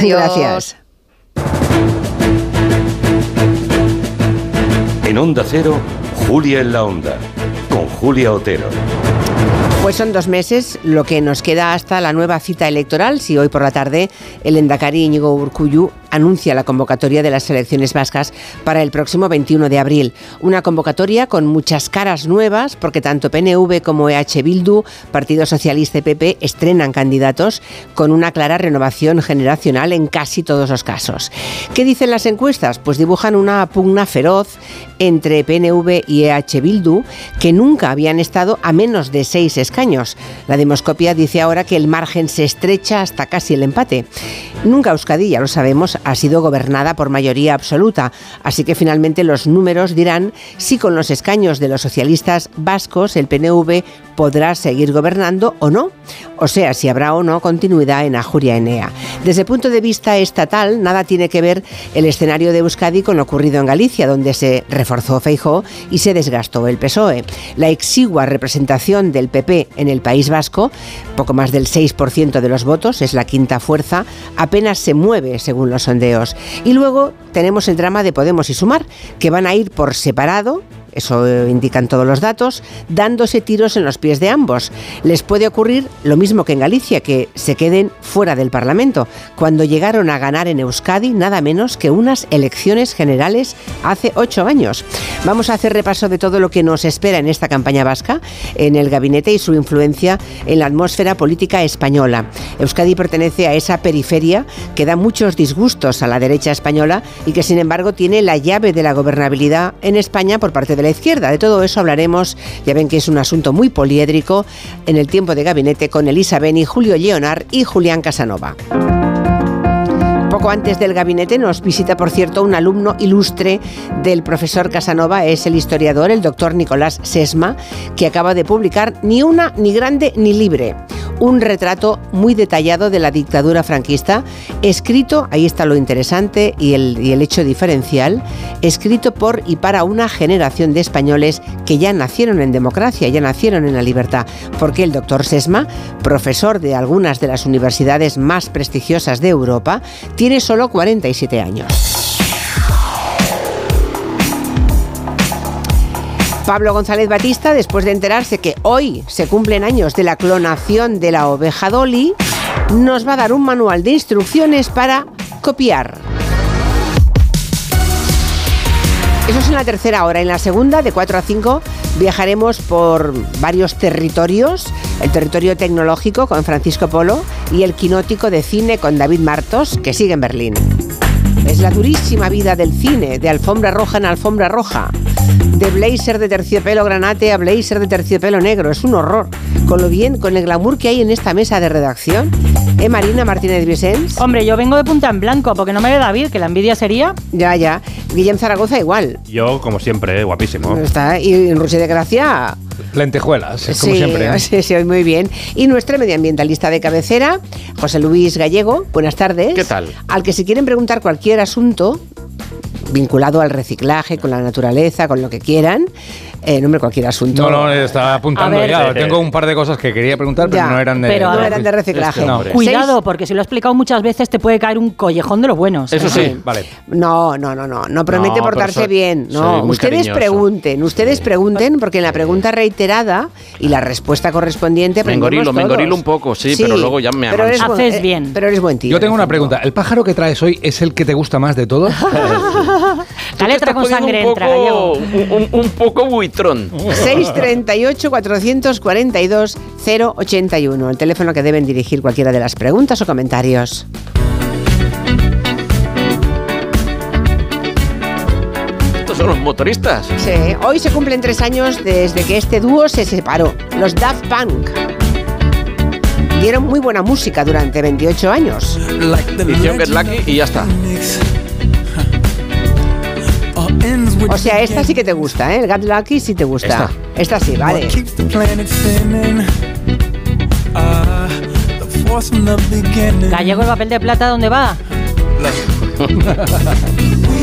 Gracias. En Onda Cero, Julia en la Onda, con Julia Otero. Pues son dos meses lo que nos queda hasta la nueva cita electoral. Si hoy por la tarde el Endacari Íñigo Urcuyu anuncia la convocatoria de las elecciones vascas para el próximo 21 de abril. Una convocatoria con muchas caras nuevas, porque tanto PNV como EH Bildu, Partido Socialista y PP estrenan candidatos con una clara renovación generacional en casi todos los casos. ¿Qué dicen las encuestas? Pues dibujan una pugna feroz entre PNV y EH Bildu, que nunca habían estado a menos de seis escaños. La demoscopia dice ahora que el margen se estrecha hasta casi el empate. Nunca Euskadi, ya lo sabemos, ha sido gobernada por mayoría absoluta, así que finalmente los números dirán si con los escaños de los socialistas vascos el PNV podrá seguir gobernando o no, o sea, si habrá o no continuidad en Ajuria Enea. Desde el punto de vista estatal, nada tiene que ver el escenario de Euskadi con lo ocurrido en Galicia, donde se reforzó Feijó y se desgastó el PSOE. La exigua representación del PP en el País Vasco, poco más del 6% de los votos, es la quinta fuerza, apenas se mueve según los sondeos. Y luego tenemos el drama de Podemos y Sumar, que van a ir por separado eso indican todos los datos, dándose tiros en los pies de ambos. Les puede ocurrir lo mismo que en Galicia, que se queden fuera del Parlamento, cuando llegaron a ganar en Euskadi nada menos que unas elecciones generales hace ocho años. Vamos a hacer repaso de todo lo que nos espera en esta campaña vasca, en el gabinete y su influencia en la atmósfera política española. Euskadi pertenece a esa periferia que da muchos disgustos a la derecha española y que sin embargo tiene la llave de la gobernabilidad en España por parte de izquierda. De todo eso hablaremos, ya ven que es un asunto muy poliédrico, en el tiempo de gabinete con Elisa Beni, Julio Leonard y Julián Casanova. Poco antes del gabinete nos visita, por cierto, un alumno ilustre del profesor Casanova, es el historiador, el doctor Nicolás Sesma, que acaba de publicar Ni una, ni grande, ni libre un retrato muy detallado de la dictadura franquista, escrito, ahí está lo interesante y el, el hecho diferencial, escrito por y para una generación de españoles que ya nacieron en democracia, ya nacieron en la libertad, porque el doctor Sesma, profesor de algunas de las universidades más prestigiosas de Europa, tiene solo 47 años. Pablo González Batista, después de enterarse que hoy se cumplen años de la clonación de la oveja Dolly, nos va a dar un manual de instrucciones para copiar. Eso es en la tercera hora. En la segunda, de 4 a 5, viajaremos por varios territorios. El territorio tecnológico con Francisco Polo y el quinótico de cine con David Martos, que sigue en Berlín. Es la durísima vida del cine, de alfombra roja en alfombra roja de blazer de terciopelo granate a blazer de terciopelo negro. Es un horror. Con lo bien, con el glamour que hay en esta mesa de redacción. ¿Eh, Marina Martínez Vicens? Hombre, yo vengo de punta en blanco, porque no me ve David, que la envidia sería. Ya, ya. Guillem Zaragoza igual. Yo, como siempre, guapísimo. Está. Y en Rusia de Gracia. Lentejuelas, como siempre. Sí, sí, muy bien. Y nuestro medioambientalista de cabecera, José Luis Gallego. Buenas tardes. ¿Qué tal? Al que si quieren preguntar cualquier asunto, vinculado al reciclaje, con la naturaleza, con lo que quieran. Eh, no me cualquier asunto. No, no, estaba apuntando ya. Tengo un par de cosas que quería preguntar, pero no eran de, pero, no eran de reciclaje. Cuidado, porque si lo he explicado muchas veces te puede caer un collejón de los buenos. Eso sí, vale. No, no, no, no. No promete portarse bien. No, ustedes pregunten, ustedes pregunten, porque en la pregunta reiterada y la respuesta correspondiente. Me engorilo, me engorilo un poco, sí, pero luego ya me pero Haces eh, bien. Pero eres buen tío. Yo tengo una pregunta. ¿El pájaro que traes hoy es el que te gusta más de todos? la letra con sangre un entra, un, un, poco buitrón. 638 442 081, el teléfono que deben dirigir cualquiera de las preguntas o comentarios. Estos son los motoristas. Sí, hoy se cumplen tres años desde que este dúo se separó, los Daft Punk dieron muy buena música durante 28 años. Hicieron Get Lucky y ya está. O sea, esta sí que te gusta, ¿eh? El Get Lucky sí te gusta. Esta, sí, vale. Gallego el papel de plata, ¿dónde va?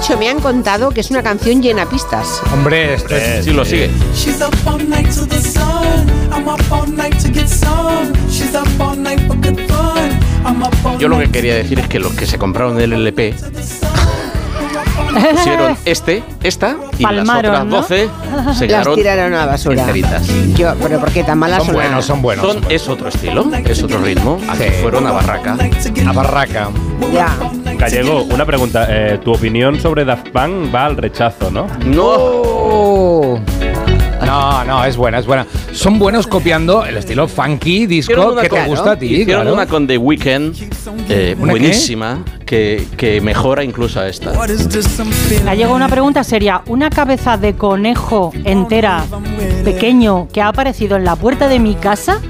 hecho, me han contado que es una canción llena pistas. Hombre, este sí lo sigue. Yo lo que quería decir es que los que se compraron el LP pusieron este, esta y las otras 12 se las tiraron a la basura. Yo, pero ¿por qué tan malas son? buenos, son buenos. Son, es otro estilo, es otro ritmo. Aquí fueron a Barraca. A Barraca. Ya. Gallego, una pregunta. Eh, tu opinión sobre Daft Punk va al rechazo, ¿no? No. No, no, es buena, es buena. Son buenos copiando el estilo funky, disco que te gusta a ti. Hicieron una con The Weeknd, eh, buenísima, que, que, mejora incluso a esta. Ha llegado una pregunta seria. ¿Una cabeza de conejo entera, pequeño, que ha aparecido en la puerta de mi casa,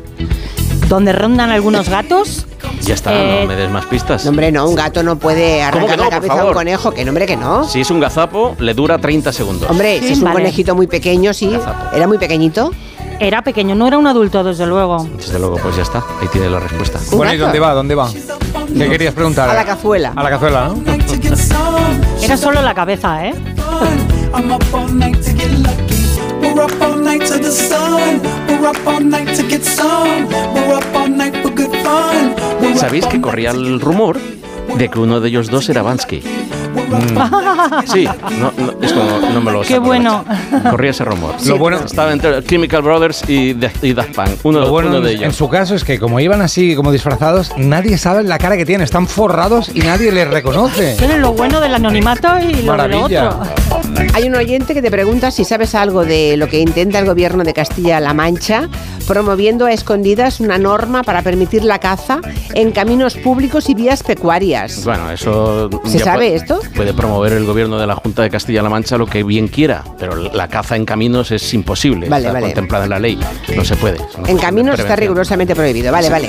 donde rondan algunos gatos? Ya está, no eh, me des más pistas. hombre, no, un gato no puede arrancar la cabeza a un conejo, que nombre que no. Si es un gazapo, le dura 30 segundos. Hombre, si es un conejito muy pequeño, sí. ¿Era muy pequeñito? Era pequeño, no era un adulto, desde luego. Desde luego, pues ya está, ahí tiene la respuesta. Bueno, ¿y dónde va? ¿Dónde va? ¿Qué querías preguntar? A la cazuela. A la cazuela, ¿no? Era solo la cabeza, ¿eh? ¿Sabéis que corría el rumor de que uno de ellos dos era Bansky? Mm. Sí, no, no, no me lo Qué bueno. Corría ese rumor. lo bueno estaba entre Chemical Brothers y, Daft Punk. Uno, lo bueno de ellos. En su caso es que como iban así como disfrazados, nadie sabe la cara que tienen. Están forrados y nadie les reconoce. Tienen lo bueno del anonimato y lo, lo otro. Hay un oyente que te pregunta si sabes algo de lo que intenta el gobierno de Castilla-La Mancha promoviendo a escondidas una norma para permitir la caza en caminos públicos y vías pecuarias. Bueno, eso... ¿Se sabe esto? Puede promover el gobierno de la Junta de Castilla-La Mancha lo que bien quiera, pero la caza en caminos es imposible. Vale, está contemplada en la ley. No se puede. en caminos está rigurosamente prohibido. Vale, vale.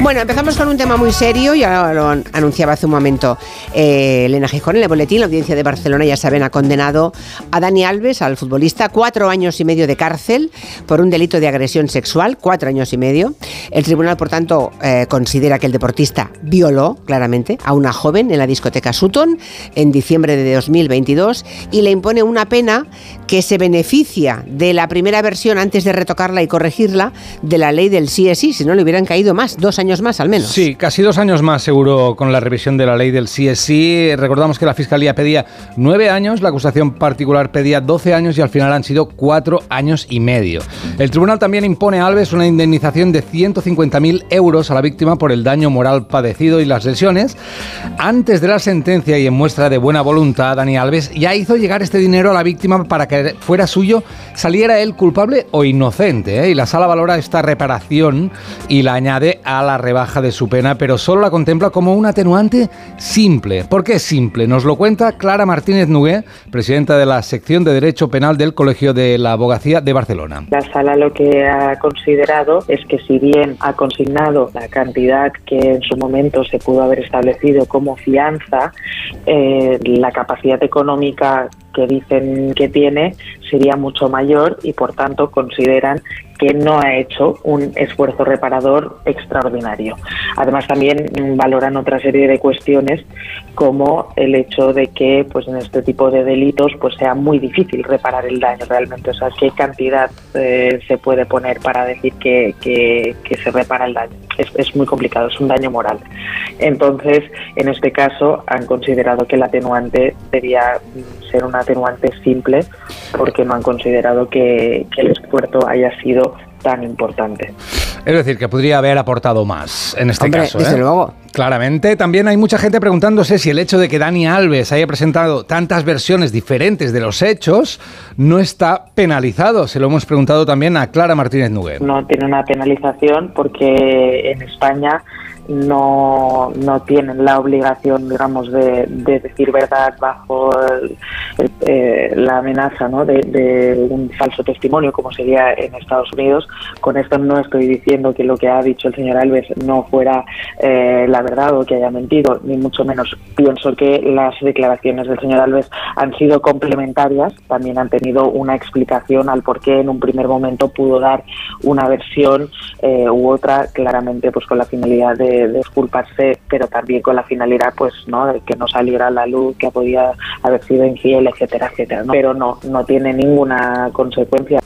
Bueno, empezamos con un tema muy serio, ya lo anunciaba hace un momento eh, Elena Gijón en el boletín. La audiencia de Barcelona, ya saben, ha condenado a Dani Alves, al futbolista, cuatro años y medio de cárcel por un delito de agresión sexual cuatro años y medio. El tribunal, por tanto, eh, considera que el deportista violó claramente a una joven en la discoteca Sutton en diciembre de 2022 y le impone una pena que se beneficia de la primera versión antes de retocarla y corregirla de la ley del CSI, si no le hubieran caído más, dos años más al menos. Sí, casi dos años más seguro con la revisión de la ley del CSI. Recordamos que la Fiscalía pedía nueve años, la acusación particular pedía doce años y al final han sido cuatro años y medio. El tribunal también impone a Alves una indemnización de 150.000 euros a la víctima por el daño moral padecido y las lesiones. Antes de la sentencia y en muestra de buena voluntad, Dani Alves ya hizo llegar este dinero a la víctima para que fuera suyo, saliera él culpable o inocente. ¿eh? Y la sala valora esta reparación y la añade a la rebaja de su pena, pero solo la contempla como un atenuante simple. ¿Por qué simple? Nos lo cuenta Clara Martínez Nugué, presidenta de la sección de Derecho Penal del Colegio de la Abogacía de Barcelona. La sala lo que ha considerado es que si bien ha consignado la cantidad que en su momento se pudo haber establecido como fianza, eh, la capacidad económica que dicen que tiene sería mucho mayor y por tanto consideran que no ha hecho un esfuerzo reparador extraordinario. Además también valoran otra serie de cuestiones como el hecho de que pues en este tipo de delitos pues sea muy difícil reparar el daño realmente, o sea, qué cantidad eh, se puede poner para decir que, que, se repara el daño. Es, es muy complicado, es un daño moral. Entonces, en este caso han considerado que el atenuante debía ser un atenuante simple porque no han considerado que, el esfuerzo haya sido tan importante. Es decir, que podría haber aportado más en este caso. Desde ¿eh? luego. Claramente. También hay mucha gente preguntándose si el hecho de que Dani Alves haya presentado tantas versiones diferentes de los hechos no está penalizado. Se lo hemos preguntado también a Clara Martínez Nuguer. No tiene una penalización porque en España no, no tienen la obligación, digamos, de, decir verdad bajo eh, la amenaza ¿no? de, un falso testimonio, como sería en Estados Unidos. Con esto no estoy diciendo que lo que ha dicho el señor Alves no fuera eh, la verdad o que haya mentido, ni mucho menos. Pienso que las declaraciones del señor Alves han sido complementarias, también han tenido una explicación al por qué en un primer momento pudo dar una versión eh, u otra, claramente pues con la finalidad de de, pero también con la finalidad, pues, ¿no? De que no saliera la luz, que podía haber sido infiel, etcétera, etcétera. Pero no, no tiene ninguna consecuencia.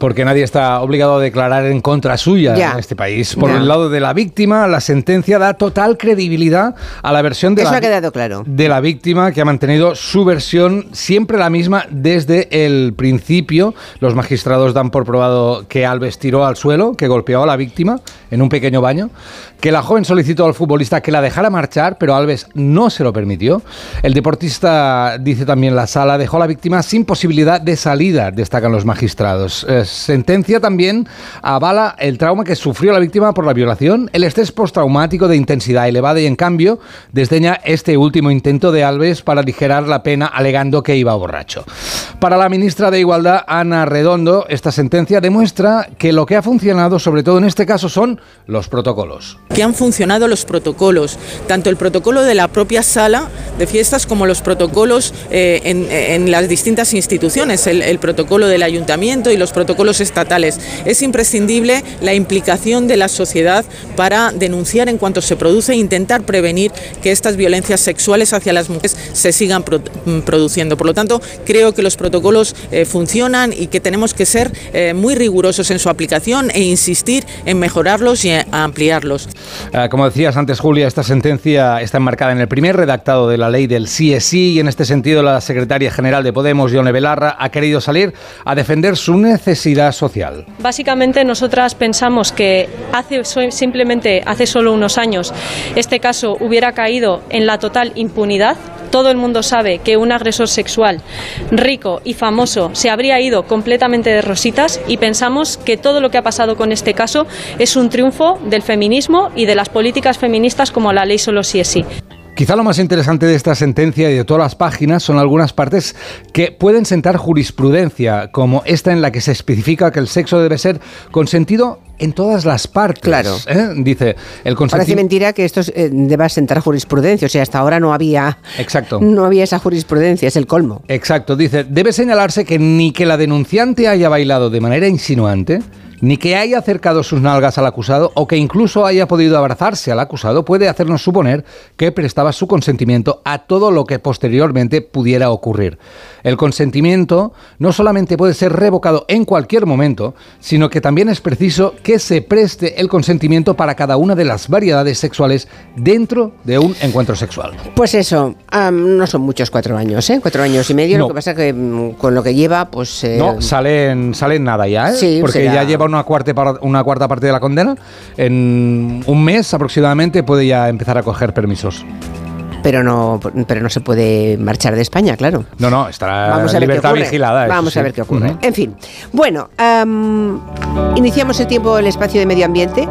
Porque nadie está obligado a declarar en contra suya Ya. en este país. Por Ya. el lado de la víctima, la sentencia da total credibilidad a la versión de Eso la ha quedado claro. de la víctima que ha mantenido su versión siempre la misma desde el principio. Los magistrados dan por probado que Alves tiró al suelo, que golpeó a la víctima en un pequeño baño, que la joven solicitó al futbolista que la dejara marchar, pero Alves no se lo permitió. El deportista, dice también la sala, dejó a la víctima sin posibilidad de salida, destacan los magistrados. Sentencia también avala el trauma que sufrió la víctima por la violación, el estrés postraumático de intensidad elevada y en cambio desdeña este último intento de Alves para aligerar la pena alegando que iba borracho. Para la ministra de Igualdad, Ana Redondo, esta sentencia demuestra que lo que ha funcionado, sobre todo en este caso, son los protocolos. que han funcionado los protocolos, tanto el protocolo de la propia sala de fiestas como los protocolos eh, en, las distintas instituciones, el protocolo del ayuntamiento y los protocolos estatales. Es imprescindible la implicación de la sociedad para denunciar en cuanto se produce e intentar prevenir que estas violencias sexuales hacia las mujeres se sigan mm, produciendo. Por lo tanto, creo que los protocolos eh, funcionan y que tenemos que ser eh, muy rigurosos en su aplicación e insistir en mejorarlos y ampliarlos. Eh, como decías antes, Julia, esta sentencia está enmarcada en el primer redactado de la ley del sí es sí y en este sentido la secretaria general de Podemos, Yone Belarra, ha querido salir a defender su necesidad social. Básicamente nosotras pensamos que hace simplemente hace solo unos años este caso hubiera caído en la total impunidad. Todo el mundo sabe que un agresor sexual rico y famoso se habría ido completamente de rositas y pensamos que todo lo que ha pasado con este caso es un triunfo del feminismo y de las políticas feministas como la ley solo sí es sí. Quizá lo más interesante de esta sentencia y de todas las páginas son algunas partes que pueden sentar jurisprudencia, como esta en la que se especifica que el sexo debe ser consentido en todas las partes. Claro. ¿eh? Dice, el Parece mentira que esto eh, deba sentar jurisprudencia. O sea, hasta ahora no había, Exacto. no había esa jurisprudencia, es el colmo. Exacto, dice, debe señalarse que ni que la denunciante haya bailado de manera insinuante, ni que haya acercado sus nalgas al acusado o que incluso haya podido abrazarse al acusado puede hacernos suponer que prestaba su consentimiento a todo lo que posteriormente pudiera ocurrir. El consentimiento no solamente puede ser revocado en cualquier momento, sino que también es preciso que se preste el consentimiento para cada una de las variedades sexuales dentro de un encuentro sexual. Pues eso, no son muchos cuatro años, ¿eh? Cuatro años y medio. No. Lo que pasa que mm, con lo que lleva, pues... eh, No, salen, salen nada ya, ¿eh? Sí, Porque será- ya lleva una cuarta, una cuarta parte de la condena. En un mes aproximadamente puede ya empezar a coger permisos. Pero no, pero no se puede marchar de España, claro. No, no, estará Vamos a ver qué libertad ocurre. vigilada. Vamos sí. a ver qué ocurre. En fin, bueno, am, iniciamos el tiempo el espacio de medio ambiente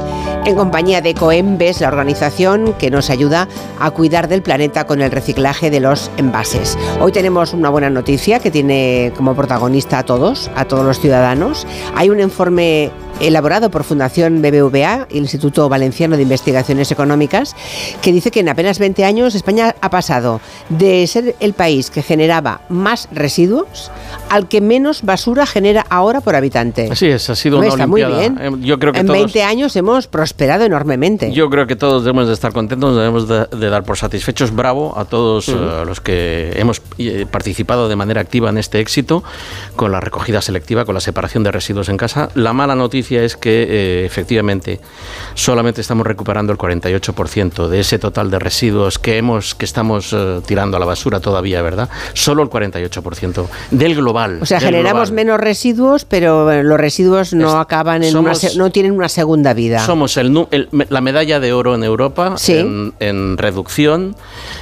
en compañía de Coembes, la organización que nos ayuda a cuidar del planeta con el reciclaje de los envases. Hoy tenemos una buena noticia que tiene como protagonista a todos, a todos los ciudadanos. Hay un informe elaborado por Fundación BBVA el Instituto Valenciano de Investigaciones Económicas, que dice que en apenas 20 años España ha pasado de ser el país que generaba más residuos al que menos basura genera ahora por habitante. Así es, ha sido No, una está muy olimpiada. bien. Eh, Yo creo que en todos, 20 años hemos prosperado enormemente. Yo creo que todos debemos de estar contentos, debemos de, de dar por satisfechos. Bravo a todos eh, los que hemos eh, participado de manera activa en este éxito, con la recogida selectiva, con la separación de residuos en casa. La mala noticia es que eh, efectivamente solamente estamos recuperando el 48% de ese total de residuos que hemos que estamos eh, tirando a la basura todavía, ¿verdad? Solo el 48% del global. o sea, generamos global. menos residuos, pero los residuos no Es- acaban en una somos- se- no tienen una segunda vida. Somos el, el- la medalla de oro en Europa Sí. en, en reducción,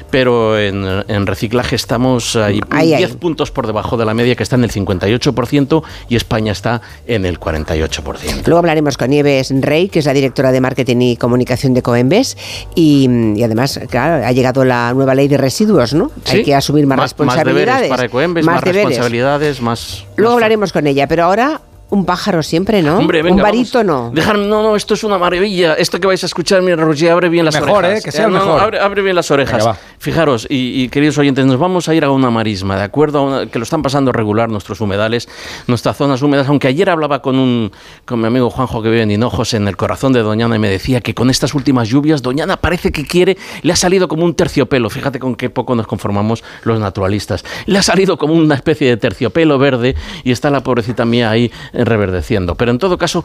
pero en, en reciclaje estamos ahí, Ahí, 10 ahí. puntos por debajo de la media, que está en el 58%, y España está en el 48%. Luego hablaremos con Nieves Rey, que es la directora de marketing y comunicación de Coembes, y, y además, claro, ha llegado la nueva ley de residuos, ¿no? Hay que asumir más, Más responsabilidades. deberes para Ecoembes, más, deberes. responsabilidades, más... Luego más- hablaremos con ella, pero ahora un pájaro siempre, ¿no? Hombre, venga, un barítono. Dejarme, no, no, esto es una maravilla. Esto que vais a escuchar, mira, Roger, abre bien las Mejor, orejas. ¿eh? Que sea el no, no, mejor. abre, abre bien las orejas. Venga. Fijaros, y, y queridos oyentes, nos vamos a ir a una marisma, ¿de acuerdo? A una- que lo están pasando regular nuestros humedales, nuestras zonas húmedas. Aunque ayer hablaba con un con mi amigo Juanjo que vive en Hinojos, en el corazón de Doñana, y me decía que con estas últimas lluvias, Doñana parece que quiere, le ha salido como un terciopelo. Fíjate con qué poco nos conformamos los naturalistas. Le ha salido como una especie de terciopelo verde y está la pobrecita mía ahí eh, reverdeciendo. Pero en todo caso,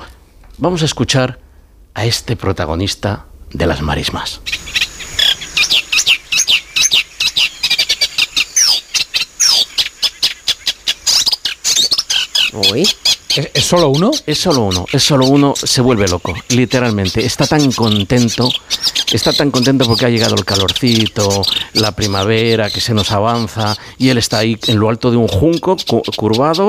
vamos a escuchar a este protagonista de las marismas. ¿Es, es solo uno? Es solo uno, es solo uno, se vuelve loco, literalmente. Está tan contento, está tan contento porque ha llegado el calorcito, la primavera que se nos avanza y él está ahí en lo alto de un junco, cu- curvado,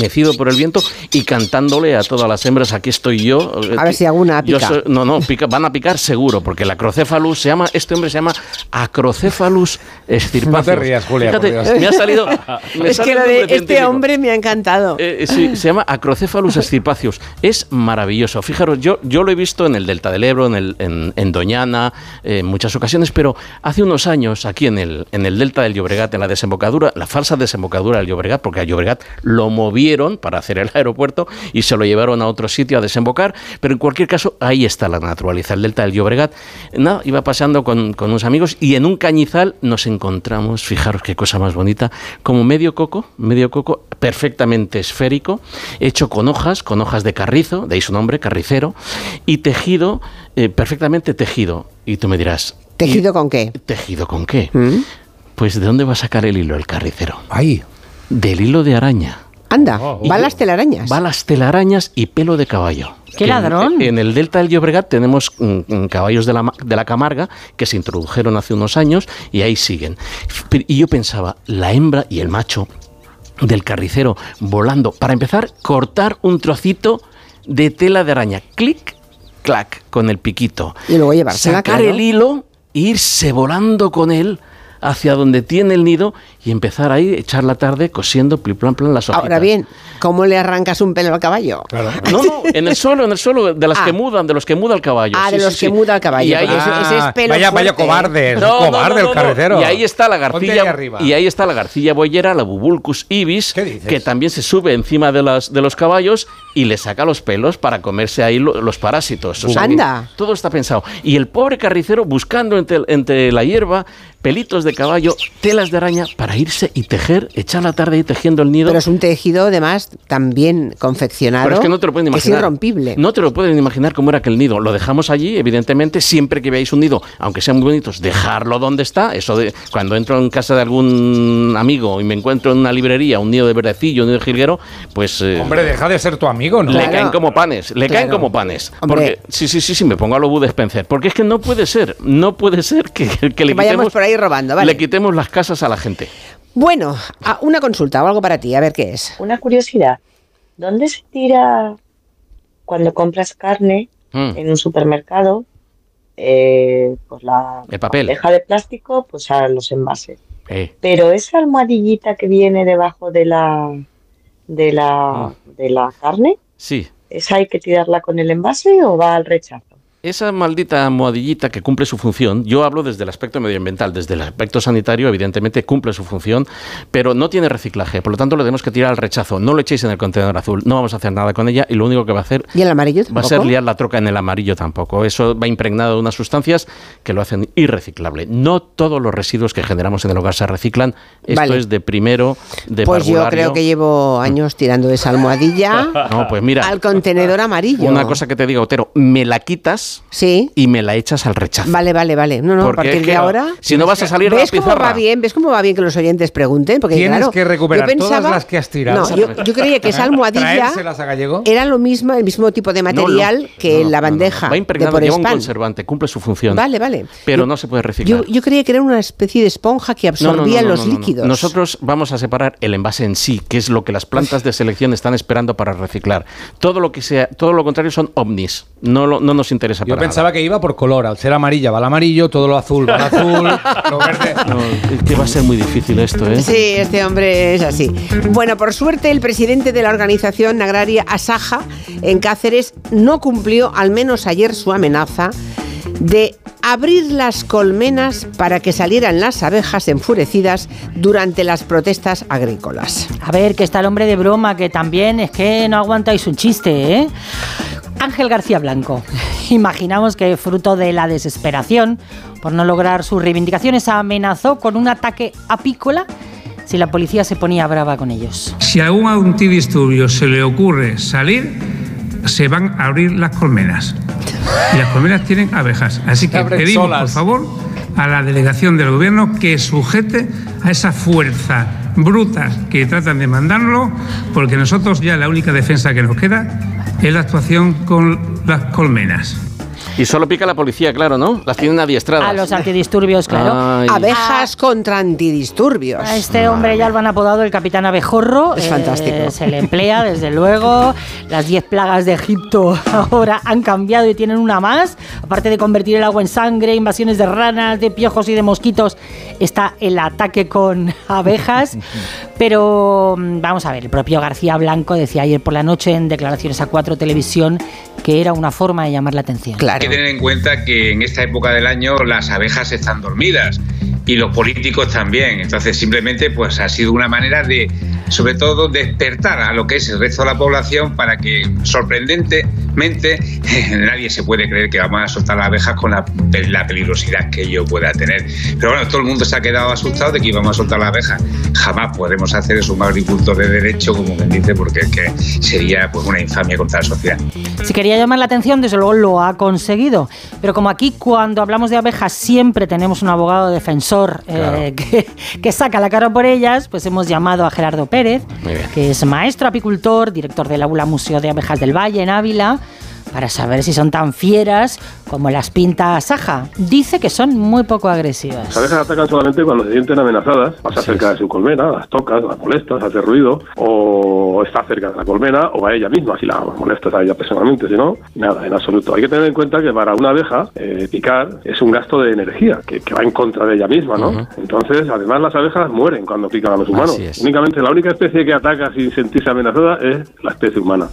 mecido por el viento y cantándole a todas las hembras, aquí estoy yo. A ver si alguna Yo pica. soy- no, no, pica- van a picar seguro, porque el acrocephalus se llama, este hombre se llama acrocephalus estirpacius. No te rías, Julia, por Fíjate, Dios. me ha salido... me es sale que lo de este científico. hombre me ha encantado. Eh, sí, se llama Acrocephalus estirpacius. Es maravilloso. Fijaros, yo, yo lo he visto en el Delta del Ebro, en, el, Doñana, en muchas ocasiones, pero hace unos años, aquí en el, en el Delta del Llobregat, en la desembocadura, la falsa desembocadura del Llobregat, porque a Llobregat lo movieron para hacer el aeropuerto y se lo llevaron a otro sitio a desembocar, pero en cualquier caso, ahí está la naturaleza, el Delta del Llobregat. Nada, iba paseando con, con unos amigos y en un cañizal nos encontramos, fijaros qué cosa más bonita, como medio coco, medio coco perfectamente esférico, hecho con hojas, con hojas de carrizo, de ahí su nombre, carricero, y tejido, eh, perfectamente tejido. Y tú me dirás, ¿Tejido con qué? ¿tejido con qué? ¿Mm? Pues ¿de dónde va a sacar el hilo el carricero? Ay, Del hilo de araña. Anda, Oh, va las telarañas. Balas telarañas y pelo de caballo. ¡Qué en- ladrón! En, el delta del Llobregat tenemos mm, mm, caballos de la, de la Camarga que se introdujeron hace unos años y ahí siguen. Y yo pensaba, la hembra y el macho del carricero volando, para empezar, cortar un trocito de tela de araña. Clic, clac, con el piquito. Y luego llevársela, Sacar el hilo, e irse volando con él hacia donde tiene el nido y empezar ahí, echar la tarde cosiendo pli, plan, plan, las hojitas. Ahora bien, ¿cómo le arrancas un pelo al caballo? claro. No, no, en el suelo, en el suelo, de las Ah. que mudan, de los que muda el caballo. Ah, de los sí, que sí. muda el caballo, Y ahí, porque ese- ese es pelo vaya, vaya fuerte, cobarde, No, cobarde no, el no, carretero. Y ahí está la garcilla. arriba. Y ahí está la garcilla boyera, la Bubulcus ibis, que también se sube encima de, las, de los caballos y le saca los pelos para comerse ahí lo- los parásitos. O sea Anda. Todo está pensado. Y el pobre carricero buscando entre, entre la hierba pelitos de caballo, telas de araña para irse y tejer, echar la tarde ahí tejiendo el nido. Pero es un tejido, además, también confeccionado. Pero es que no te lo pueden que Es imaginar. irrompible. No te lo pueden imaginar cómo era aquel nido. Lo dejamos allí, evidentemente, siempre que veáis un nido, aunque sean muy bonitos, dejarlo donde está. Eso de cuando entro en casa de algún amigo y me encuentro en una librería un nido de verdecillo, un nido de jilguero, pues eh, Hombre, deja de ser tu amigo, ¿no? le Claro. caen como panes, le caen como panes. Hombre. Porque sí, sí, sí, sí, me pongo a lo Bud Spencer, porque es que no puede ser, no puede ser que, que le Que quitemos por ahí robando, vale. le quitemos las casas a la gente. Bueno, a- una consulta o algo para ti, a ver qué es. Una curiosidad, ¿dónde se tira cuando compras carne Mm. en un supermercado? Eh, pues la El papel. bandeja de plástico, pues a los envases. Eh, Pero esa almohadillita que viene debajo de la de la de la carne, sí, ¿esa hay que tirarla con el envase o va al rechazo? Esa maldita almohadillita que cumple su función, yo hablo desde el aspecto medioambiental, desde el aspecto sanitario, evidentemente cumple su función, pero no tiene reciclaje, por lo tanto lo tenemos que tirar al rechazo. No lo echéis en el contenedor azul, no vamos a hacer nada con ella y lo único que va a hacer ¿Y el amarillo va a ser tampoco? liar la troca en el amarillo tampoco. Eso va impregnado de unas sustancias que lo hacen irreciclable. No todos los residuos que generamos en el hogar se reciclan. Esto Vale. es de primero, de Pues yo creo que llevo años tirando esa almohadilla No, pues mira, al contenedor amarillo. una cosa que te digo, Otero, me la quitas Sí. y me la echas al rechazo. Vale, vale, vale. No, no, a Porque partir es que de ahora. Si no vas a salir a la ¿Ves cómo va bien? ¿Ves cómo va bien que los oyentes pregunten? Porque Tienes claro, que recuperar yo pensaba- todas las que has tirado. No, yo, yo creía que esa almohadilla a era lo mismo, el mismo tipo de material no, que no, la no, no. bandeja Va de impregnado, por lleva un conservante, cumple su función. Vale, vale. Pero Yo- no se puede reciclar. Yo, yo creía que era una especie de esponja que No, no, no, absorbía no, los no, no, no. líquidos. Nosotros vamos a separar el envase en sí, que es lo que las plantas de selección están esperando para reciclar. Todo lo que sea, todo lo contrario son ovnis. No, lo- no nos interesa Yo para pensaba que iba por color, al ser amarilla va al amarillo, todo lo azul va al azul, lo verde. No, es que va a ser muy difícil esto, ¿eh? Sí, este hombre es así. Bueno, por suerte el presidente de la organización agraria Asaja en Cáceres no cumplió, al menos ayer, su amenaza de abrir las colmenas para que salieran las abejas enfurecidas durante las protestas agrícolas. A ver, que está el hombre de broma, que también es que no aguantáis un chiste, ¿eh? Ángel García Blanco. Imaginamos que fruto de la desesperación por no lograr sus reivindicaciones amenazó con un ataque apícola si la policía se ponía brava con ellos. Si a algún antidisturbio se le ocurre salir, se van a abrir las colmenas. Y las colmenas tienen abejas. Así que pedimos, solas. por favor, a la delegación del gobierno que sujete a esa fuerza brutas que tratan de mandarlo, porque nosotros ya la única defensa que nos queda es la actuación con las colmenas. Y solo pica la policía, claro, ¿no? Las tienen adiestradas. A los antidisturbios, claro. Ay. Abejas contra antidisturbios. A este hombre ya lo han apodado el capitán abejorro. Es Eh, fantástico. Se le emplea, desde luego. Las 10 plagas de Egipto ahora han cambiado y tienen una más. Aparte de convertir el agua en sangre, invasiones de ranas, de piojos y de mosquitos, está el ataque con abejas. Pero mm, vamos a ver, el propio García Blanco decía ayer por la noche en declaraciones a 4 Televisión que era una forma de llamar la atención. Claro. Hay que tener en cuenta que en esta época del año las abejas están dormidas y los políticos también. Entonces simplemente pues ha sido una manera de, sobre todo, despertar a lo que es el resto de la población para que sorprendentemente nadie se puede creer que vamos a soltar las abejas con la, la peligrosidad que ello pueda tener. Pero bueno, todo el mundo se ha quedado asustado de que íbamos a soltar las abejas. Jamás podremos hacer eso un agricultor de derecho, como quien dice, porque es que sería pues una infamia contra la sociedad. Si quería llamar la atención, desde luego lo ha conseguido. Pero como aquí cuando hablamos de abejas siempre tenemos un abogado defensor eh, que, que saca la cara por ellas, pues hemos llamado a Gerardo Pérez, que es maestro apicultor, director del Aula Museo de Abejas del Valle en Ávila, para saber si son tan fieras como las pinta Saja. Dice que son muy poco agresivas. Las abejas atacan solamente cuando se sienten amenazadas, pasa cerca de su colmena, las tocas, las molestas, hace ruido, o está cerca de la colmena, o a ella misma, si la molestas a ella personalmente, si no, nada, en absoluto. Hay que tener en cuenta que para una abeja eh, picar es un gasto de energía que, que va en contra de ella misma, ¿no? Entonces, además las abejas mueren cuando pican a los humanos. Únicamente la única especie que ataca sin sentirse amenazada es la especie humana.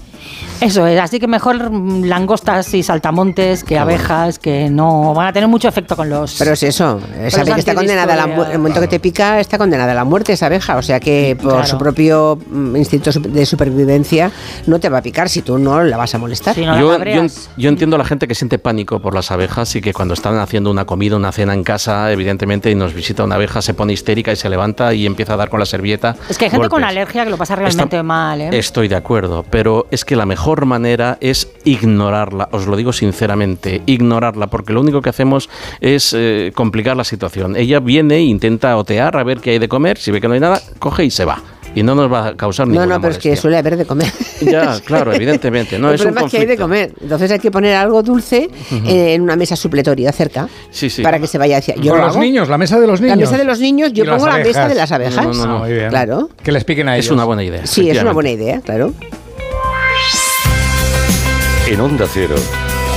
Eso es, así que mejor mm, langostas y saltamontes que abejas, que no van a tener mucho efecto con los... Pero es eso, sabe que está condenada a la muerte. El momento que te pica está condenada a la muerte esa abeja. O sea que por Claro. su propio mm, instinto de supervivencia no te va a picar si tú no la vas a molestar. Si no yo, yo, yo entiendo a la gente que siente pánico por las abejas y que cuando están haciendo una comida, una cena en casa, evidentemente, y nos visita una abeja, se pone histérica y se levanta y empieza a dar con la servilleta. Es que hay gente con golpes. alergia que lo pasa realmente Está- mal, ¿eh? Estoy de acuerdo, pero es que la mejor manera es ignorarla, os lo digo sinceramente, ignorarla, porque lo único que hacemos es eh, complicar la situación. Ella viene e intenta otear a ver qué hay de comer, si ve que no hay nada, coge y se va. Y no nos va a causar No, ninguna no, pero es que suele haber de comer. Ya, claro, evidentemente. No, el es un problema es que hay de conflicto. comer. Entonces hay que poner algo dulce eh, en una mesa supletoria cerca Sí, sí. para que se vaya hacia. Yo Con lo los hago. niños, la mesa de los niños. La mesa de los niños, yo pongo la mesa de las abejas. No, no, no. Muy bien. Claro. Que les piquen a ellos. Es una buena idea. Sí, es una buena idea, claro. En Onda Cero,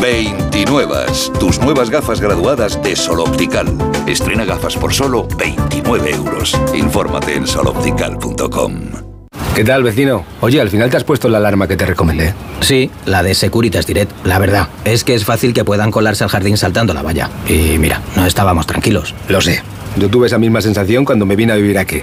29. Tus nuevas gafas graduadas de Sol Optical. Estrena gafas por solo 29 euros. Infórmate en soloptical.com. ¿Qué tal, vecino? Oye, al final te has puesto la alarma que te recomendé. Sí, la de Securitas Direct. La verdad, es que es fácil que puedan colarse al jardín saltando la valla. Y mira, no estábamos tranquilos. Lo sé. Yo tuve esa misma sensación cuando me vine a vivir aquí.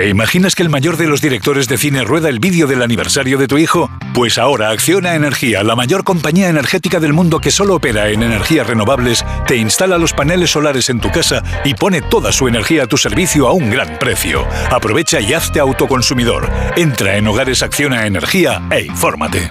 ¿Te imaginas que el mayor de los directores de cine rueda el vídeo del aniversario de tu hijo? Pues ahora Acciona Energía, la mayor compañía energética del mundo que solo opera en energías renovables, te instala los paneles solares en tu casa y pone toda su energía a tu servicio a un gran precio. Aprovecha y hazte autoconsumidor. Entra en Hogares Acciona Energía e infórmate.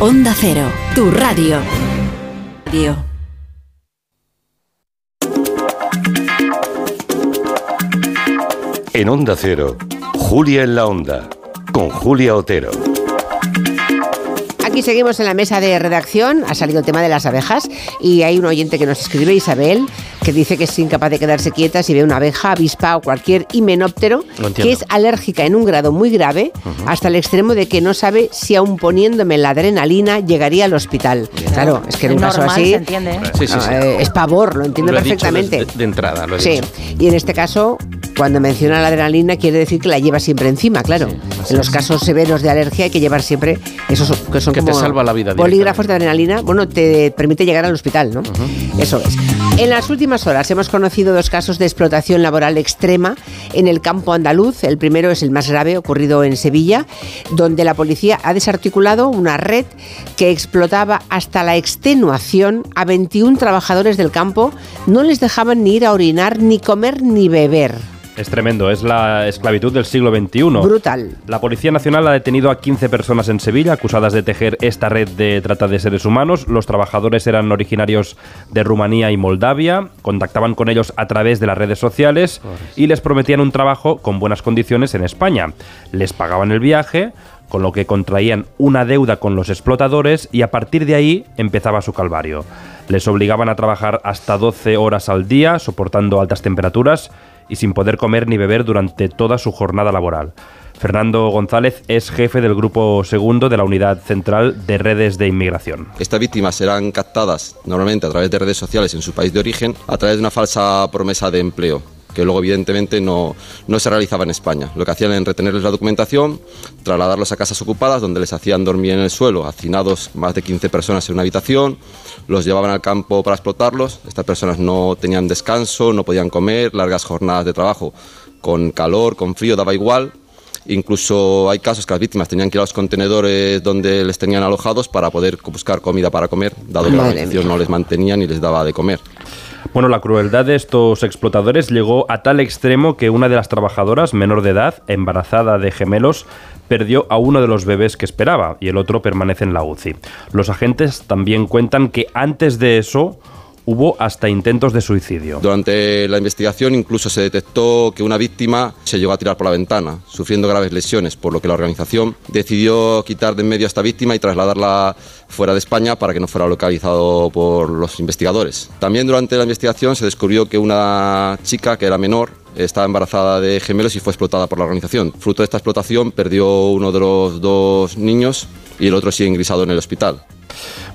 Onda Cero, tu radio. Radio. En Onda Cero, Julia en la Onda, con Julia Otero. Aquí seguimos en la mesa de redacción, ha salido el tema de las abejas y hay un oyente que nos escribe, Isabel, que dice que es incapaz de quedarse quieta si ve una abeja, avispa o cualquier himenóptero que es alérgica en un grado muy grave hasta el extremo de que no sabe si aún poniéndome la adrenalina llegaría al hospital. Claro, es que en un caso así se entiende, ¿eh? Sí, sí, sí. eh, es pavor, lo entiendo Lo he dicho perfectamente. de, de entrada, lo he Sí, dicho. y en este caso, cuando menciona la adrenalina, quiere decir que la lleva siempre encima, claro. en los casos severos de alergia hay que llevar siempre esos que son Que te salva la vida bolígrafos de adrenalina. Bueno, te permite llegar al hospital, ¿no? Eso es. En las últimas horas hemos conocido dos casos de explotación laboral extrema en el campo andaluz. El primero es el más grave, ocurrido en Sevilla, donde la policía ha desarticulado una red que explotaba hasta la extenuación a 21 trabajadores del campo. No les dejaban ni ir a orinar, ni comer, ni beber. Es tremendo, es la esclavitud del siglo XXI. Brutal. La Policía Nacional ha detenido a 15 personas en Sevilla acusadas de tejer esta red de trata de seres humanos. Los trabajadores eran originarios de Rumanía y Moldavia, contactaban con ellos a través de las redes sociales y les prometían un trabajo con buenas condiciones en España. Les pagaban el viaje, con lo que contraían una deuda con los explotadores y a partir de ahí empezaba su calvario. Les obligaban a trabajar hasta 12 horas al día, soportando altas temperaturas y sin poder comer ni beber durante toda su jornada laboral. Fernando González es jefe del grupo segundo de la Unidad Central de Redes de Inmigración. Estas víctimas serán captadas normalmente a través de redes sociales en su país de origen a través de una falsa promesa de empleo que luego evidentemente no, no se realizaba en España. Lo que hacían era retenerles la documentación, trasladarlos a casas ocupadas donde les hacían dormir en el suelo, hacinados más de 15 personas en una habitación, los llevaban al campo para explotarlos, estas personas no tenían descanso, no podían comer, largas jornadas de trabajo, con calor, con frío, daba igual, Incluso hay casos que las víctimas tenían que ir a los contenedores donde les tenían alojados para poder buscar comida para comer, dado que la Madre organización no les mantenía ni les daba de comer. Bueno, la crueldad de estos explotadores llegó a tal extremo que una de las trabajadoras, menor de edad, embarazada de gemelos, perdió a uno de los bebés que esperaba y el otro permanece en la UCI. Los agentes también cuentan que antes de eso hubo hasta intentos de suicidio. Durante la investigación incluso se detectó que una víctima se llegó a tirar por la ventana, sufriendo graves lesiones, por lo que la organización decidió quitar de en medio a esta víctima y trasladarla fuera de España para que no fuera localizado por los investigadores. También durante la investigación se descubrió que una chica que era menor estaba embarazada de gemelos y fue explotada por la organización. Fruto de esta explotación perdió uno de los dos niños y el otro sigue ingresado en el hospital.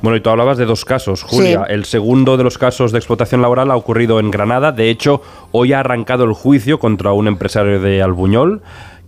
Bueno, y tú hablabas de dos casos, Julia. Sí. El segundo de los casos de explotación laboral ha ocurrido en Granada. De hecho, hoy ha arrancado el juicio contra un empresario de Albuñol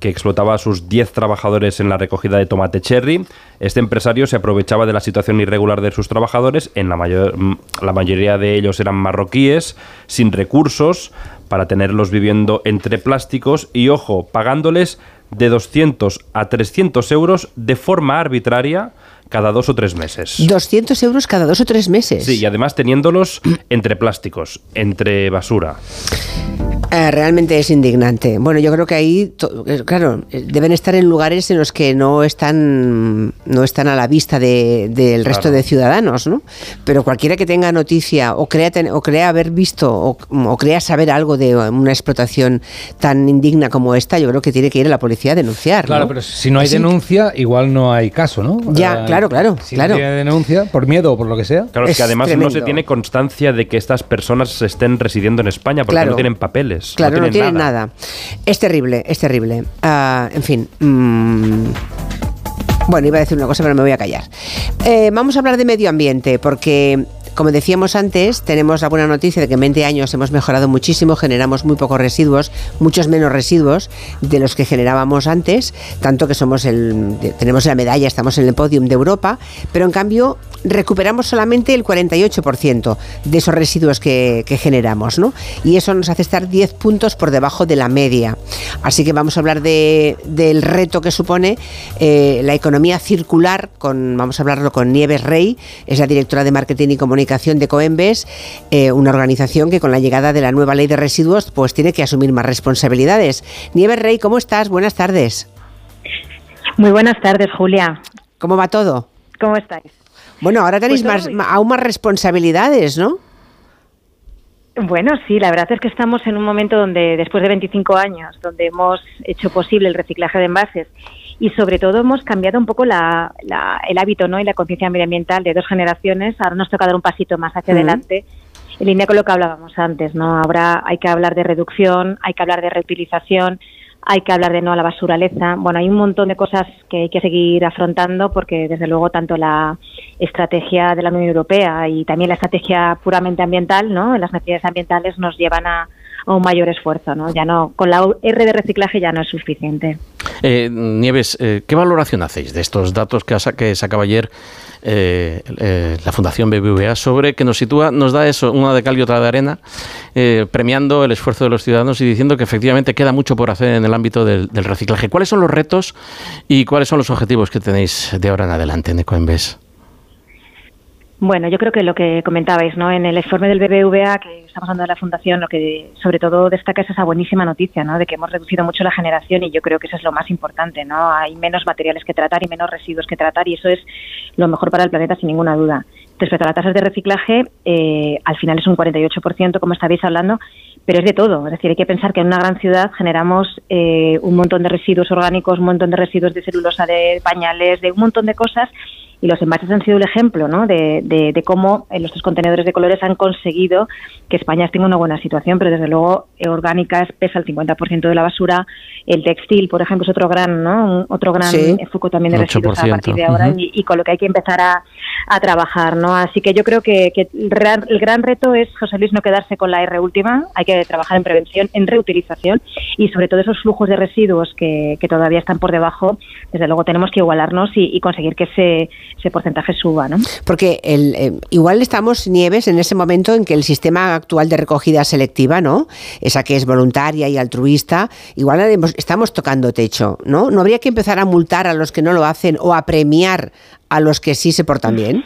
que explotaba a sus 10 trabajadores en la recogida de tomate cherry. Este empresario se aprovechaba de la situación irregular de sus trabajadores, en la, mayor, la mayoría de ellos eran marroquíes, sin recursos, para tenerlos viviendo entre plásticos y, ojo, pagándoles de 200 a 300 euros de forma arbitraria cada dos o tres meses. 200 euros cada dos o tres meses. Sí, y además teniéndolos entre plásticos, entre basura. Eh, realmente es indignante. Bueno, yo creo que ahí, eh, claro, eh, deben estar en lugares en los que no están, no están a la vista de- del resto Claro. de ciudadanos, ¿no? Pero cualquiera que tenga noticia o crea, ten- o crea haber visto o, o crea saber algo de una explotación tan indigna como esta, yo creo que tiene que ir a la policía a denunciar. Claro, ¿no? pero si no hay denuncia, igual no hay caso, ¿no? Ya, Eh, claro, claro, Si claro. no tiene denuncia, por miedo o por lo que sea. Claro, es, que además no se tiene constancia de que estas personas estén residiendo en España porque Claro. no tienen papeles. Claro, no tienen, nada. nada. Es terrible, es terrible. Ah, en fin. mm, bueno, iba a decir una cosa, pero me voy a callar. Eh, vamos a hablar de medio ambiente, porque. Como decíamos antes, tenemos la buena noticia de que en 20 años hemos mejorado muchísimo, generamos muy pocos residuos, muchos menos residuos de los que generábamos antes, tanto que somos el, tenemos la medalla, estamos en el podium de Europa, pero en cambio recuperamos solamente el 48% de esos residuos que, generamos, ¿no? Y eso nos hace estar 10 puntos por debajo de la media. Así que vamos a hablar de- del reto que supone eh, la economía circular, con, vamos a hablarlo con Nieves Rey, es la directora de Marketing y Comunicación de Coembes, eh, una organización que con la llegada de la nueva ley de residuos pues tiene que asumir más responsabilidades. Nieves Rey, ¿cómo estás? Buenas tardes. Muy buenas tardes, Julia. ¿Cómo va todo? ¿Cómo estáis? Bueno, ahora tenéis Pues más, aún más responsabilidades, ¿no? Bueno, sí, la verdad es que estamos en un momento donde, después de 25 años, donde hemos hecho posible el reciclaje de envases y sobre todo hemos cambiado un poco la- la- el hábito ¿no? y la conciencia medioambiental de dos generaciones. Ahora nos toca dar un pasito más hacia adelante en línea con lo que hablábamos antes. ¿no? Ahora hay que hablar de reducción, hay que hablar de reutilización, hay que hablar de no a la basuraleza. Bueno, hay un montón de cosas que hay que seguir afrontando porque, desde luego, tanto la estrategia de la Unión Europea y también la estrategia puramente ambiental, ¿no? Las necesidades ambientales nos llevan a, a un mayor esfuerzo, ¿no? Ya no, con la R de reciclaje ya no es suficiente. Eh, Nieves, eh, ¿qué valoración hacéis de estos datos que, que sacaba ayer eh, eh, la Fundación BBVA sobre que nos sitúa, nos da eso, una de cal y otra de arena, eh, premiando el esfuerzo de los ciudadanos y diciendo que efectivamente queda mucho por hacer en el ámbito del, del reciclaje? ¿Cuáles son los retos y cuáles son los objetivos que tenéis de ahora en adelante en Ecoembes? Bueno, yo creo que lo que comentabais, ¿no? En el informe del BBVA que estamos dando de la Fundación, lo que sobre todo destaca es esa buenísima noticia, ¿no? De que hemos reducido mucho la generación y yo creo que eso es lo más importante, ¿no? Hay menos materiales que tratar y menos residuos que tratar y eso es lo mejor para el planeta sin ninguna duda. Respecto a las tasas de reciclaje, eh, al final es un 48%, como estabais hablando, pero es de todo. Es decir, hay que pensar que en una gran ciudad generamos eh, un montón de residuos orgánicos, un montón de residuos de celulosa, de pañales, de un montón de cosas y los envases han sido el ejemplo ¿no? de, de, de cómo eh, los tres contenedores de colores han conseguido que España tenga una buena situación, pero desde luego eh, orgánica es- pesa el 50% de la basura, el textil, por ejemplo, es otro gran, ¿no? Otro gran Sí. eh, foco también de residuos a 8%, partir de ahora y, y con lo que hay que empezar a, a trabajar, ¿no? Así que yo creo que, que el, gran, el gran reto es, José Luis, no quedarse con la R última, hay que trabajar en prevención, en reutilización y sobre todo esos flujos de residuos que, que todavía están por debajo, desde luego tenemos que igualarnos y, y conseguir que ese, ese porcentaje suba, ¿no? Porque el, eh, igual estamos, Nieves, en ese momento en que el sistema actual de recogida selectiva, ¿no? Esa que es voluntaria y altruista, igual estamos tocando techo, ¿no? ¿No habría que empezar a multar a los que no lo hacen o a premiar a los que sí se portan bien?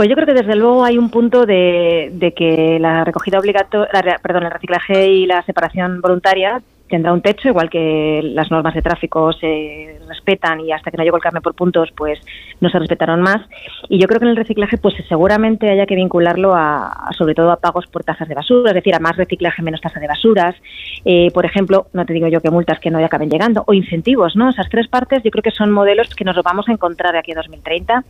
Pues yo creo que desde luego hay un punto de, de que la recogida obligatoria, perdón, el reciclaje y la separación voluntaria tendrá un techo, igual que las normas de tráfico se respetan y hasta que no llegó el cambio por puntos, pues no se respetaron más. Y yo creo que en el reciclaje, pues seguramente haya que vincularlo a, sobre todo a pagos por tasas de basura, es decir, a más reciclaje, menos tasa de basuras. Eh, por ejemplo, no te digo yo que multas que no acaben llegando, o incentivos, ¿no? Esas tres partes yo creo que son modelos que nos vamos a encontrar aquí a 2030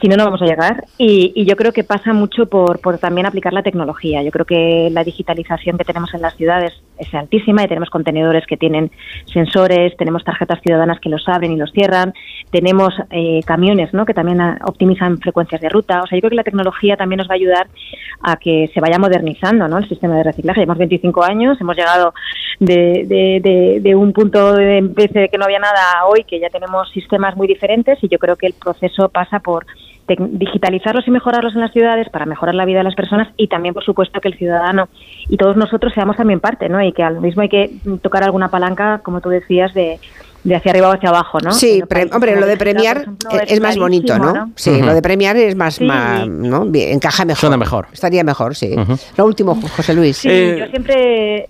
si no, no vamos a llegar. Y, yo creo que pasa mucho por, por también aplicar la tecnología. Yo creo que la digitalización que tenemos en las ciudades es altísima y tenemos contenedores que tienen sensores, tenemos tarjetas ciudadanas que los abren y los cierran, tenemos eh, camiones ¿no? que también optimizan frecuencias de ruta. O sea, yo creo que la tecnología también nos va a ayudar a que se vaya modernizando ¿no? el sistema de reciclaje. Llevamos 25 años, hemos llegado de, de, de, de un punto de, de que no había nada a hoy, que ya tenemos sistemas muy diferentes y yo creo que el proceso pasa por digitalizarlos y mejorarlos en las ciudades para mejorar la vida de las personas y también, por supuesto, que el ciudadano y todos nosotros seamos también parte, ¿no? Y que al mismo hay que tocar alguna palanca, como tú decías, de, de hacia arriba o hacia abajo, ¿no? Sí, países hombre, lo de premiar ejemplo, es, más bonito, ¿no? Sí, lo de premiar es más, Sí. más, ¿no? Bien, encaja mejor. Suena mejor. Estaría mejor, sí. Lo último, José Luis. Sí, Eh, yo siempre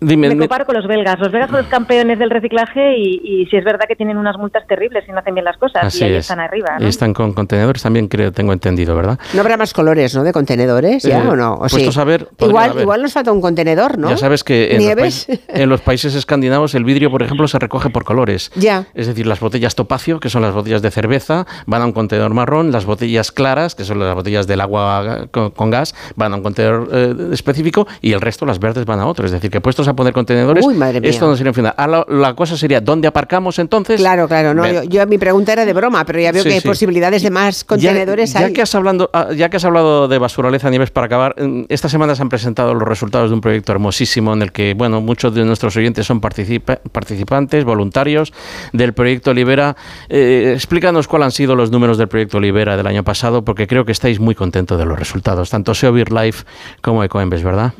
Dime, me comparo con los belgas. Los belgas son los campeones del reciclaje y, y sí es verdad que tienen unas multas terribles si no hacen bien las cosas Así y ahí es. están arriba, Y están con contenedores también, creo, tengo entendido, ¿verdad? No habrá más colores, ¿no? De contenedores, ¿ya Eh, o no? ¿O puestos sí? a ver, igual, haber. igual nos falta un contenedor, ¿no? Ya sabes que en los, países, en los países escandinavos el vidrio, por ejemplo, se recoge por colores. Ya. Es decir, las botellas topacio, que son las botellas de cerveza, van a un contenedor marrón, las botellas claras, que son las botellas del agua con, con gas, van a un contenedor eh, específico y el resto, las verdes, van a otro. Es decir, que puestos a poner contenedores, Uy, madre mía. esto no sería final. Ah, la, la cosa sería, ¿dónde aparcamos entonces? Claro, claro, no. Yo, yo- mi pregunta era de broma, pero ya veo Sí, que hay sí. posibilidades de más contenedores. Ya, ya hay. que has hablando, ah, ya que has hablado de basuraleza Nieves para acabar, mm, esta semana se han presentado los resultados de un proyecto hermosísimo en el que, bueno, muchos de nuestros oyentes son participa- participantes, voluntarios del proyecto Libera. Eh, explícanos cuáles han sido los números del proyecto Libera del año pasado, porque creo que estáis muy contentos de los resultados, tanto SEO Beer Life como Ecoembes, ¿verdad?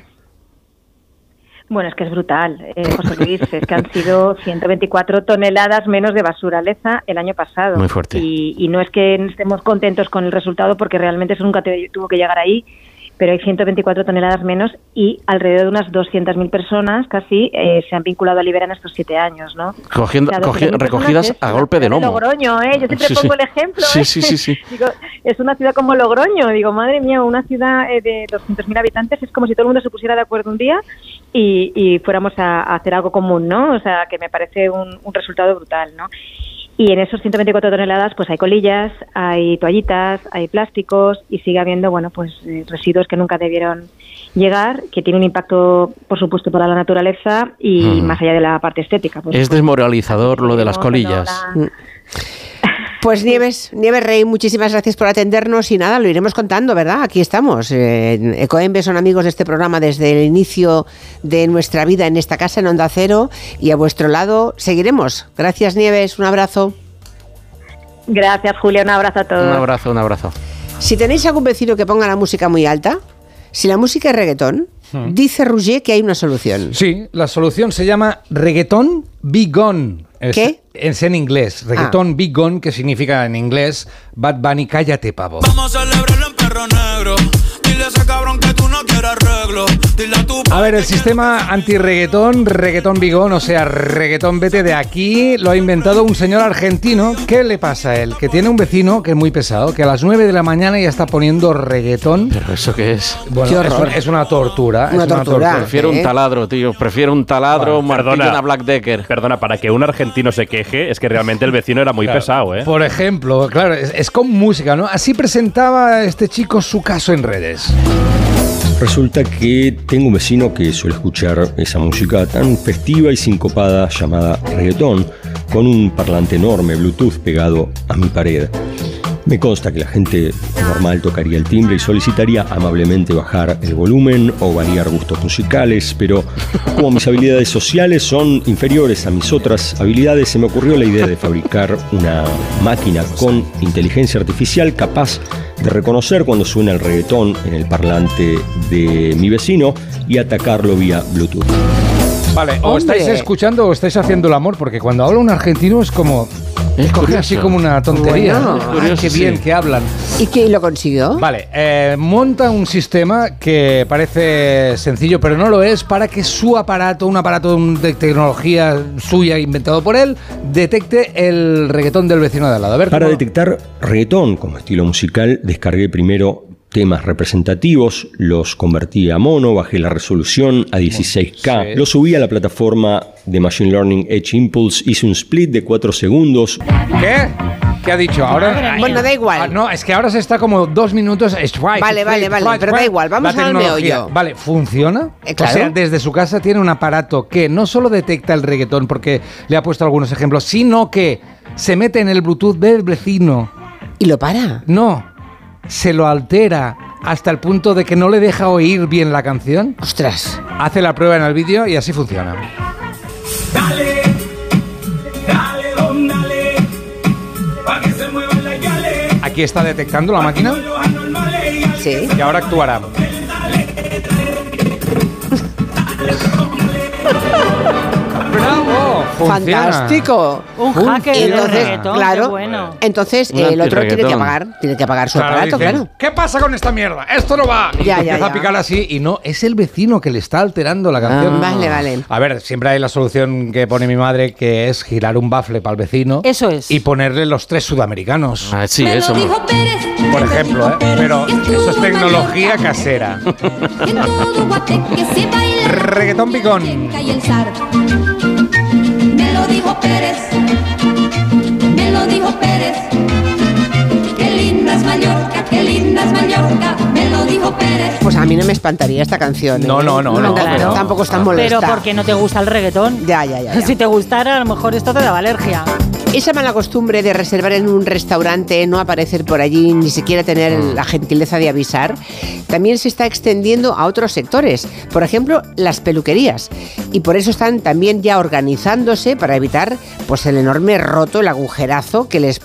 Bueno, es que es brutal, eh, José Luis. es que han sido 124 toneladas menos de basura leza el año pasado. Muy fuerte. Y, y no es que estemos contentos con el resultado, porque realmente eso nunca tuvo que llegar ahí, pero hay 124 toneladas menos y alrededor de unas 200.000 personas casi eh, se han vinculado a Libera en estos siete años, ¿no? Cogiendo, O sea, cogi- 200.000 recogidas a golpe de lomo. Logroño, ¿eh? Yo siempre Sí, pongo sí. el ejemplo. Sí, ¿eh? sí, sí, sí. Digo, es una ciudad como Logroño. Digo, madre mía, una ciudad eh, de 200.000 habitantes es como si todo el mundo se pusiera de acuerdo un día y, y fuéramos a, a hacer algo común, ¿no? O sea, que me parece un, un resultado brutal, ¿no? Y en esos 124 toneladas, pues hay colillas, hay toallitas, hay plásticos y sigue habiendo, bueno, pues eh, residuos que nunca debieron llegar, que tiene un impacto, por supuesto, para la naturaleza y Mm. más allá de la parte estética. Es desmoralizador lo de las colillas. la- Pues Nieves, Nieves Rey, muchísimas gracias por atendernos y nada, lo iremos contando, ¿verdad? Aquí estamos. Eh, Ecoembes son amigos de este programa desde el inicio de nuestra vida en esta casa, en Onda Cero, y a vuestro lado seguiremos. Gracias Nieves, un abrazo. Gracias, Julia. Un abrazo a todos. Un abrazo, un abrazo. Si tenéis algún vecino que ponga la música muy alta, si la música es reggaetón, Hmm. dice Rouget que hay una solución. Sí, la solución se llama reggaetón be gone. Es- ¿Qué? Es en inglés. Reggaetón be gone, que significa en inglés Bad Bunny, cállate, pavo. Vamos a celebrarlo en perro negro. Dile a ese cabrón que tú no quieres arreglo. Dile a tu A ver, el sistema anti-reggaetón, reggaetón bigón, o sea, reggaetón vete de aquí, lo ha inventado un señor argentino. ¿Qué le pasa a él? Que tiene un vecino que es muy pesado, que a las 9 de la mañana ya está poniendo reggaetón. ¿Pero eso qué es? Bueno, Qué es, horror. es una tortura. Una es tortura. Prefiero un ¿eh? taladro, tío. Prefiero un taladro, un martillo, perdona. una Black Decker. Perdona, para que un argentino se queje, es que realmente el vecino era muy Claro. pesado, ¿eh? Por ejemplo, claro, es, es con música, ¿no? Así presentaba este chico su caso en redes. Resulta que tengo un vecino que suele escuchar esa música tan festiva y sincopada llamada reggaetón, con un parlante enorme Bluetooth pegado a mi pared. Me consta que la gente normal tocaría el timbre y solicitaría amablemente bajar el volumen o variar gustos musicales, pero como mis habilidades sociales son inferiores a mis otras habilidades, se me ocurrió la idea de fabricar una máquina con inteligencia artificial capaz de reconocer cuando suena el reggaetón en el parlante de mi vecino y atacarlo vía Bluetooth. Vale, o Hombre. estáis escuchando o estáis haciendo el amor, porque cuando habla un argentino es como... Es curioso. así como una tontería. Bueno, Ah, curioso, qué bien sí. que hablan. ¿Y quién lo consiguió? Vale, eh, monta un sistema que parece sencillo, pero no lo es, para que su aparato, un aparato de tecnología suya inventado por él, detecte el reggaetón del vecino de al lado. A ver, Para cómo- detectar reggaetón como estilo musical, descargué primero temas representativos, los convertí a mono, bajé la resolución a 16K, Sí. lo subí a la plataforma de Machine Learning Edge Impulse, hice un split de 4 segundos, ¿Qué? ¿Qué ha dicho? Ahora. Bueno, da igual. Ah, no, es que ahora se está como dos minutos. strike, Vale, vale, strike, vale, pero da igual, vamos al meollo. Vale, ¿funciona? Eh, claro. O sea, desde su casa tiene un aparato que no solo detecta el reggaetón, porque le ha puesto algunos ejemplos, sino que se mete en el Bluetooth del vecino. ¿Y lo para? No, se lo altera hasta el punto de que no le deja oír bien la canción. Ostras. Hace la prueba en el vídeo y así funciona. Dale, dale, don, dale. Pa' que se muevan las yales. Aquí está detectando la máquina Sí. y ahora actuará. Fantástico. Un hacker de entonces, reggaetón, qué claro, bueno. entonces Un el otro tiene que antirreggaetón. pagar, tiene que pagar su Claro, aparato, dicen, claro. ¿Qué pasa con esta mierda? Esto no va. Y Ya, te ya, empieza a ya. picar así y no, es el vecino que le está alterando la canción. Ah. Vale, vale. A ver, siempre hay la solución que pone mi madre, que es girar un bafle para el vecino. Eso es. Y ponerle los tres sudamericanos. Ah, sí, eso. Por ejemplo, ¿eh? Pero eso es tecnología casera. Reggaetón picón. Me lo dijo Pérez, me lo dijo Pérez. Qué linda es Mallorca, qué linda es Mallorca, me lo. Pues a mí no me espantaría esta canción. ¿eh? No, no, no, no, Tampoco- pero- Tampoco es tan molesta. Pero porque no te gusta el reggaetón. Ya, ya, ya. ya. Si te gustara, a lo mejor esto te daba alergia. Esa mala costumbre de reservar en un restaurante, no aparecer por allí, ni siquiera tener Mm. la gentileza de avisar, también se está extendiendo a otros sectores. Por ejemplo, las peluquerías. Y por eso están también ya organizándose para evitar pues, el enorme roto, el agujerazo que les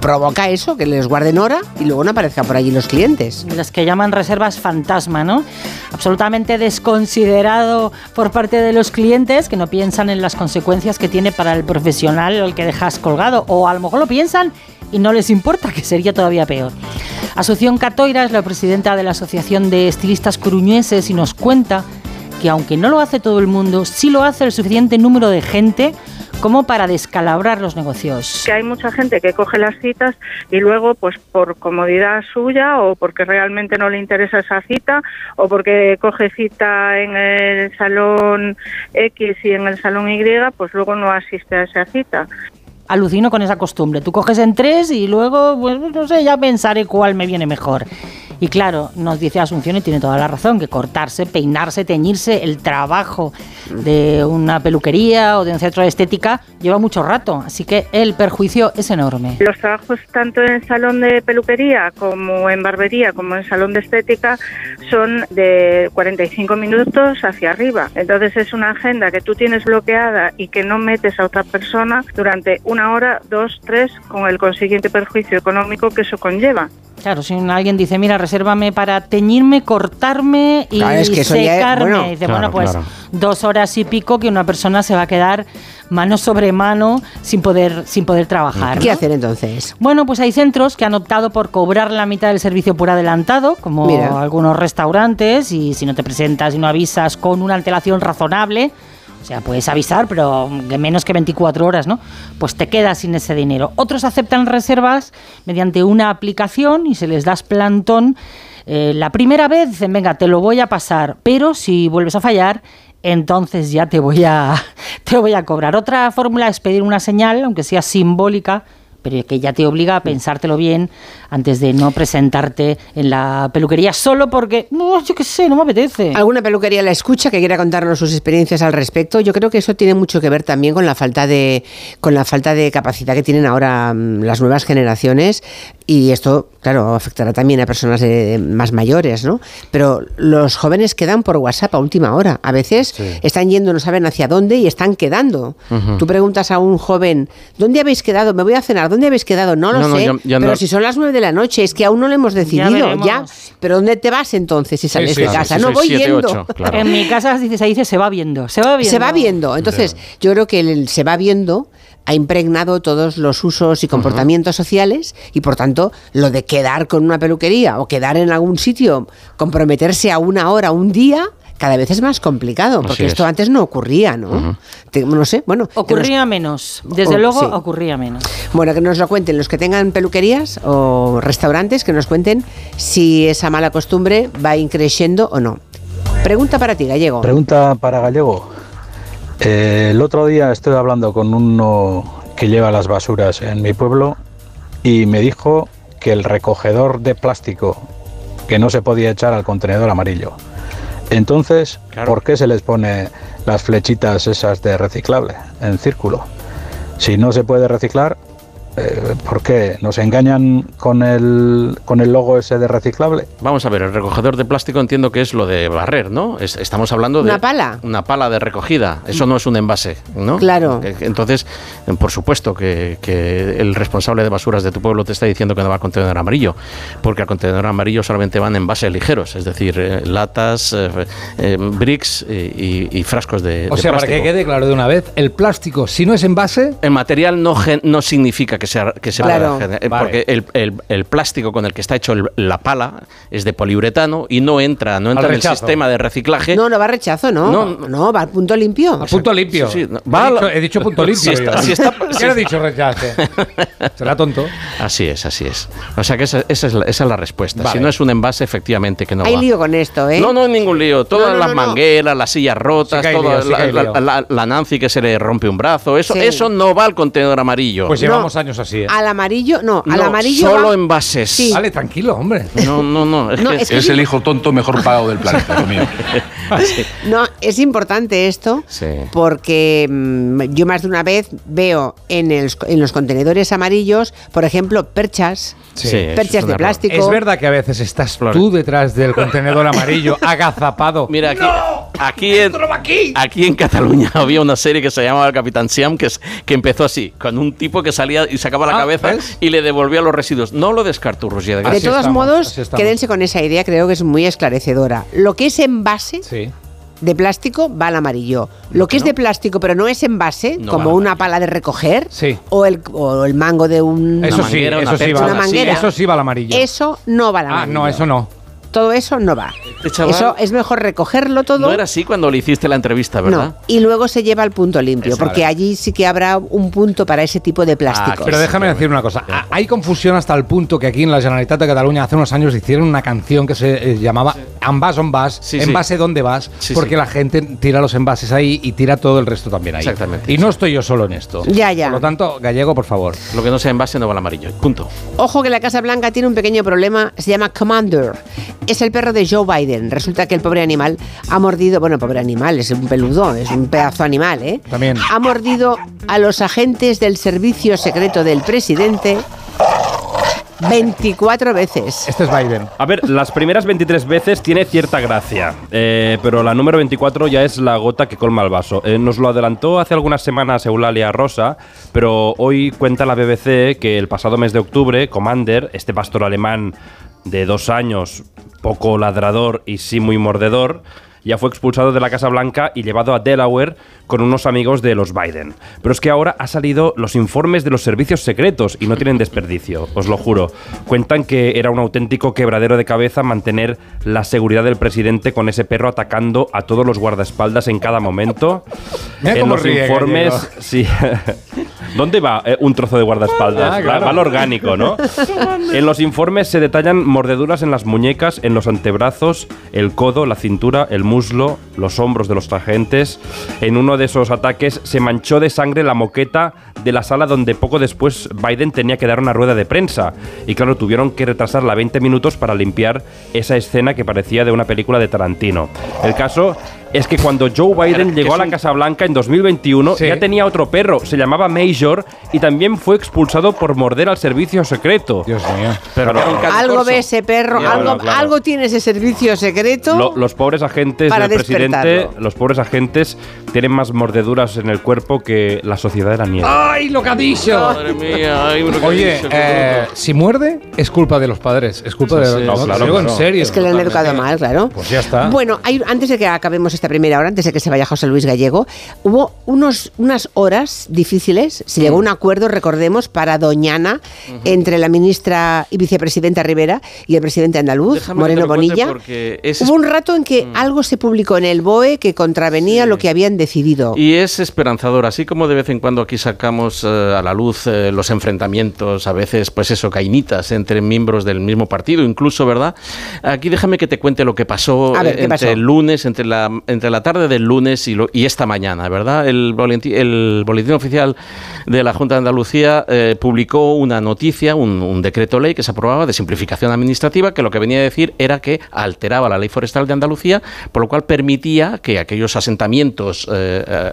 provoca eso, que les guarden hora y luego no aparezcan por allí los clientes. Las que llaman fantasma, ¿no? Absolutamente desconsiderado por parte de los clientes que no piensan en las consecuencias que tiene para el profesional al que dejas colgado. O a lo mejor lo piensan y no les importa, que sería todavía peor. Asunción Catoira es la presidenta de la Asociación de Estilistas Coruñeses y nos cuenta que aunque no lo hace todo el mundo, sí lo hace el suficiente número de gente como para descalabrar los negocios. que hay mucha gente que coge las citas y luego pues por comodidad suya o porque realmente no le interesa esa cita o porque coge cita en el salón X y en el salón Y pues luego no asiste a esa cita. alucino con esa costumbre. Tú coges en tres y luego, pues no sé, ya pensaré cuál me viene mejor. Y claro, nos dice Asunción y tiene toda la razón, que cortarse, peinarse, teñirse, el trabajo de una peluquería o de un centro de estética lleva mucho rato. Así que el perjuicio es enorme. Los trabajos tanto en salón de peluquería como en barbería como en salón de estética son de 45 minutos hacia arriba. Entonces es una agenda que tú tienes bloqueada y que no metes a otra persona durante una hora, dos, tres, con el consiguiente perjuicio económico que eso conlleva. Claro, si alguien dice, mira, resérvame para teñirme, cortarme y Claro, es que eso ya es- secarme. bueno, dice, claro, bueno, pues claro. dos horas y pico que una persona se va a quedar mano sobre mano sin poder, sin poder trabajar. ¿Qué ¿no? hacer entonces? Bueno, pues hay centros que han optado por cobrar la mitad del servicio por adelantado, como Mira. algunos restaurantes, y si no te presentas y no avisas con una antelación razonable, o sea, puedes avisar, pero menos que 24 horas, ¿no? Pues te quedas sin ese dinero. Otros aceptan reservas mediante una aplicación y se les das plantón. Eh, la primera vez dicen, venga, te lo voy a pasar, pero si vuelves a fallar, entonces ya te voy a, te voy a cobrar. Otra fórmula es pedir una señal, aunque sea simbólica, pero que ya te obliga a pensártelo bien antes de no presentarte en la peluquería solo porque, no, yo qué sé, no me apetece. ¿Alguna peluquería la escucha que quiera contarnos sus experiencias al respecto? Yo creo que eso tiene mucho que ver también con la falta de, con la falta de capacidad que tienen ahora mm, las nuevas generaciones y esto, claro, afectará también a personas eh, más mayores, ¿no? Pero los jóvenes quedan por WhatsApp a última hora. A veces están yendo, no saben hacia dónde y están quedando. Ujú. Tú preguntas a un joven, ¿dónde habéis quedado? Me voy a cenar, ¿dónde habéis quedado? No lo No, no, sé. ya- ya pero no- si son las nueve de la noche, es que aún no lo hemos decidido, ya. Pero ¿dónde te vas entonces si sales sí, de casa? sí, no voy siete, yendo. ocho, claro. En mi casa dice, se dice se va viendo, se va viendo. Se va viendo. Entonces, yo creo que el se va viendo ha impregnado todos los usos y comportamientos sociales y por tanto lo de quedar con una peluquería o quedar en algún sitio, comprometerse a una hora, un día, cada vez es más complicado, Así porque es. esto antes no ocurría, ¿no? Te- no sé, bueno. nos- Ocurría menos, desde Oh, luego sí. ocurría menos. bueno, que nos lo cuenten los que tengan peluquerías o restaurantes, que nos cuenten si esa mala costumbre va increciendo o no. Pregunta para ti, Gallego. Pregunta para Gallego. Eh, el otro día estoy hablando con uno que lleva las basuras en mi pueblo y me dijo que el recogedor de plástico que no se podía echar al contenedor amarillo. Entonces, ¿por qué se les pone las flechitas esas de reciclable en círculo? Si no se puede reciclar, Eh, ¿Por qué? ¿Nos engañan con el, con el logo ese de reciclable? Vamos a ver, el recogedor de plástico entiendo que es lo de barrer, ¿no? Es- estamos hablando de... Una pala. Una pala de recogida. Eso no es un envase, ¿no? Claro. Entonces, eh, por supuesto que, que el responsable de basuras de tu pueblo te está diciendo que no va al contenedor amarillo, porque al contenedor amarillo solamente van envases ligeros, es decir, eh, latas, eh, eh, bricks y, frascos de, O de sea, para que quede claro de una vez, el plástico, si no es envase, El material no, gen- no significa que, que se Claro. pueda gener- Vale. porque el, el- el plástico con el que está hecho el- la pala es de poliuretano y no entra, no entra en el rechazo. sistema de reciclaje. No, no va a rechazo, ¿no? No, No, va al punto limpio. a punto limpio. sí, sí, no, He va dicho- he dicho punto limpio. Si está- si está- ¿Qué si he dicho rechace? Será tonto. Así es, así es. O sea que esa, esa es, la, esa es la respuesta. Vale. Si no es un envase, efectivamente que no Hay va. lío con esto, ¿eh? No, no hay ningún lío. Todas No, no, las no, no. mangueras, las sillas rotas, Sí que hay todo, lío, sí que la, la- la- la Nancy que se le rompe un brazo, eso, Sí. eso no va al contenedor amarillo. Pues No. llevamos años así. ¿eh? Al amarillo, no, al No, amarillo solo va- envases. Sí. Vale, tranquilo, hombre. No, no, no. Es No, que, es que Es el hijo tonto mejor pagado del planeta, lo mío. No, es importante esto Sí. porque mm, yo más de una vez veo en, el- en los contenedores amarillos, por ejemplo, perchas, Sí, eso es perchas de plástico. Es verdad que a veces estás tú detrás del contenedor amarillo, agazapado. Mira, aquí, aquí, en, aquí en Cataluña había una serie que se llamaba El Capitán Siam que, es- que empezó así, con un tipo que salía y sacaba la Ah, cabeza ¿ves? y le devolvía los residuos. No lo descarto, Roger. De Así todos estamos, modos, quédense con esa idea, creo que es muy esclarecedora. Lo que es envase Sí. De plástico va al amarillo. Lo que es de plástico, pero no es envase, No como una pala de recoger, Sí. o, el, o el mango de un... Eso sí, manguera, una eso sí va. una manguera. Eso sí va al amarillo. Eso no va al ah, amarillo. no, eso no. Todo eso no va. Este chaval- Eso es mejor recogerlo todo. No era así cuando le hiciste la entrevista, ¿verdad? No, y luego se lleva al punto limpio, Exacto. porque allí sí que habrá un punto para ese tipo de plásticos. Ah, Pero déjame decir una cosa. Hay confusión hasta el punto que aquí en la Generalitat de Cataluña hace unos años hicieron una canción que se eh, llamaba Envas on vas, Sí, sí. envase dónde vas, Sí, porque sí. la gente tira los envases ahí y tira todo el resto también ahí. Exactamente. Y no estoy yo solo en esto. Ya, ya. Por lo tanto, Gallego, por favor. Lo que no sea envase no va al amarillo. Punto. Ojo que la Casa Blanca tiene un pequeño problema, se llama Commander. Es el perro de Joe Biden. Resulta que el pobre animal ha mordido, bueno, pobre animal, es un peludo, es un pedazo animal, ¿eh? También. Ha mordido a los agentes del servicio secreto del presidente 24 veces. Este es Biden. A ver, las primeras 23 veces tiene cierta gracia, eh, pero la número 24 ya es la gota que colma el vaso. Eh, nos lo adelantó hace algunas semanas Eulalia Rosa, pero hoy cuenta la BBC que el pasado mes de octubre, Commander, este pastor alemán de dos años, poco ladrador y sí muy mordedor, ya fue expulsado de la Casa Blanca y llevado a Delaware con unos amigos de los Biden. Pero es que ahora ha salido los informes de los servicios secretos y no tienen desperdicio, os lo juro. Cuentan que era un auténtico quebradero de cabeza mantener la seguridad del presidente con ese perro atacando a todos los guardaespaldas en cada momento. Mira en los ríe, informes, Gallego. sí. ¿Dónde va eh, un trozo de guardaespaldas? Ah, claro. Va al orgánico, ¿no? En los informes se detallan mordeduras en las muñecas, en los antebrazos, el codo, la cintura, el muslo, los hombros de los agentes. En uno de esos ataques se manchó de sangre la moqueta de la sala donde poco después Biden tenía que dar una rueda de prensa. Y claro, tuvieron que retrasarla 20 minutos para limpiar esa escena que parecía de una película de Tarantino. El caso es que cuando Joe Biden llegó a la un- Casa Blanca en 2021 Sí. ya tenía otro perro, se llamaba Major y también fue expulsado por morder al servicio secreto. Dios mío. Pero Claro. Algo ve ese perro, Claro, algo, claro. algo tiene ese servicio secreto. Lo- los pobres agentes Para del presidente, los pobres agentes tienen más mordeduras en el cuerpo que la sociedad de la nieve. ¡Ay, lo que ha dicho! Madre mía, ay, lo que Oye, eh, si muerde, es culpa de los padres. Es culpa de los sí. No, no, claro, en serio. es que le han educado mal, claro. Pues ya está. Bueno, hay- antes de que acabemos esta primera hora, antes de que se vaya José Luis Gallego, hubo unos, unas horas difíciles. Se Mm. llegó a un acuerdo, recordemos, para Doñana entre la ministra y vicepresidenta Rivera y el presidente andaluz, Déjame Moreno Bonilla. es Hubo un rato en que algo se publicó en el BOE que contravenía lo que habían decidido. Y es esperanzador, así como de vez en cuando aquí sacamos eh, a la luz eh, los enfrentamientos, a veces, pues eso, cainitas entre miembros del mismo partido, incluso, ¿verdad? Aquí déjame que te cuente lo que pasó, ver, eh, ¿qué entre pasó? el lunes, entre la, entre la tarde del lunes y, lo- y esta mañana, ¿verdad? El boletín, oficial de la Junta de Andalucía eh, publicó una noticia, un, decreto ley que se aprobaba de simplificación administrativa, que lo que venía a decir era que alteraba la ley forestal de Andalucía, por lo cual permitía que aquellos asentamientos eh, eh,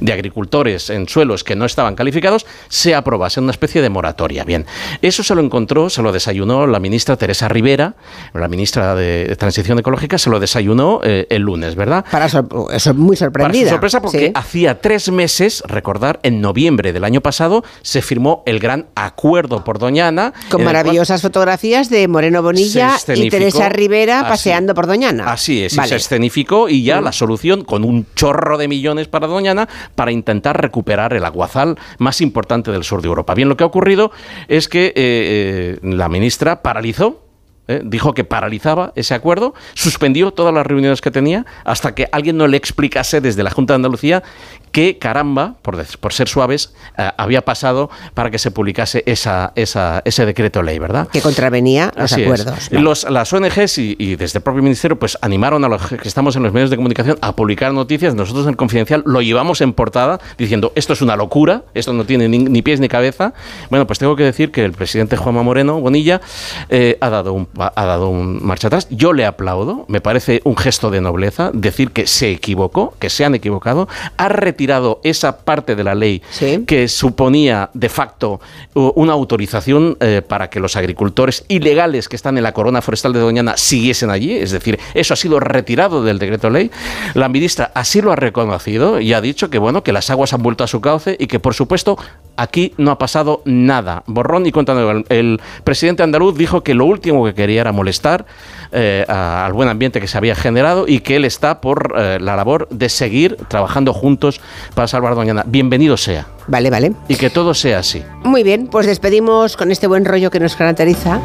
de agricultores en suelos que no estaban calificados se aprobase una especie de moratoria. Bien, eso se lo encontró, se lo desayunó la ministra Teresa Rivera, la ministra de Transición Ecológica, se lo desayunó el lunes, ¿verdad? Para sor- eso, muy Para sorprendida. su sorpresa, porque Sí. hacía tres meses, recordar, en noviembre del año pasado, se firmó el gran acuerdo por Doñana. Con maravillosas fotografías de Moreno Bonilla y Teresa Rivera así. paseando por Doñana. Así es, y se escenificó y ya Mm. la solución con un chorro de millones para Doñana para intentar recuperar el aguazal más importante del sur de Europa. Bien, lo que ha ocurrido es que eh, eh, la ministra paralizó. Eh, dijo que paralizaba ese acuerdo, suspendió todas las reuniones que tenía hasta que alguien no le explicase desde la Junta de Andalucía qué caramba, por, por ser suaves, eh, había pasado para que se publicase esa, esa- ese decreto ley, ¿verdad? Que contravenía los Así acuerdos. Los- las ONGs y, y desde el propio ministerio pues animaron a los que estamos en los medios de comunicación a publicar noticias. Nosotros en Confidencial lo llevamos en portada diciendo esto es una locura, esto no tiene ni, ni pies ni cabeza. Bueno, pues tengo que decir que el presidente Juanma Moreno Bonilla eh, ha, dado un, ha dado un marcha atrás. Yo le aplaudo, me parece un gesto de nobleza decir que se equivocó, que se han equivocado, ha retirado esa parte de la ley que suponía de facto una autorización eh, para que los agricultores ilegales que están en la corona forestal de Doñana siguiesen allí, es decir, eso ha sido retirado del decreto ley. La ministra así lo ha reconocido y ha dicho que bueno, que las aguas han vuelto a su cauce y que por supuesto aquí no ha pasado nada. Borrón y cuenta nueva. El, presidente andaluz dijo que lo último que quería era molestar eh, a- al buen ambiente que se había generado y que él está por eh, la labor de seguir trabajando juntos para salvar Doñana. Bienvenido sea. Vale, vale. Y que todo sea así. Muy bien, pues despedimos con este buen rollo que nos caracteriza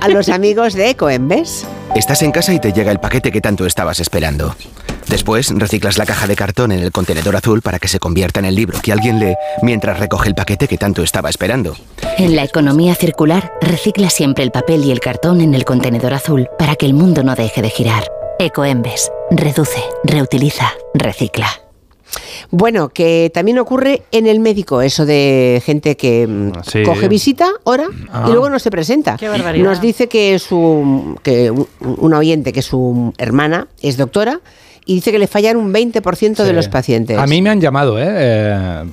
a los amigos de Ecoembes. Estás en casa y te llega el paquete que tanto estabas esperando. Después reciclas la caja de cartón en el contenedor azul para que se convierta en el libro que alguien lee mientras recoge el paquete que tanto estaba esperando. En la economía circular, recicla siempre el papel y el cartón en el contenedor azul para que el mundo no deje de girar. Ecoembes. Reduce, reutiliza, recicla. Bueno, que también ocurre en el médico, eso de gente que mm, Sí. coge visita, hora, Ah. y luego no se presenta. Qué barbaridad. Nos dice que su que un, un oyente, que su hermana es doctora, y dice que le fallan un 20% de Sí. los pacientes. A mí me han llamado, ¿eh? Eh,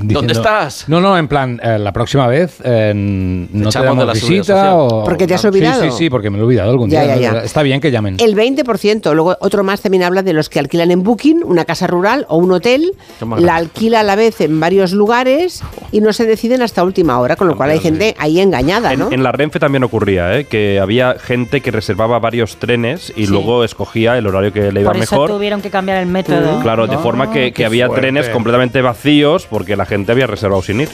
diciendo- estás? No, no, en plan, eh, la próxima vez eh, no te de damos la visita o... Porque te has Sí, olvidado. Sí, sí, porque me lo he olvidado algún Ya, día. ya, ya. Está bien que llamen. El 20%, luego otro más también habla de los que alquilan en Booking una casa rural o un hotel, la alquila a la vez en varios lugares y no se deciden hasta última hora, con lo cual hay gente ahí engañada, En, ¿no? en la Renfe también ocurría, ¿eh? que había gente que reservaba varios trenes y Sí. luego escogía el horario que le iba Por eso mejor. tuvieron que cambiar el método. Claro, de forma que, que qué había fuerte. trenes completamente vacíos porque la gente había reservado sin ir.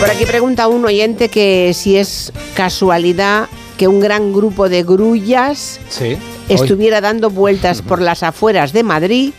Por aquí pregunta un oyente que si es casualidad que un gran grupo de grullas Sí. estuviera dando vueltas por las afueras de Madrid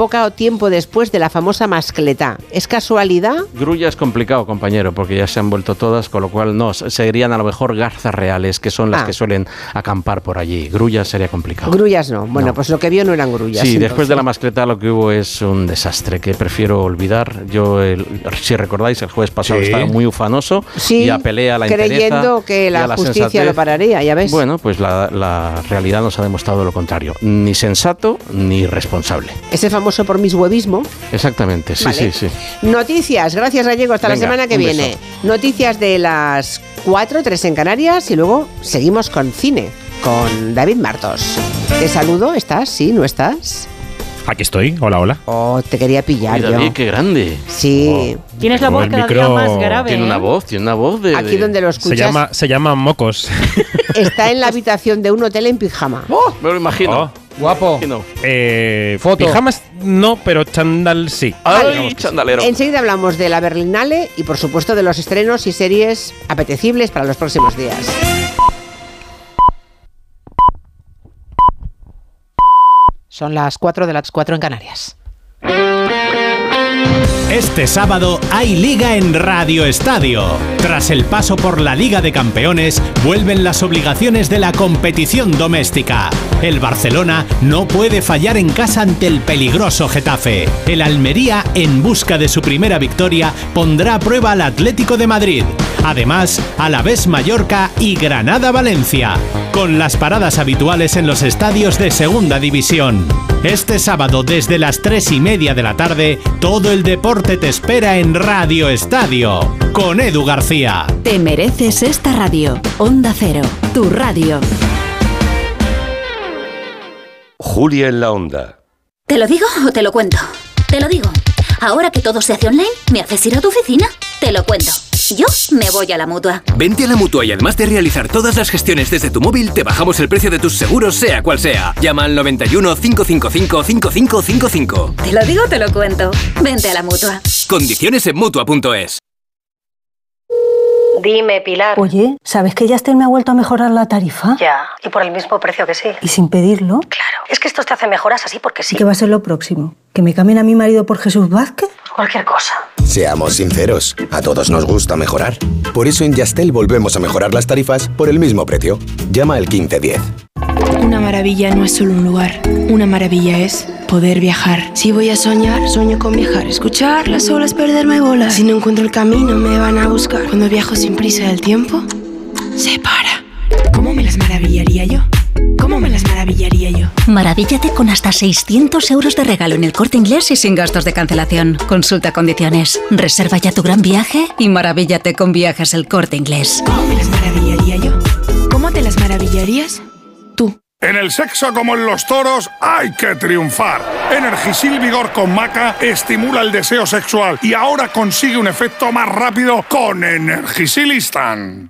poco tiempo después de la famosa mascletá. ¿Es casualidad? Grulla es complicado, compañero, porque ya se han vuelto todas, con lo cual no, serían a lo mejor garzas reales, que son las Ah. que suelen acampar por allí. Grulla sería complicado. Grullas no. Bueno, pues lo que vio no eran grullas. Sí, entonces. después de la mascleta lo que hubo es un desastre que prefiero olvidar. Yo, el- si recordáis, el jueves pasado Sí. estaba muy ufanoso Sí, y apelé a la creyendo que la la justicia sensatez. lo pararía, ya ves. Bueno, pues la, la realidad nos ha demostrado lo contrario. Ni sensato ni responsable. Ese famoso por mis huevismo. Exactamente, sí, Vale. sí, sí. Noticias, gracias Gallego, hasta la semana que viene. beso. Noticias de las 4, 3 en Canarias y luego seguimos con cine, con David Martos. Te saludo, ¿estás? ¿Sí? ¿No estás? Aquí estoy, hola, hola. Oh, te quería pillar yo. David, qué grande. Sí. Tienes la voz cada día micro- más grave. Tiene una ¿eh? voz, tiene una voz de... Aquí de- donde lo Se escuchas llama, se llama Mocos. está en la habitación de un hotel en pijama. Me lo imagino. Oh. Guapo. Eh, Foto. Pijamas no, pero chandal sí. Ay, chandalero. Enseguida hablamos de la Berlinale y por supuesto de los estrenos y series apetecibles para los próximos días. Son las 4 de las 4 en Canarias. Este sábado hay liga en Radio Estadio. Tras el paso por la Liga de Campeones, vuelven las obligaciones de la competición doméstica. El Barcelona no puede fallar en casa ante el peligroso Getafe. El Almería, en busca de su primera victoria, pondrá a prueba al Atlético de Madrid. Además, Alavés Mallorca y Granada Valencia, con las paradas habituales en los estadios de Segunda División. Este sábado desde las 3 y media de la tarde, todo el deporte te espera en Radio Estadio, con Edu García. Te mereces esta radio. Onda Cero, tu radio. Julia en la onda. ¿Te lo digo o te lo cuento? Te lo digo. Ahora que todo se hace online, ¿me haces ir a tu oficina? Te lo cuento. Yo me voy a la mutua. Vente a la mutua y además de realizar todas las gestiones desde tu móvil, te bajamos el precio de tus seguros, sea cual sea. Llama al 91 555 5555. Te lo digo o te lo cuento. Vente a la mutua. Condiciones en mutua.es. Dime, Pilar. Oye, ¿sabes que Yastel me ha vuelto a mejorar la tarifa? Ya, y por el mismo precio que sí. ¿Y sin pedirlo? Claro, es que esto te hace mejoras así porque sí. ¿Qué va a ser lo próximo? ¿Que me cambien a mi marido por Jesús Vázquez? Cualquier cosa. Seamos sinceros, a todos nos gusta mejorar. Por eso en Yastel volvemos a mejorar las tarifas por el mismo precio. Llama al 1510. Una maravilla no es solo un lugar. Una maravilla es poder viajar. Si voy a soñar, sueño con viajar. Escuchar las olas, perderme bolas. Si no encuentro el camino, me van a buscar. Cuando viajo sin prisa del tiempo, se para. ¿Cómo me las maravillaría yo? ¿Cómo me las maravillaría yo? Maravíllate con hasta 600 euros de regalo en el corte inglés y sin gastos de cancelación. Consulta condiciones. Reserva ya tu gran viaje y maravíllate con viajes el corte inglés. ¿Cómo me las maravillaría yo? ¿Cómo te las maravillarías? En el sexo como en los toros hay que triunfar. Energisil Vigor con Maca estimula el deseo sexual y ahora consigue un efecto más rápido con Energisil Instant.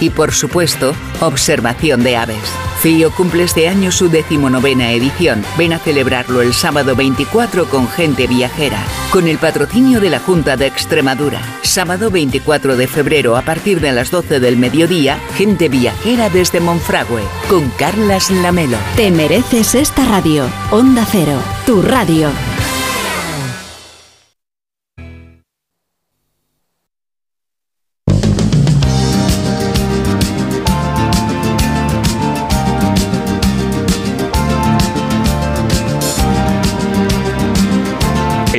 y, por supuesto, observación de aves. FIO cumple este año su decimonovena edición. Ven a celebrarlo el sábado 24 con gente viajera, con el patrocinio de la Junta de Extremadura. Sábado 24 de febrero a partir de las 12 del mediodía, gente viajera desde Monfragüe, con Carlas Lamelo. Te mereces esta radio. Onda Cero, tu radio.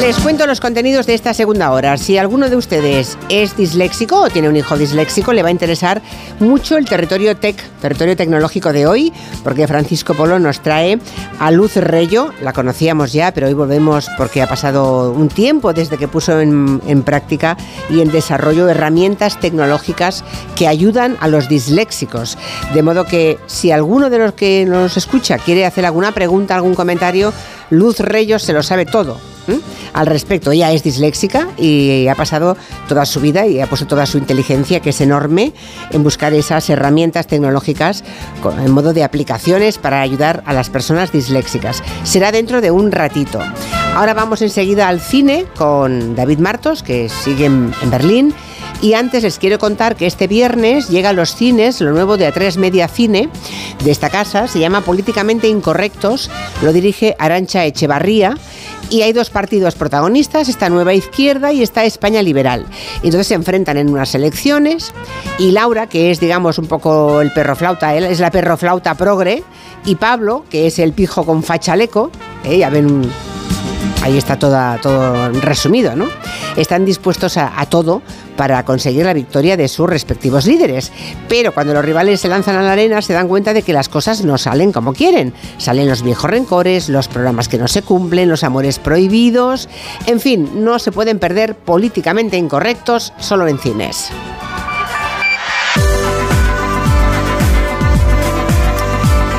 Les cuento los contenidos de esta segunda hora. Si alguno de ustedes es disléxico o tiene un hijo disléxico, le va a interesar mucho el territorio tech, territorio tecnológico de hoy, porque Francisco Polo nos trae a Luz Reyo. La conocíamos ya, pero hoy volvemos porque ha pasado un tiempo desde que puso en, en práctica y en desarrollo herramientas tecnológicas que ayudan a los disléxicos. De modo que si alguno de los que nos escucha quiere hacer alguna pregunta, algún comentario, Luz Reyo se lo sabe todo al respecto. Ella es disléxica y ha pasado toda su vida y ha puesto toda su inteligencia, que es enorme, en buscar esas herramientas tecnológicas en modo de aplicaciones para ayudar a las personas disléxicas. Será dentro de un ratito. Ahora vamos enseguida al cine con David Martos, que sigue en Berlín. Y antes les quiero contar que este viernes llega a los cines lo nuevo de A3 Media Cine de esta casa. Se llama Políticamente Incorrectos. Lo dirige Arancha Echevarría. Y hay dos partidos protagonistas, esta Nueva Izquierda y esta España Liberal. Entonces se enfrentan en unas elecciones y Laura, que es digamos un poco el perro flauta, es la perro flauta progre, y Pablo, que es el pijo con fachaleco, ¿eh? ya ven ahí está todo resumido, ¿no? Están dispuestos a todo para conseguir la victoria de sus respectivos líderes. Pero cuando los rivales se lanzan a la arena se dan cuenta de que las cosas no salen como quieren. Salen los viejos rencores, los programas que no se cumplen, los amores prohibidos. En fin, no se pueden perder políticamente incorrectos solo en cines.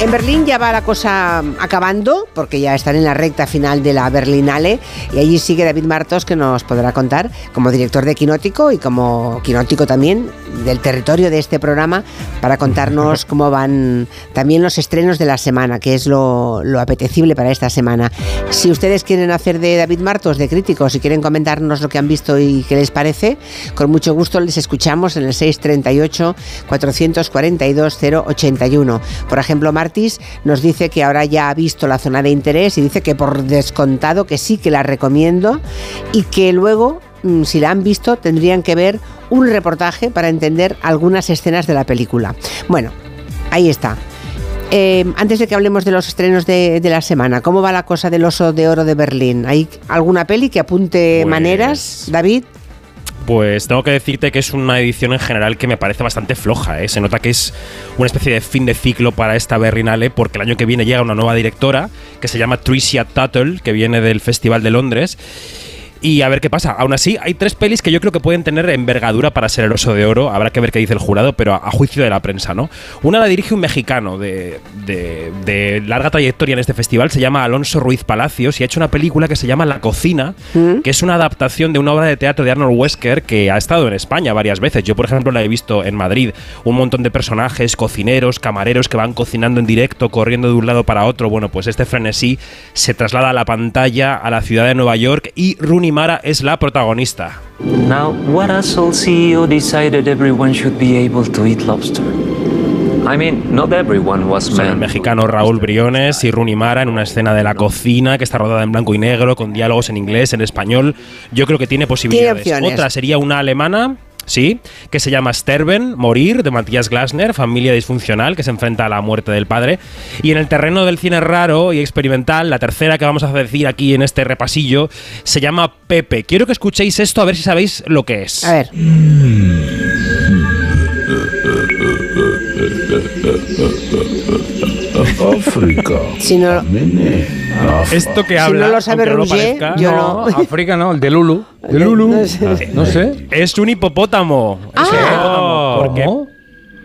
En Berlín ya va la cosa acabando, porque ya están en la recta final de la Berlinale, y allí sigue David Martos, que nos podrá contar, como director de Quinótico y como Quinótico también, del territorio de este programa, para contarnos cómo van también los estrenos de la semana, que es lo, lo apetecible para esta semana. Si ustedes quieren hacer de David Martos, de críticos, si quieren comentarnos lo que han visto y qué les parece, con mucho gusto les escuchamos en el 638 442 081. Por ejemplo, Nos dice que ahora ya ha visto la zona de interés y dice que por descontado que sí que la recomiendo y que luego, mm, si la han visto, tendrían que ver un reportaje para entender algunas escenas de la película. Bueno, ahí está. Eh, antes de que hablemos de los estrenos de, de la semana, ¿cómo va la cosa del oso de oro de Berlín? ¿Hay alguna peli que apunte Pues- maneras, David? Pues tengo que decirte que es una edición en general que me parece bastante floja. ¿eh? Se nota que es una especie de fin de ciclo para esta Berlinale porque el año que viene llega una nueva directora que se llama Tricia Tuttle, que viene del Festival de Londres. Y a ver qué pasa. Aún así, hay tres pelis que yo creo que pueden tener envergadura para ser el oso de oro. Habrá que ver qué dice el jurado, pero a, juicio de la prensa, ¿no? Una la dirige un mexicano de, de- de larga trayectoria en este festival, se llama Alonso Ruiz Palacios y ha hecho una película que se llama La Cocina, que es una adaptación de una obra de teatro de Arnold Wesker que ha estado en España varias veces. Yo, por ejemplo, la he visto en Madrid. Un montón de personajes, cocineros, camareros que van cocinando en directo, corriendo de un lado para otro. Bueno, pues este frenesí se traslada a la pantalla, a la ciudad de Nueva York y Rooney Mara es la protagonista. Now, what asshole CEO decided everyone should be able to eat lobster? I mean, not everyone was Son el mexicano Raúl Briones y Rooney Mara en una escena de la cocina que está rodada en blanco y negro, con diálogos en inglés, en español. Yo creo que tiene posibilidades. Otra sería una alemana. Sí, que se llama Sterben, Morir, de Matías Glasner, familia disfuncional que se enfrenta a la muerte del padre. Y en el terreno del cine raro y experimental, la tercera que vamos a decir aquí en este repasillo se llama Pepe. Quiero que escuchéis esto a ver si sabéis lo que es. A ver. África. Si no, Esto que Si habla, no lo sabe no Roger, parezca, yo no. África no, el de Lulu. De Lulu. No sé. No sé. Es un hipopótamo. Es un Ah. hipopótamo. Porque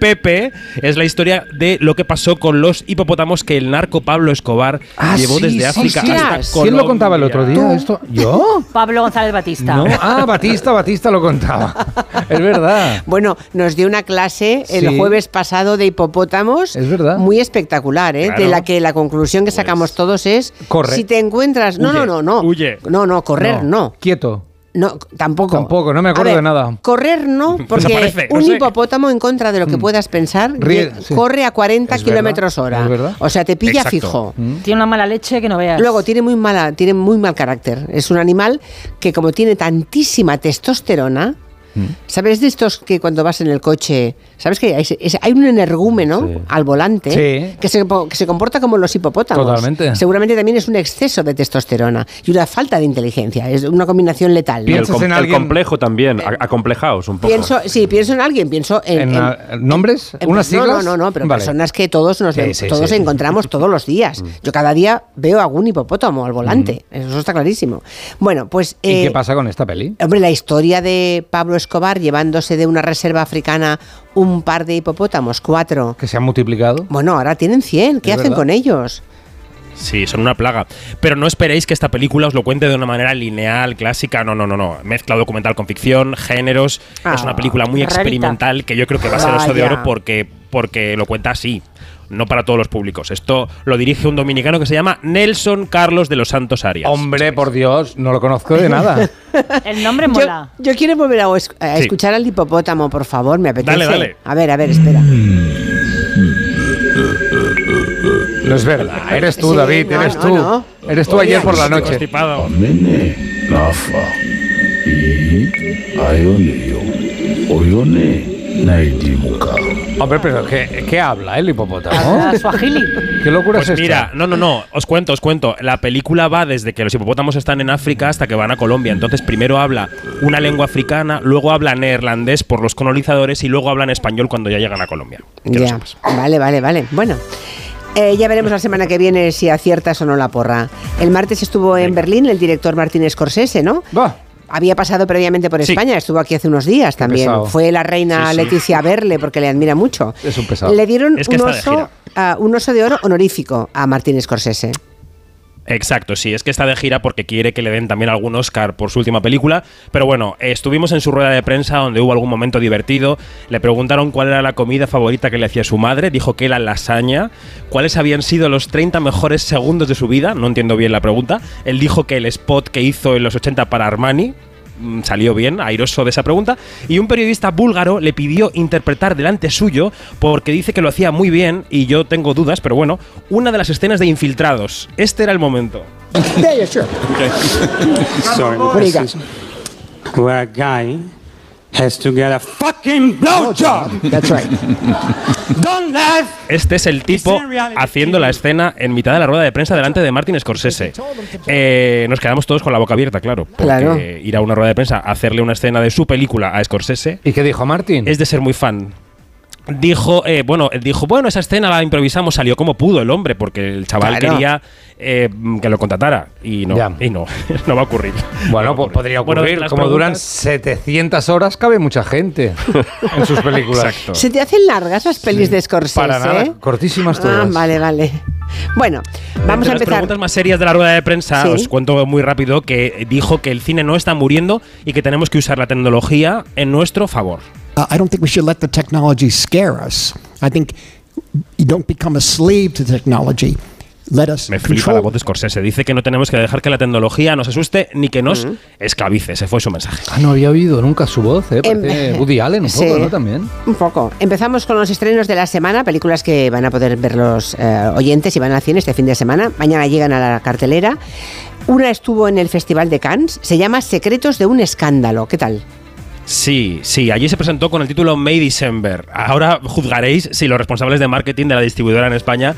Pepe es la historia de lo que pasó con los hipopótamos que el narco Pablo Escobar Ah, llevó sí, desde sí, África sí. hasta ¿Quién Colombia. lo contaba el otro día esto? ¿Yo? Pablo González Batista. No. Ah, Batista, Batista lo contaba. Es verdad. Bueno, nos dio una clase el Sí. jueves pasado de hipopótamos. Es verdad. Muy espectacular, ¿eh? Claro. De la que la conclusión que sacamos todos es. Corre. Si te encuentras. No, Huye. no, no, no. Huye. No, no, correr no. Quieto. No, tampoco. Tampoco, no me acuerdo ver, de nada. Correr no, porque no un sé. hipopótamo, en contra de lo que puedas pensar, Ríe, lle- sí. corre a 40 Es kilómetros hora. es verdad. O sea, te pilla Exacto. fijo. Tiene una mala leche que no veas. Luego tiene muy mala, tiene muy mal carácter. Es un animal que como tiene tantísima testosterona, Mm. ¿sabes de estos que cuando vas en el coche, sabes que hay, es- hay un energúmeno al volante Sí. que, se, po- que se comporta como los hipopótamos? Totalmente. Seguramente también es un exceso de testosterona y una falta de inteligencia. Es una combinación letal. El, ¿Piensas com- en el alguien- complejo también, a- acomplejaos un poco. Pienso, sí, pienso en alguien, pienso en, ¿En, en- nombres? en- ¿Unas no, siglas? No, no, no, pero Vale. personas que todos nos Sí, vemos- sí, todos sí. Mm. encontramos todos los días. Yo cada día veo algún hipopótamo al volante. Eso está clarísimo. Bueno, pues. ¿Y eh, qué pasa con esta peli? Hombre, la historia de Pablo Escobar llevándose de una reserva africana un par de hipopótamos, cuatro. Que se han multiplicado. Bueno, ahora tienen 100. ¿Qué hacen verdad. con ellos? Sí, son una plaga. Pero no esperéis que esta película os lo cuente de una manera lineal, clásica. No, no, no, no. Mezcla documental con ficción, géneros. Ah, es una película muy rarita. experimental que yo creo que va a ser oso de oro porque, porque lo cuenta así. No para todos los públicos. Esto lo dirige un dominicano que se llama Nelson Carlos de los Santos Arias. Hombre, por Dios, no lo conozco de nada. El nombre Yo, mola. yo quiero volver a, a Sí. escuchar al hipopótamo, por favor, me apetece. Dale, dale. A ver, a ver, espera. No es verdad. Eres tú, Sí, David, no, eres no, tú. no. Eres tú ayer por la noche. Hombre, pero ¿qué, qué habla el hipopótamo? Habla suajili. ¿Qué locura Pues es esta? mira, no, no, no, os cuento, os cuento. La película va desde que los hipopótamos están en África hasta que van a Colombia. Entonces, primero habla una lengua africana, luego habla neerlandés por los colonizadores y luego hablan español cuando ya llegan a Colombia. Ya. Vale, vale, vale. Bueno. eh, ya veremos la semana que viene si aciertas o no la porra. El martes estuvo en Berlín el director Martín Scorsese, ¿no? Había pasado previamente por Sí. España, estuvo aquí hace unos días también. Fue la reina Sí. Leticia a verle porque le admira mucho. Es un pesado. Le dieron Es que un, oso, ah, un oso de oro honorífico a Martín Scorsese. Exacto, sí, es que está de gira porque quiere que le den también algún Oscar por su última película. Pero bueno, estuvimos en su rueda de prensa donde hubo algún momento divertido. Le preguntaron cuál era la comida favorita que le hacía su madre. Dijo que era lasaña. ¿Cuáles habían sido los 30 mejores segundos de su vida? No entiendo bien la pregunta. Él dijo que el spot que hizo en los 80 para Armani. Mm, Salió bien, airoso de esa pregunta. Y un periodista búlgaro le pidió interpretar delante suyo porque dice que lo hacía muy bien y yo tengo dudas, pero bueno, una de las escenas de Infiltrados. Este era el momento. Yeah, yeah, sure. Sorry, What do you this got? is where a guy has to get a fucking blowjob. That's right. Don't laugh. Este es el tipo haciendo la escena en mitad de la rueda de prensa delante de Martin Scorsese. Eh, nos quedamos todos con la boca abierta, claro. Porque Claro. ir a una rueda de prensa a hacerle una escena de su película a Scorsese. ¿Y qué dijo Martin? Es de ser muy fan. Dijo, eh, bueno, él dijo, bueno, esa escena la improvisamos, salió como pudo el hombre, porque el chaval Claro. quería eh, que lo contratara. Y no, Ya. y no, no va a ocurrir. Bueno, pues podría ocurrir. las Como duran preguntas- 700 horas, cabe mucha gente en sus películas. Exacto. ¿Se te hacen largas las pelis de Scorsese? Para nada, cortísimas Ah, todas. vale, vale. Bueno, vamos Entre a las empezar. preguntas más serias de la rueda de prensa, Sí. os cuento muy rápido que dijo que el cine no está muriendo y que tenemos que usar la tecnología en nuestro favor. Uh, I don't think we should let the technology scare us. I think you don't become a slave to technology. Let us Me flipa control la voz de Scorsese. Dice que no tenemos que dejar que la tecnología nos asuste ni que nos Mm. esclavice. Ese fue su mensaje. Ah, no había oído nunca su voz, ¿eh? Parece Em- Woody Allen un Sí. poco, ¿no? También. Un poco. Empezamos con los estrenos de la semana, películas que van a poder ver los eh, oyentes y van al cine este fin de semana. Mañana llegan a la cartelera. Una estuvo en el Festival de Cannes, se llama Secretos de un escándalo. ¿Qué tal? Sí, sí, allí se presentó con el título May December. Ahora juzgaréis si los responsables de marketing de la distribuidora en España.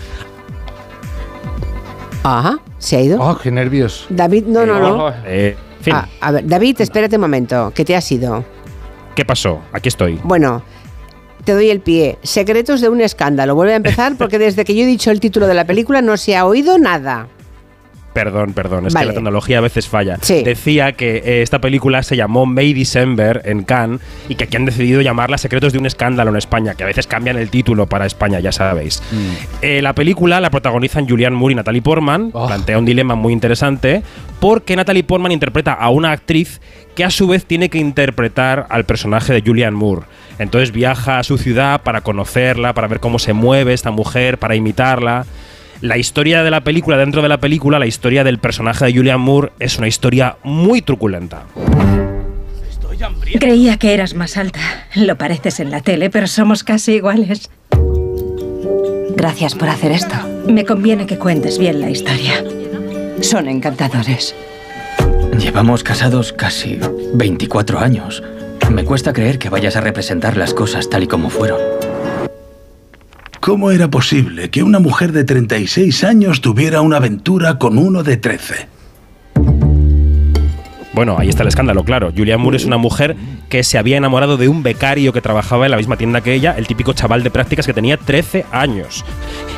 Ajá, se ha ido. Oh, qué nervios. David, no, no, no. Eh, fin, Ah, a ver, David, espérate un momento, ¿qué te ha sido? ¿qué pasó? Aquí estoy. Bueno, te doy el pie. Secretos de un escándalo. Vuelve a empezar porque desde que yo he dicho el título de la película no se ha oído nada. Perdón, perdón, es Vale. que la tecnología a veces falla. Sí. Decía que eh, esta película se llamó May December en Cannes y que aquí han decidido llamarla Secretos de un escándalo en España, que a veces cambian el título para España, ya sabéis. Eh, la película la protagonizan Julianne Moore y Natalie Portman. Plantea un dilema muy interesante porque Natalie Portman interpreta a una actriz que a su vez tiene que interpretar al personaje de Julianne Moore. Entonces viaja a su ciudad para conocerla, para ver cómo se mueve esta mujer, para imitarla. La historia de la película, dentro de la película, la historia del personaje de Julianne Moore es una historia muy truculenta. Creía que eras más alta. Lo pareces en la tele, pero somos casi iguales. Gracias por hacer esto. Me conviene que cuentes bien la historia. Son encantadores. Llevamos casados casi 24 años. Me cuesta creer que vayas a representar las cosas tal y como fueron. ¿Cómo era posible que una mujer de 36 años tuviera una aventura con uno de 13? Bueno, ahí está el escándalo, claro. Julianne Moore es una mujer que se había enamorado de un becario que trabajaba en la misma tienda que ella, el típico chaval de prácticas que tenía 13 años.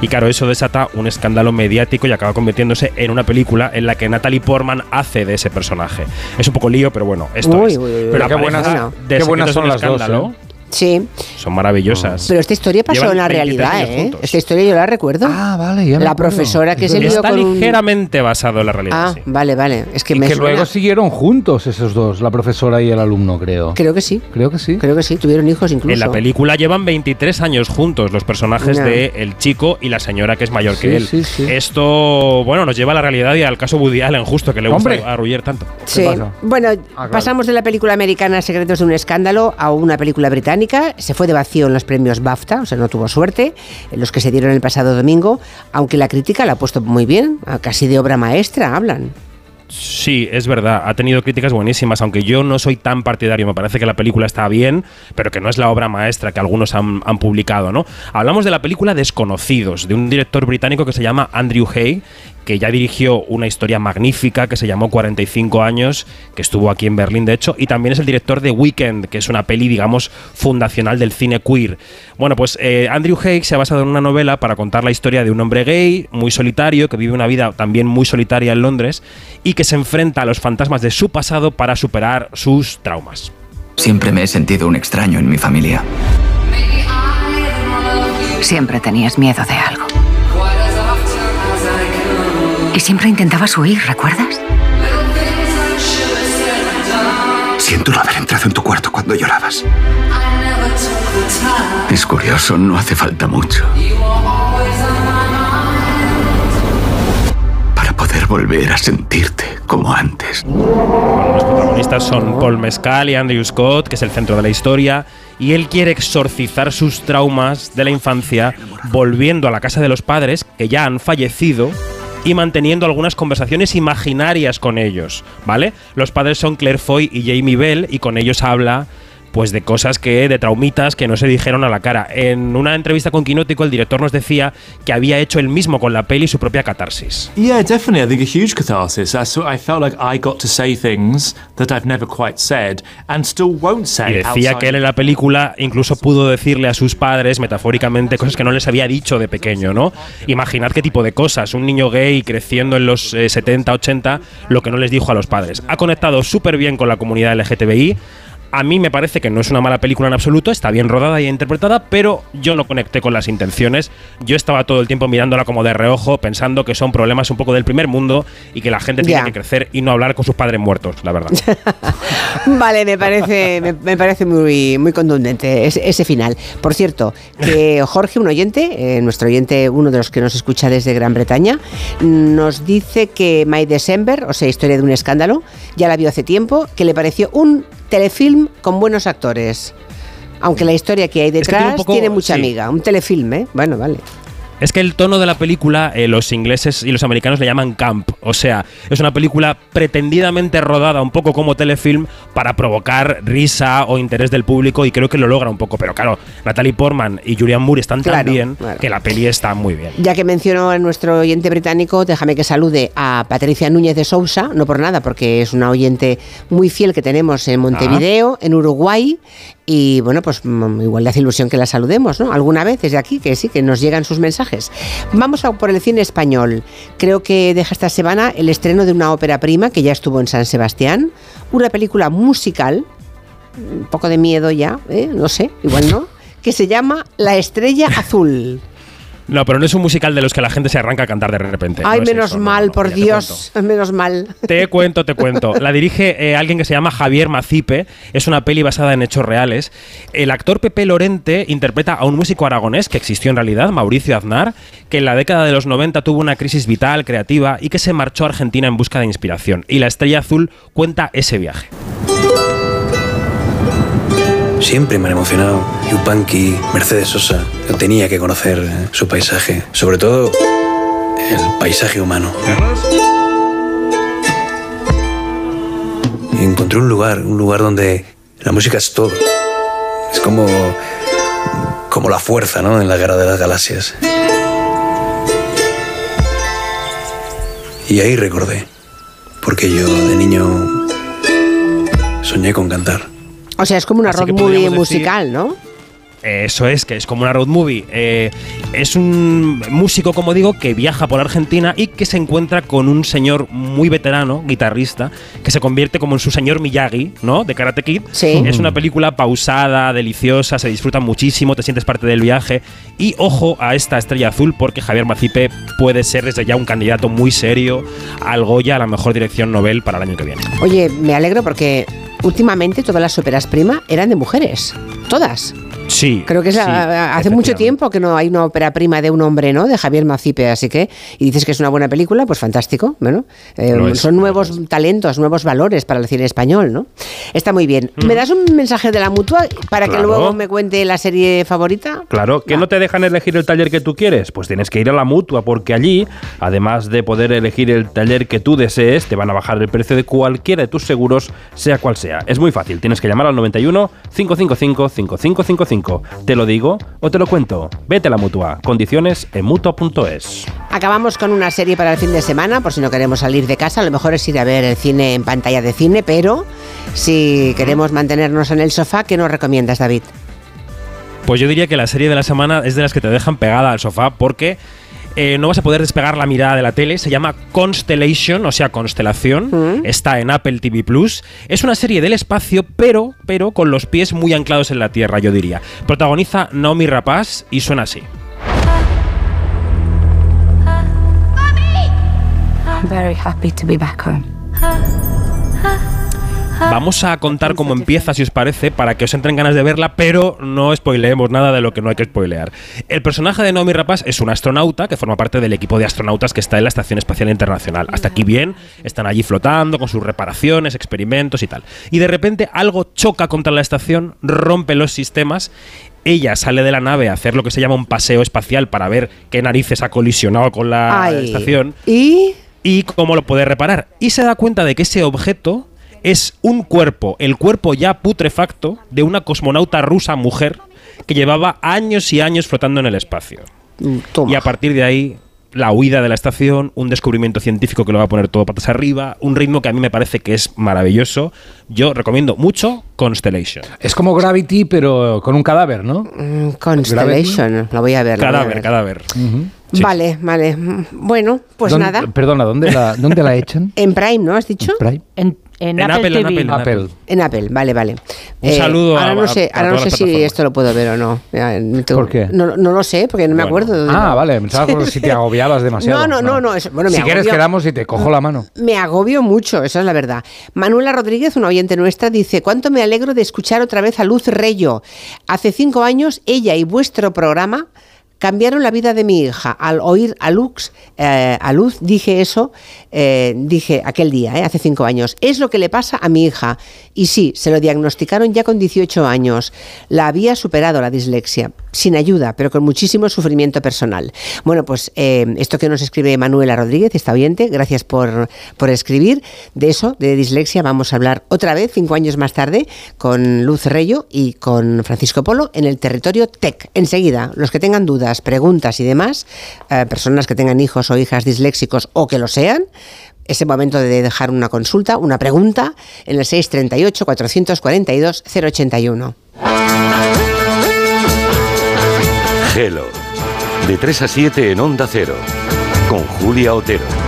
Y claro, eso desata un escándalo mediático y acaba convirtiéndose en una película en la que Natalie Portman hace de ese personaje. Es un poco lío, pero bueno, esto Uy, es. uy, uy, pero qué buenas- qué son las dos, escándalo ¿eh? Sí, Son maravillosas. pero esta historia pasó Llevan en la 23 realidad, ¿eh? juntos. Esta historia yo la recuerdo. Ah, vale, ya me La acuerdo. profesora que se lió Está con un... ligeramente basado en la realidad. Ah, sí. vale, vale. Es que Y me que suena. luego siguieron juntos esos dos, la profesora y el alumno, creo. Creo que sí. Creo que sí. Creo que sí, tuvieron hijos incluso. En la película llevan 23 años juntos los personajes Ya. de el chico y la señora que es mayor Sí, que él. sí, sí. Esto, bueno, nos lleva a la realidad y al caso Woody Allen, justo que le gusta Hombre. arrullar tanto. Sí. Bueno, pasamos de la película americana Secretos de un escándalo a una película Se fue de vacío en los premios BAFTA, o sea, no tuvo suerte, los que se dieron el pasado domingo, aunque la crítica la ha puesto muy bien, casi de obra maestra hablan. Sí, es verdad, ha tenido críticas buenísimas, aunque yo no soy tan partidario, me parece que la película está bien, pero que no es la obra maestra que algunos han, han publicado, ¿no? Hablamos de la película Desconocidos, de un director británico que se llama Andrew Hay, que ya dirigió una historia magnífica que se llamó 45 años, que estuvo aquí en Berlín de hecho, y también es el director de Weekend, que es una peli, digamos, fundacional del cine queer. Bueno, pues eh, Andrew Haig se ha basado en una novela para contar la historia de un hombre gay, muy solitario, que vive una vida también muy solitaria en Londres, y que se enfrenta a los fantasmas de su pasado para superar sus traumas. Siempre me he sentido un extraño en mi familia. Siempre tenías miedo de algo. Y siempre intentabas huir, ¿recuerdas? Siento no haber entrado en tu cuarto cuando llorabas. Es curioso, no hace falta mucho. Para poder volver a sentirte como antes. Bueno, los protagonistas son Paul Mescal y Andrew Scott, que es el centro de la historia, y él quiere exorcizar sus traumas de la infancia volviendo a la casa de los padres, que ya han fallecido, y manteniendo algunas conversaciones imaginarias con ellos, ¿vale? Los padres son Claire Foy y Jamie Bell y con ellos habla pues de cosas que, de traumitas que no se dijeron a la cara. En una entrevista con Quinótico, el director nos decía que había hecho él mismo con la peli su propia catarsis. Yeah, definitely. I think a huge catharsis. I, felt like I got to say things that I've never quite said and still won't say. Y decía que él en la película incluso pudo decirle a sus padres, metafóricamente, cosas que no les había dicho de pequeño, ¿no? Imaginad qué tipo de cosas. Un niño gay creciendo en los eh, 70, 80, lo que no les dijo a los padres. Ha conectado súper bien con la comunidad LGTBI. A mí me parece que no es una mala película en absoluto, está bien rodada y interpretada, pero yo no conecté con las intenciones. Yo estaba todo el tiempo mirándola como de reojo, pensando que son problemas un poco del primer mundo y que la gente tiene que crecer y no hablar con sus padres muertos, la verdad. Vale, me parece, me, me parece muy, muy contundente ese, ese final. Por cierto, que Jorge, un oyente, eh, nuestro oyente, uno de los que nos escucha desde Gran Bretaña, nos dice que My December, o sea, historia de un escándalo, ya la vio hace tiempo, que le pareció un telefilm con buenos actores. Aunque la historia que hay que tiene un detrás poco- tiene mucha sí. amiga. Un telefilm, ¿eh? Bueno, vale. Es que el tono de la película, eh, los ingleses y los americanos le llaman camp. O sea, es una película pretendidamente rodada un poco como telefilm para provocar risa o interés del público y creo que lo logra un poco. Pero claro, Natalie Portman y Julian Moore están tan bien claro. que la peli está muy bien. Ya que mencionó a nuestro oyente británico, déjame que salude a Patricia Núñez de Sousa, no por nada, porque es una oyente muy fiel que tenemos en Montevideo, en Uruguay, y bueno, pues mm, igual le hace ilusión que la saludemos, ¿no? Alguna vez desde aquí, que sí, que nos llegan sus mensajes. Vamos a por el cine español. Creo que deja esta semana el estreno de una ópera prima que ya estuvo en San Sebastián, una película musical, un poco de miedo ya, ¿eh? no sé, igual no, que se llama La Estrella Azul. No, pero no es un musical de los que la gente se arranca a cantar de repente. Ay, no es menos eso, mal, no, por Dios, menos mal. Te cuento, te cuento. La dirige eh, alguien que se llama Javier Macipe. Es una peli basada en hechos reales. El actor Pepe Lorente interpreta a un músico aragonés que existió en realidad, Mauricio Aznar, que en la década de los 90 tuvo una crisis vital, creativa y que se marchó a Argentina en busca de inspiración. Y La Estrella Azul cuenta ese viaje. Siempre me han emocionado Yupanqui, Mercedes Sosa. Yo tenía que conocer eh, su paisaje, sobre todo el paisaje humano. Y encontré un lugar, un lugar donde la música es todo. Es como, como la fuerza, ¿no? En la guerra de las galaxias. Y ahí recordé, porque yo de niño soñé con cantar. O sea, es como una Así que movie decir- musical, ¿no? Eso es, que es como una road movie. Eh, es un músico, como digo, que viaja por Argentina y que se encuentra con un señor muy veterano, guitarrista, que se convierte como en su señor Miyagi, ¿no? De Karate Kid. Sí. Es una película pausada, deliciosa, se disfruta muchísimo, te sientes parte del viaje. Y ojo a esta estrella azul, porque Javier Macipe puede ser desde ya un candidato muy serio al Goya, a la mejor dirección Nobel para el año que viene. Oye, me alegro porque últimamente todas las óperas prima eran de mujeres. Todas. Sí. Creo que es sí, hace mucho tiempo que no hay una ópera prima de un hombre, ¿no? De Javier Macipe, así que, y dices que es una buena película, pues fantástico, bueno. eh, es, son nuevos talentos, nuevos valores para el cine español, ¿no? Está muy bien. ¿Me das un mensaje de la mutua para que luego me cuente la serie favorita? Claro, que no te dejan elegir el taller que tú quieres, pues tienes que ir a la mutua, porque allí, además de poder elegir el taller que tú desees, te van a bajar el precio de cualquiera de tus seguros, sea cual sea. Es muy fácil, tienes que llamar al 91 555 5555. ¿Te lo digo o te lo cuento? Vete a la mutua. Condiciones en mutua.es. Acabamos con una serie para el fin de semana, por si no queremos salir de casa, a lo mejor es ir a ver el cine en pantalla de cine, pero si queremos mantenernos en el sofá, ¿qué nos recomiendas, David? Pues yo diría que la serie de la semana es de las que te dejan pegada al sofá porque eh, no vas a poder despegar la mirada de la tele. Se llama Constellation, o sea, constelación. Está en Apple TV Plus. Es una serie del espacio, pero, pero con los pies muy anclados en la Tierra, yo diría. Protagoniza Naomi Rapaz y suena así. I'm very happy to be back home. Vamos a contar cómo empieza, si os parece, para que os entren ganas de verla, pero no spoileemos nada de lo que no hay que spoilear. El personaje de Naomi Rapaz es un astronauta que forma parte del equipo de astronautas que está en la Estación Espacial Internacional. Hasta aquí bien, están allí flotando con sus reparaciones, experimentos y tal. Y de repente algo choca contra la estación, rompe los sistemas ella sale de la nave a hacer lo que se llama un paseo espacial para ver qué narices ha colisionado con la Ay. estación ¿Y? y cómo lo puede reparar. Y se da cuenta de que ese objeto es un cuerpo, el cuerpo ya putrefacto de una cosmonauta rusa mujer que llevaba años y años flotando en el espacio. Y a partir de ahí, la huida de la estación, un descubrimiento científico que lo va a poner todo patas arriba, un ritmo que a mí me parece que es maravilloso. Yo recomiendo mucho Constellation. Es como Gravity, pero con un cadáver, ¿no? Mm, Constellation, la voy a ver. Cadáver, ver. cadáver. Vale, vale. Mm, Bueno, pues ¿Dónde- nada. Perdona, ¿dónde la, dónde la echan? En Prime, ¿no has dicho? Prime. En, en En Apple, Apple, en TV. Apple, en Apple. En Apple, vale, vale. Un saludo ahora a- no sé, a- a ahora no sé si esto lo puedo ver o no. ¿Por qué? No, no lo sé, porque no me Bueno. acuerdo. de- Ah, vale, pensaba por si te agobiabas demasiado. No, no, no, no, eso- bueno, me si quieres quedamos y te cojo la mano. Me agobio mucho, esa es la verdad. Manuela Rodríguez, una oyente nuestra, dice, ¿cuánto me alegro de escuchar otra vez a Luz Reyo? Hace cinco años, ella y vuestro programa cambiaron la vida de mi hija. Al oír a Lux, eh, a Luz, dije eso, eh, dije aquel día, eh, hace cinco años. Es lo que le pasa a mi hija. Y sí, se lo diagnosticaron ya con 18 años. La había superado la dislexia, sin ayuda, pero con muchísimo sufrimiento personal. Bueno, pues esto que nos escribe Manuela Rodríguez, esta oyente, gracias por, por escribir. De eso, de dislexia, vamos a hablar otra vez, cinco años más tarde, con Luz Reyo y con Francisco Polo en el territorio TEC. Enseguida, los que tengan dudas, preguntas y demás, eh, personas que tengan hijos o hijas disléxicos o que lo sean, es el momento de dejar una consulta, una pregunta en el 638-442-081. Gelo. De 3 a 7 en Onda Cero. Con Julia Otero.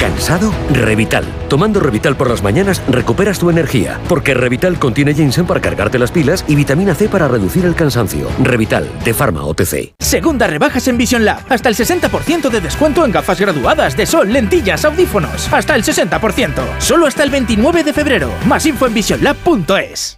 ¿Cansado? Revital. Tomando Revital por las mañanas recuperas tu energía, porque Revital contiene ginseng para cargarte las pilas y vitamina C para reducir el cansancio. Revital, de Pharma OTC. Segundas rebajas en Vision Lab. Hasta el 60% de descuento en gafas graduadas de sol, lentillas, audífonos. Hasta el 60%. Solo hasta el 29 de febrero. Más info en visionlab.es.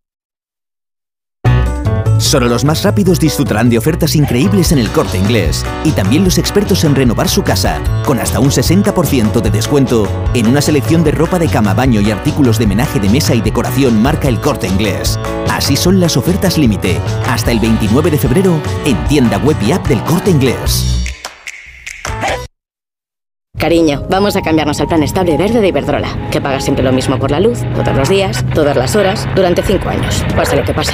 Solo los más rápidos disfrutarán de ofertas increíbles en el corte inglés. Y también los expertos en renovar su casa, con hasta un 60% de descuento en una selección de ropa de cama, baño y artículos de menaje de mesa y decoración marca el corte inglés. Así son las ofertas límite, hasta el 29 de febrero en tienda web y app del corte inglés. Cariño, vamos a cambiarnos al plan estable verde de Iberdrola, que paga siempre lo mismo por la luz, todos los días, todas las horas, durante 5 años, pase lo que pase.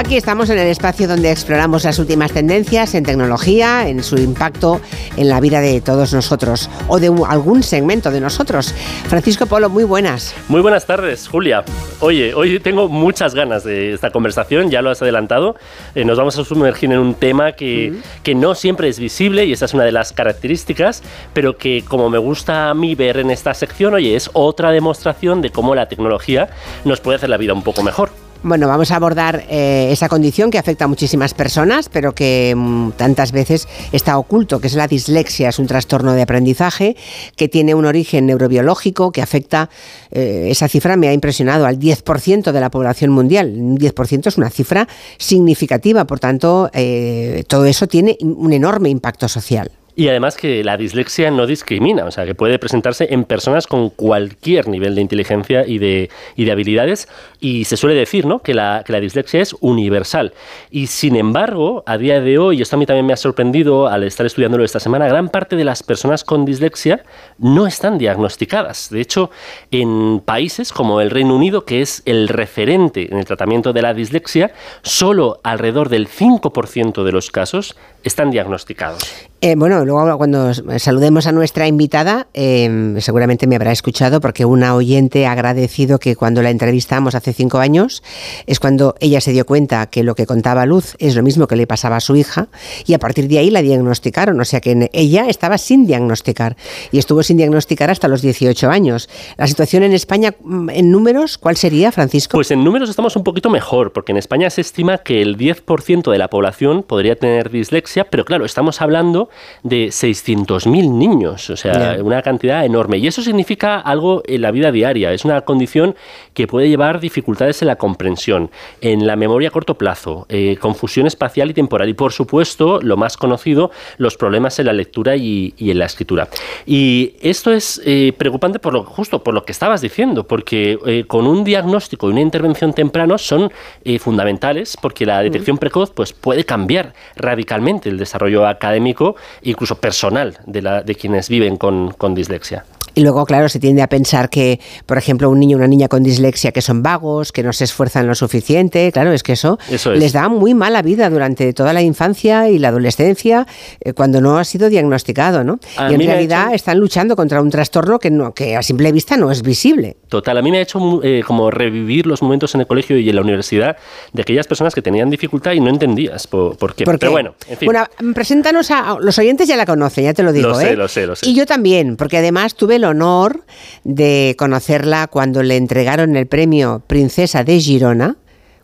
Aquí estamos en el espacio donde exploramos las últimas tendencias en tecnología, en su impacto en la vida de todos nosotros o de un- algún segmento de nosotros. Francisco Polo, muy buenas. Muy buenas tardes, Julia. Oye, hoy tengo muchas ganas de esta conversación, ya lo has adelantado. Eh, nos vamos a sumergir en un tema que, que no siempre es visible y esa es una de las características, pero que como me gusta a mí ver en esta sección, oye, es otra demostración de cómo la tecnología nos puede hacer la vida un poco mejor. Bueno, vamos a abordar eh, esa condición que afecta a muchísimas personas, pero que mm, tantas veces está oculto, que es la dislexia. Es un trastorno de aprendizaje que tiene un origen neurobiológico que afecta, eh, esa cifra me ha impresionado, al 10% de la población mundial. Un 10% es una cifra significativa, por tanto, eh, todo eso tiene un enorme impacto social. Y además que la dislexia no discrimina, o sea, que puede presentarse en personas con cualquier nivel de inteligencia y de, y de habilidades. Y se suele decir, ¿no?, que la, que la dislexia es universal. Y sin embargo, a día de hoy, esto a mí también me ha sorprendido al estar estudiándolo esta semana, gran parte de las personas con dislexia no están diagnosticadas. De hecho, en países como el Reino Unido, que es el referente en el tratamiento de la dislexia, solo alrededor del 5% de los casos están diagnosticados. Eh, bueno, luego cuando saludemos a nuestra invitada, eh, seguramente me habrá escuchado porque una oyente ha agradecido que cuando la entrevistamos hace cinco años es cuando ella se dio cuenta que lo que contaba Luz es lo mismo que le pasaba a su hija y a partir de ahí la diagnosticaron, o sea que ella estaba sin diagnosticar y estuvo sin diagnosticar hasta los 18 años. La situación en España, mm, en números, ¿cuál sería, Francisco? Pues en números estamos un poquito mejor, porque en España se estima que el 10% de la población podría tener dislexia, pero claro, estamos hablando de 600.000 niños, o sea, una cantidad enorme. Y eso significa algo en la vida diaria, es una condición que puede llevar dificultades en la comprensión, en la memoria a corto plazo, eh, confusión espacial y temporal y, por supuesto, lo más conocido, los problemas en la lectura y, y en la escritura. Y esto es eh, preocupante por lo justo por lo que estabas diciendo, porque eh, con un diagnóstico y una intervención temprano son fundamentales, porque la detección precoz pues, puede cambiar radicalmente el desarrollo académico, incluso personal, de, la, de quienes viven con, con dislexia. Y luego, claro, se tiende a pensar que, por ejemplo, un niño o una niña con dislexia que son vagos, que no se esfuerzan lo suficiente, claro, es que eso, Eso es. les da muy mala vida durante toda la infancia y la adolescencia eh, cuando no ha sido diagnosticado, ¿no? A y en realidad hecho- están luchando contra un trastorno que, no, que a simple vista no es visible. Total, a mí me ha hecho eh, como revivir los momentos en el colegio y en la universidad de aquellas personas que tenían dificultad y no entendías por, por qué. ¿Por qué? Pero bueno, en fin. Bueno, preséntanos a. Los oyentes ya la conocen, ya te lo digo. Lo sé, ¿eh? lo sé, lo sé. Y yo también, porque además tuve el honor de conocerla cuando le entregaron el premio Princesa de Girona.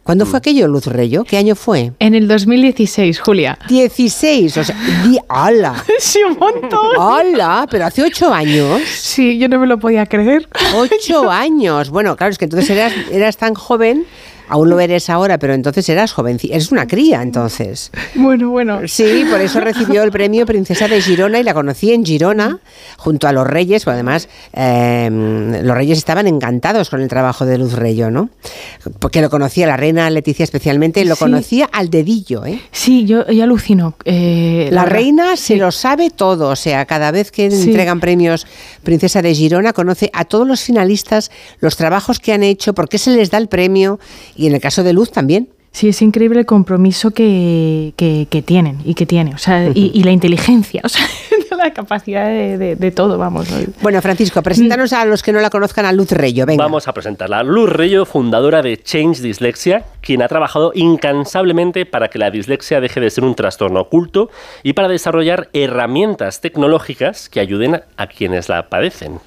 ¿Cuándo Mm. fue aquello, Luz Reyo? ¿Qué año fue? En el 2016, Julia. 16, o sea, di, ¡hala! Sí, un montón. ¡Hala! Pero hace ocho años. Sí, yo no me lo podía creer. Ocho años. Bueno, claro, es que entonces eras, eras tan joven, aún lo eres ahora, pero entonces eras joven. Eres una cría, entonces. Bueno, bueno. Sí, por eso recibió el premio Princesa de Girona y la conocí en Girona junto a los Reyes, pero además eh, los Reyes estaban encantados con el trabajo de Luz Reyo, ¿no? Porque lo conocía la reina Leticia especialmente, lo Sí. conocía al dedillo, ¿eh? Sí, yo, yo alucino. eh, La reina se lo sabe todo, o sea, cada vez que Sí. entregan premios Princesa de Girona conoce a todos los finalistas, los trabajos que han hecho, por qué se les da el premio y en el caso de Luz también. Sí, es increíble el compromiso que, que, que tienen y que tiene, o sea, y, y la inteligencia, o sea, la capacidad de, de- de todo, vamos. ¿no? Bueno, Francisco, preséntanos a los que no la conozcan a Luz Reyo, venga. Vamos a presentarla. Luz Reyo, fundadora de Change Dislexia, quien ha trabajado incansablemente para que la dislexia deje de ser un trastorno oculto y para desarrollar herramientas tecnológicas que ayuden a quienes la padecen.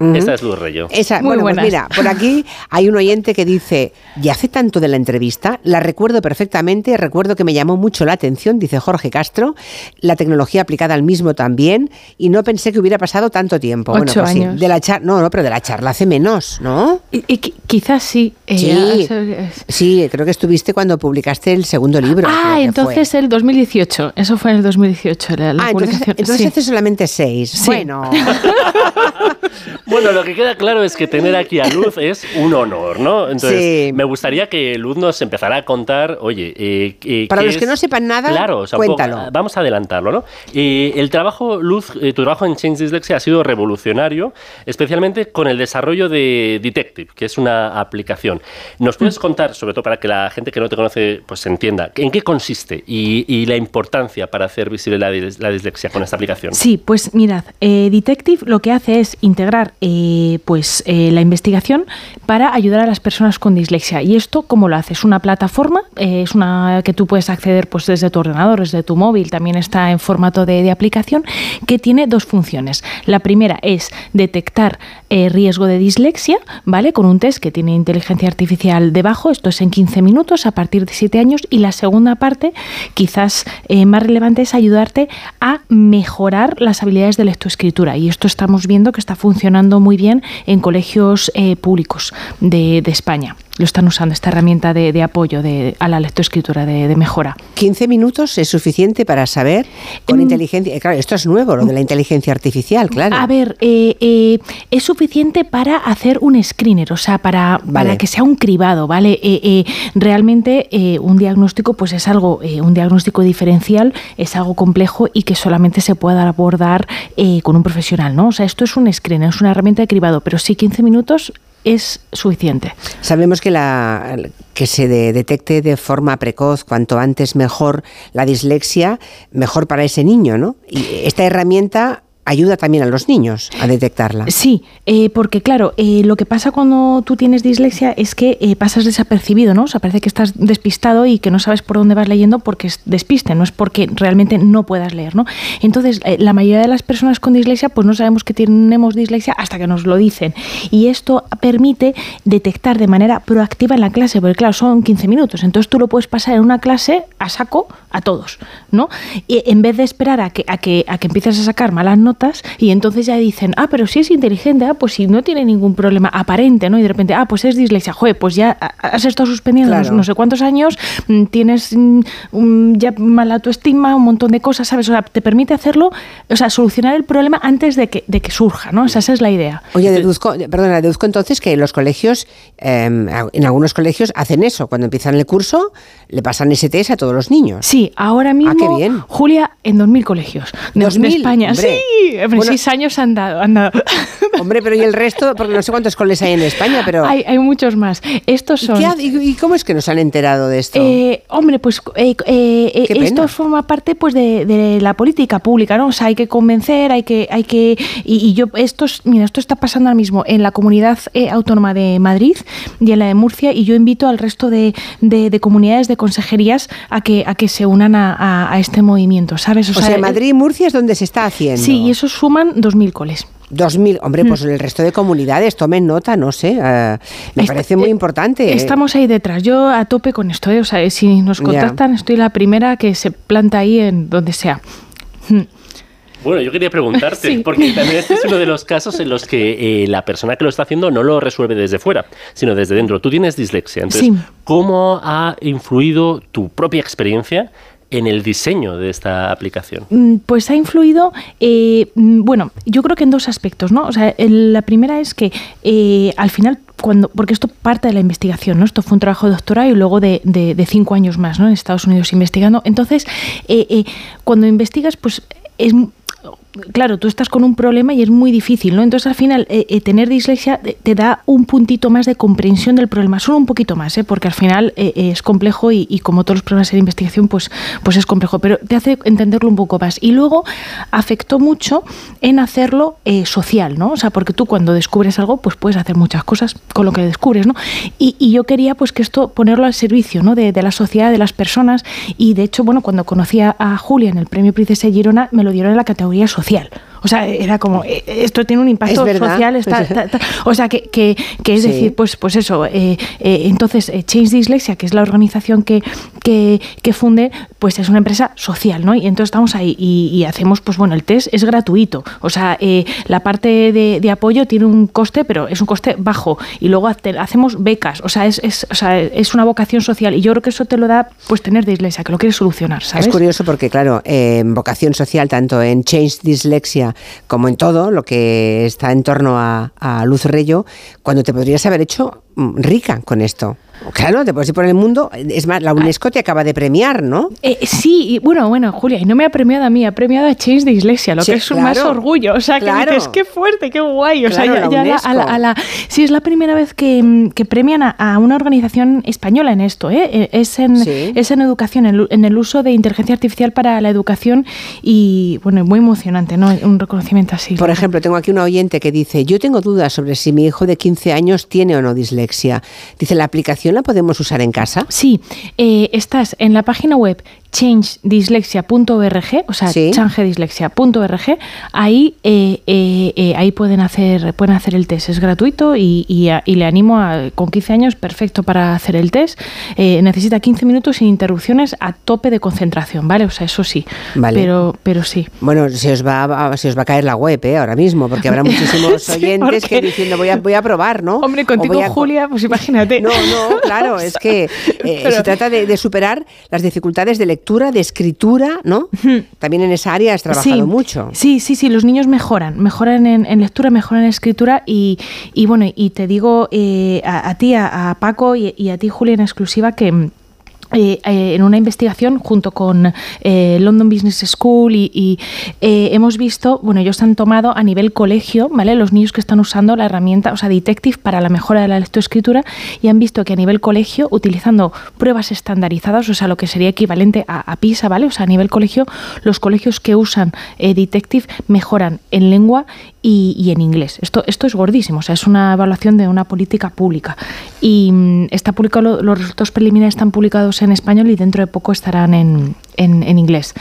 Esta es Luz Reyo. Esa, Muy bueno, pues mira, por aquí hay un oyente que dice, y hace tanto de la entrevista, la recuerdo perfectamente, recuerdo que me llamó mucho la atención, dice Jorge Castro, la tecnología aplicada al mismo también, y no pensé que hubiera pasado tanto tiempo. bueno, Ocho pues sí, años. de la charla, no, no, pero de la charla hace menos, ¿no? Y, y qui- quizás sí. eh, Sí. Sí, creo que estuviste cuando publicaste el segundo libro. creo Ah, que entonces el 2018. Eso fue en el 2018. La, la Ah, entonces, publicación. entonces sí. hace solamente seis. Bueno, Bueno, lo que queda claro es que tener aquí a Luz es un honor, ¿no? Entonces, Sí. me gustaría que Luz nos empezara a contar, oye, eh, eh, para ¿qué los que no sepan nada, Claro, o sea, un poco- cuéntalo. vamos a adelantarlo, ¿no? Eh, el trabajo, Luz, eh, tu trabajo en Change Dyslexia ha sido revolucionario, especialmente con el desarrollo de Detective, que es una aplicación. ¿Nos Mm. puedes contar, sobre todo para que la gente que no te conoce pues entienda, en qué consiste y, y la importancia para hacer visible la, dis- la dislexia con esta aplicación? Sí, pues mirad, eh, Detective lo que hace es integrar eh, pues, eh, la investigación para ayudar a las personas con dislexia. ¿Y esto cómo lo hace? Es una plataforma, eh, es una que tú puedes acceder pues, desde tu ordenador, desde tu móvil, también está en formato de, de aplicación, que tiene dos funciones. La primera es detectar riesgo de dislexia, ¿vale? Con un test que tiene inteligencia artificial debajo, esto es en 15 minutos a partir de 7 años, y la segunda parte, quizás más relevante, es ayudarte a mejorar las habilidades de lectoescritura. Y esto estamos viendo que está funcionando muy bien en colegios eh, públicos de, de España. Lo están usando esta herramienta de, de apoyo de, a la lectoescritura, de, de mejora. 15 minutos es suficiente para saber con inteligencia. eh, Claro, esto es nuevo, lo de la inteligencia artificial, claro. A ver, eh, eh, es suficiente para hacer un screener, o sea, para, Vale. para que sea un cribado, ¿vale? Eh, realmente un diagnóstico, pues es algo, un diagnóstico diferencial es algo complejo y que solamente se puede abordar eh, con un profesional, ¿no? O sea, esto es un screener, es una herramienta de cribado, pero sí 15 minutos es suficiente. Sabemos que, la, que se de- detecte de forma precoz, cuanto antes mejor, la dislexia, mejor para ese niño, ¿no? Y esta herramienta ayuda también a los niños a detectarla. Sí, eh, porque claro, eh, lo que pasa cuando tú tienes dislexia es que eh, pasas desapercibido, ¿no? O sea, parece que estás despistado y que no sabes por dónde vas leyendo porque es despiste, no es porque realmente no puedas leer, ¿no? Entonces, la mayoría de las personas con dislexia, pues no sabemos que tenemos dislexia hasta que nos lo dicen. Y esto permite detectar de manera proactiva en la clase, porque claro, son 15 minutos, entonces tú lo puedes pasar en una clase a saco a todos, ¿no? Y en vez de esperar a que, a que, a que empieces a sacar malas notas y entonces ya dicen, ah, pero si es inteligente, ah, pues si no tiene ningún problema aparente, ¿no? Y de repente, ah, pues es dislexia, joder, pues ya has estado suspendiendo Claro. no, no sé cuántos años, mm, tienes mm, ya mala autoestima, un montón de cosas, ¿sabes? O sea, te permite hacerlo, o sea, solucionar el problema antes de que, de que surja, ¿no? O sea, esa es la idea. Oye, deduzco, perdona, deduzco entonces que los colegios, eh, en algunos colegios hacen eso. Cuando empiezan el curso, le pasan ese test a todos los niños. Sí, Sí, ahora mismo, Ah, qué bien. Julia, en 2.000 colegios de, de 2000, España. hombre. Sí, en Bueno, seis años han dado. Han dado. Hombre, pero ¿y el resto? Porque no sé cuántos coles hay en España, pero... Hay, hay muchos más. Estos ¿Y, son... qué ha- y- y cómo es que nos han enterado de esto? Eh, hombre, pues eh, eh, eh, Qué esto forma parte pues de, de la política pública, ¿no? O sea, hay que convencer, hay que, hay que y, y yo esto es- mira, esto está pasando ahora mismo en la comunidad eh, autónoma de Madrid y en la de Murcia y yo invito al resto de, de- de comunidades de consejerías a que a que se unan a, a- a este movimiento, ¿sabes? o sea, Madrid y Murcia es donde se está haciendo. Sí, y eso suman 2.000 coles. 2000, hombre, pues Mm. el resto de comunidades, tomen nota, no sé, eh, me Est- parece muy importante. Estamos ahí detrás. Yo a tope con esto. ¿eh? O sea, si nos contactan, estoy la primera que se planta ahí en donde sea. Mm. Bueno, yo quería preguntarte, Sí. porque también este es uno de los casos en los que eh, la persona que lo está haciendo no lo resuelve desde fuera, sino desde dentro. Tú tienes dislexia, entonces, Sí. ¿cómo ha influido tu propia experiencia en el diseño de esta aplicación? Mm, Pues ha influido, eh, mm, bueno, yo creo que en dos aspectos, ¿no? O sea, el- la primera es que eh, al final, cuando, porque esto parte de la investigación, ¿no? Esto fue un trabajo de doctorado y luego de, de- de cinco años más, ¿no? En Estados Unidos investigando. Entonces, eh, eh, cuando investigas, pues es m- claro, tú estás con un problema y es muy difícil, ¿no? Entonces, al final, eh, eh, tener dislexia te, da un puntito más de comprensión del problema, solo un poquito más, ¿eh? Porque al final eh, eh, es complejo y, como todos los problemas de investigación, pues, pues es complejo, pero te hace entenderlo un poco más. Y luego afectó mucho en hacerlo social, ¿no? O sea, porque tú cuando descubres algo, pues puedes hacer muchas cosas con lo que descubres, ¿no? Y, yo quería, pues, que esto ponerlo al servicio, ¿no? De, la sociedad, de las personas. Y de hecho, bueno, cuando conocí a Julia en el Premio Princesa de Girona, me lo dieron en la categoría social social. O sea, era como, eh, esto tiene un impacto Es social. está- está- está- o sea, que, que- que es Sí. decir, pues, pues eso. eh, eh, entonces, eh, Change Dyslexia, que es la organización que, que, que funde, pues es una empresa social, ¿no? Y entonces estamos ahí y, y hacemos, pues bueno, el test es gratuito. O sea, eh, la parte de, de apoyo tiene un coste, pero es un coste bajo. Y luego hace- hacemos becas. O sea, es, es, o sea, es una vocación social. Y yo creo que eso te lo da, pues tener dislexia, que lo quieres solucionar, ¿sabes? Es curioso porque, claro, en vocación social, tanto en Change Dyslexia como en todo lo que está en torno a, a Luz Reyo, cuando te podrías haber hecho mm, rica con esto. Claro, te puedes ir por el mundo. Es más, la UNESCO te acaba de premiar, ¿no? Eh, sí, y bueno, bueno, Julia, y no me ha premiado a mí, ha premiado a Change de Dislexia, lo Sí, que es un más orgullo. O sea, que Claro. dices, qué fuerte, qué guay. O Claro, sea, ya, la ya la- a la- a la- sí, es la primera vez que, que premian a, a una organización española en esto. ¿eh? Eh, Es, en, Sí. es en educación, en, en el uso de inteligencia artificial para la educación y, bueno, muy emocionante, ¿no? Un reconocimiento así. Por ejemplo, tengo aquí un oyente que dice, yo tengo dudas sobre si mi hijo de 15 años tiene o no dislexia. Dice, ¿la aplicación la podemos usar en casa? Sí, eh, estás en la página web changedislexia.org, o sea, Sí. changedislexia.org, ahí, eh, eh, eh, ahí pueden hacer, pueden hacer el test, es gratuito y, y a- y le animo a, con 15 años, perfecto para hacer el test, necesita 15 minutos sin interrupciones a tope de concentración, ¿vale? O sea, eso sí, Vale. pero, pero sí. Bueno, se os va a, se os va a caer la web ahora mismo, porque habrá muchísimos Sí, oyentes que diciendo voy a, voy a probar, ¿no? Hombre, contigo, a- Julia, pues imagínate. No, no, claro, es que Pero- se trata de, de superar las dificultades de lectura, de escritura, ¿no? También en esa área has trabajado Sí, mucho. Sí, sí, sí, los niños mejoran, mejoran en, en lectura, mejoran en escritura y, y bueno, y te digo eh, a, a ti, a, a Paco y, y a ti, Julia, en exclusiva que... eh, eh, en una investigación junto con eh, London Business School y, y, eh, hemos visto, bueno, ellos han tomado a nivel colegio, ¿vale? Los niños que están usando la herramienta, o sea, Detective para la mejora de la lectoescritura y han visto que a nivel colegio, utilizando pruebas estandarizadas, o sea, lo que sería equivalente a, PISA, ¿vale? O sea, a nivel colegio, los colegios que usan eh, Detective mejoran en lengua y, en inglés. Esto, esto es gordísimo, o sea, es una evaluación de una política pública. Y mm, está publicado, lo- los resultados preliminares están publicados en español y dentro de poco estarán en, en, en inglés.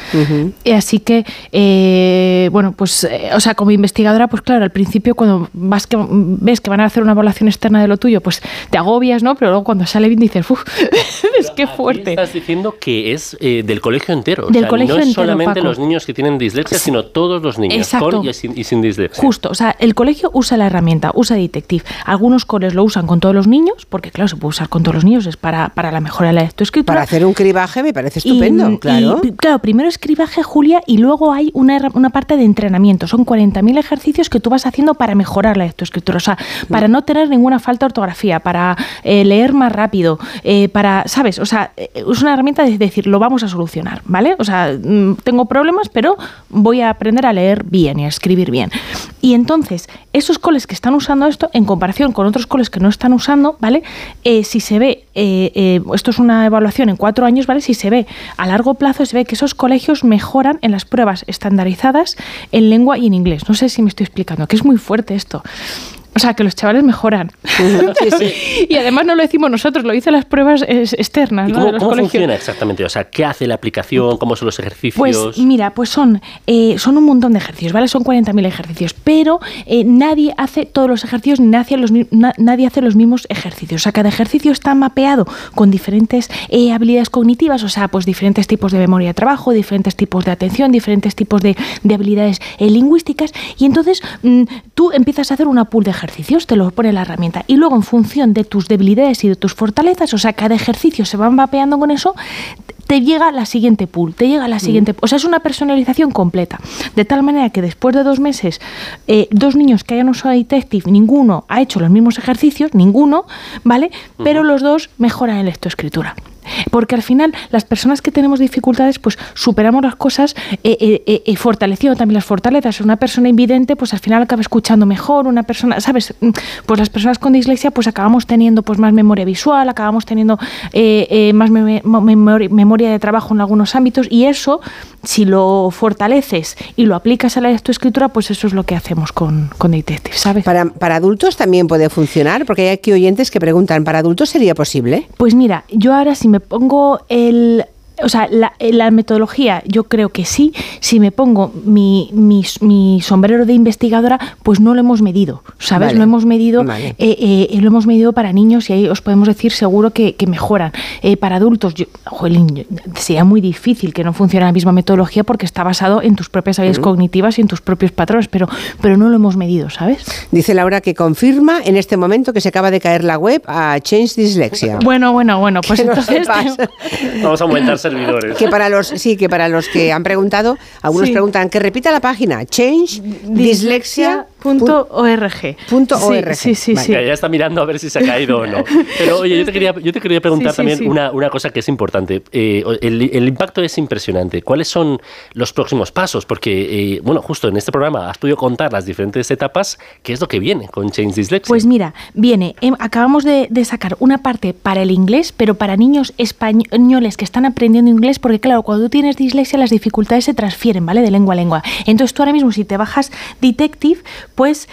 Y así que, eh, bueno, pues, eh, o sea, como investigadora, pues claro, al principio cuando vas que, ves que van a hacer una evaluación externa de lo tuyo, pues te agobias, ¿no? Pero luego cuando sale bien dices, uff, es que fuerte. Estás diciendo que es eh, del colegio entero. o Del sea, colegio no es entero, solamente Paco. los niños que tienen dislexia, sino todos los niños, Exacto. con y sin, y sin dislexia. Justo, o sea, el colegio usa la herramienta, usa Detective. Algunos coles lo usan con todos los niños, porque claro, se puede usar con todos los niños, es para, para la mejora de la lectoescritura. Para hacer un cribaje me parece estupendo, y, claro. Claro. Y claro, primero es cribaje, Julia, y luego hay una, una parte de entrenamiento. Son 40.000 ejercicios que tú vas haciendo para mejorar la lectoescritura, o sea, para no tener ninguna falta de ortografía, para eh, leer más rápido, eh, para, ¿sabes? O sea, eh, es una herramienta de decir, lo vamos a solucionar, ¿vale? O sea, mm, tengo problemas, pero voy a aprender a leer bien y a escribir bien. Y entonces, esos coles que están usando esto, en comparación con otros coles que no están usando, ¿vale? Eh, si se ve, esto es una evaluación en cuatro años, ¿vale? Si se ve a largo plazo, se ve que esos colegios mejoran en las pruebas estandarizadas en lengua y en inglés. No sé si me estoy explicando, que es muy fuerte esto. O sea, que los chavales mejoran. y además no lo decimos nosotros, lo dicen las pruebas externas ¿Y ¿no? cómo, de los cómo colegios. funciona exactamente? O sea, ¿qué hace la aplicación? ¿Cómo son los ejercicios? Pues mira, pues son, eh, son un montón de ejercicios, ¿vale? Son 40.000 ejercicios, pero eh, nadie hace todos los ejercicios, ni nadie, los, mi- na- nadie hace los mismos ejercicios. O sea, cada ejercicio está mapeado con diferentes eh, habilidades cognitivas, o sea, pues diferentes tipos de memoria de trabajo, diferentes tipos de atención, diferentes tipos de, de habilidades lingüísticas, y entonces mm, tú empiezas a hacer una pool de ejercicios, te lo pone la herramienta, y luego en función de tus debilidades y de tus fortalezas, o sea, cada ejercicio se va mapeando con eso, te llega la siguiente pool, te llega la siguiente, o sea, es una personalización completa, de tal manera que después de dos meses, eh, dos niños que hayan usado Detective, ninguno ha hecho los mismos ejercicios, ninguno, ¿vale? Pero los dos mejoran en lectoescritura. Porque al final las personas que tenemos dificultades pues superamos las cosas eh, eh, eh, eh, fortaleciendo también las fortalezas. Una persona invidente pues al final acaba escuchando mejor, una persona, ¿sabes? Mm, Pues las personas con dislexia pues acabamos teniendo pues más memoria visual, acabamos teniendo eh, eh, más mo- memori- memoria de trabajo en algunos ámbitos y eso si lo fortaleces y lo aplicas a la lectoescritura pues eso es lo que hacemos con, con Detective, ¿sabes? Para, para adultos también puede funcionar, porque hay aquí oyentes que preguntan, ¿para adultos sería posible? Pues mira, yo ahora si me pongo el... O sea, la, la metodología yo creo que sí. Si me pongo mi, mi, mi sombrero de investigadora, pues no lo hemos medido, ¿sabes? Vale. Lo hemos medido, Vale. eh, eh, lo hemos medido para niños y ahí os podemos decir seguro que, que mejoran. Eh, para adultos, yo, jolín, sería muy difícil que no funcione la misma metodología porque está basado en tus propias habilidades cognitivas y en tus propios patrones, pero, pero no lo hemos medido, ¿sabes? Dice Laura que confirma en este momento que se acaba de caer la web a Change Dyslexia. Bueno, bueno, bueno, pues entonces... sepas. Vamos a aumentar servidores. Que para los sí, que para los que han preguntado, algunos Sí. preguntan que repita la página change dyslexia Punto .org. Punto Sí, org. Sí, sí, Vale. sí. Ya, está mirando a ver si se ha caído o no. Pero oye, yo te quería, yo te quería preguntar Sí, sí, también sí. Una, una cosa que es importante. Eh, el, el impacto es impresionante. ¿Cuáles son los próximos pasos? Porque, eh, bueno, justo en este programa has podido contar las diferentes etapas. ¿Qué es lo que viene con Change Dyslexia? Pues mira, viene, em, acabamos de, de sacar una parte para el inglés, pero para niños españoles que están aprendiendo inglés, porque claro, cuando tú tienes dislexia las dificultades se transfieren, ¿vale? De lengua a lengua. Entonces tú ahora mismo si te bajas Detective, pues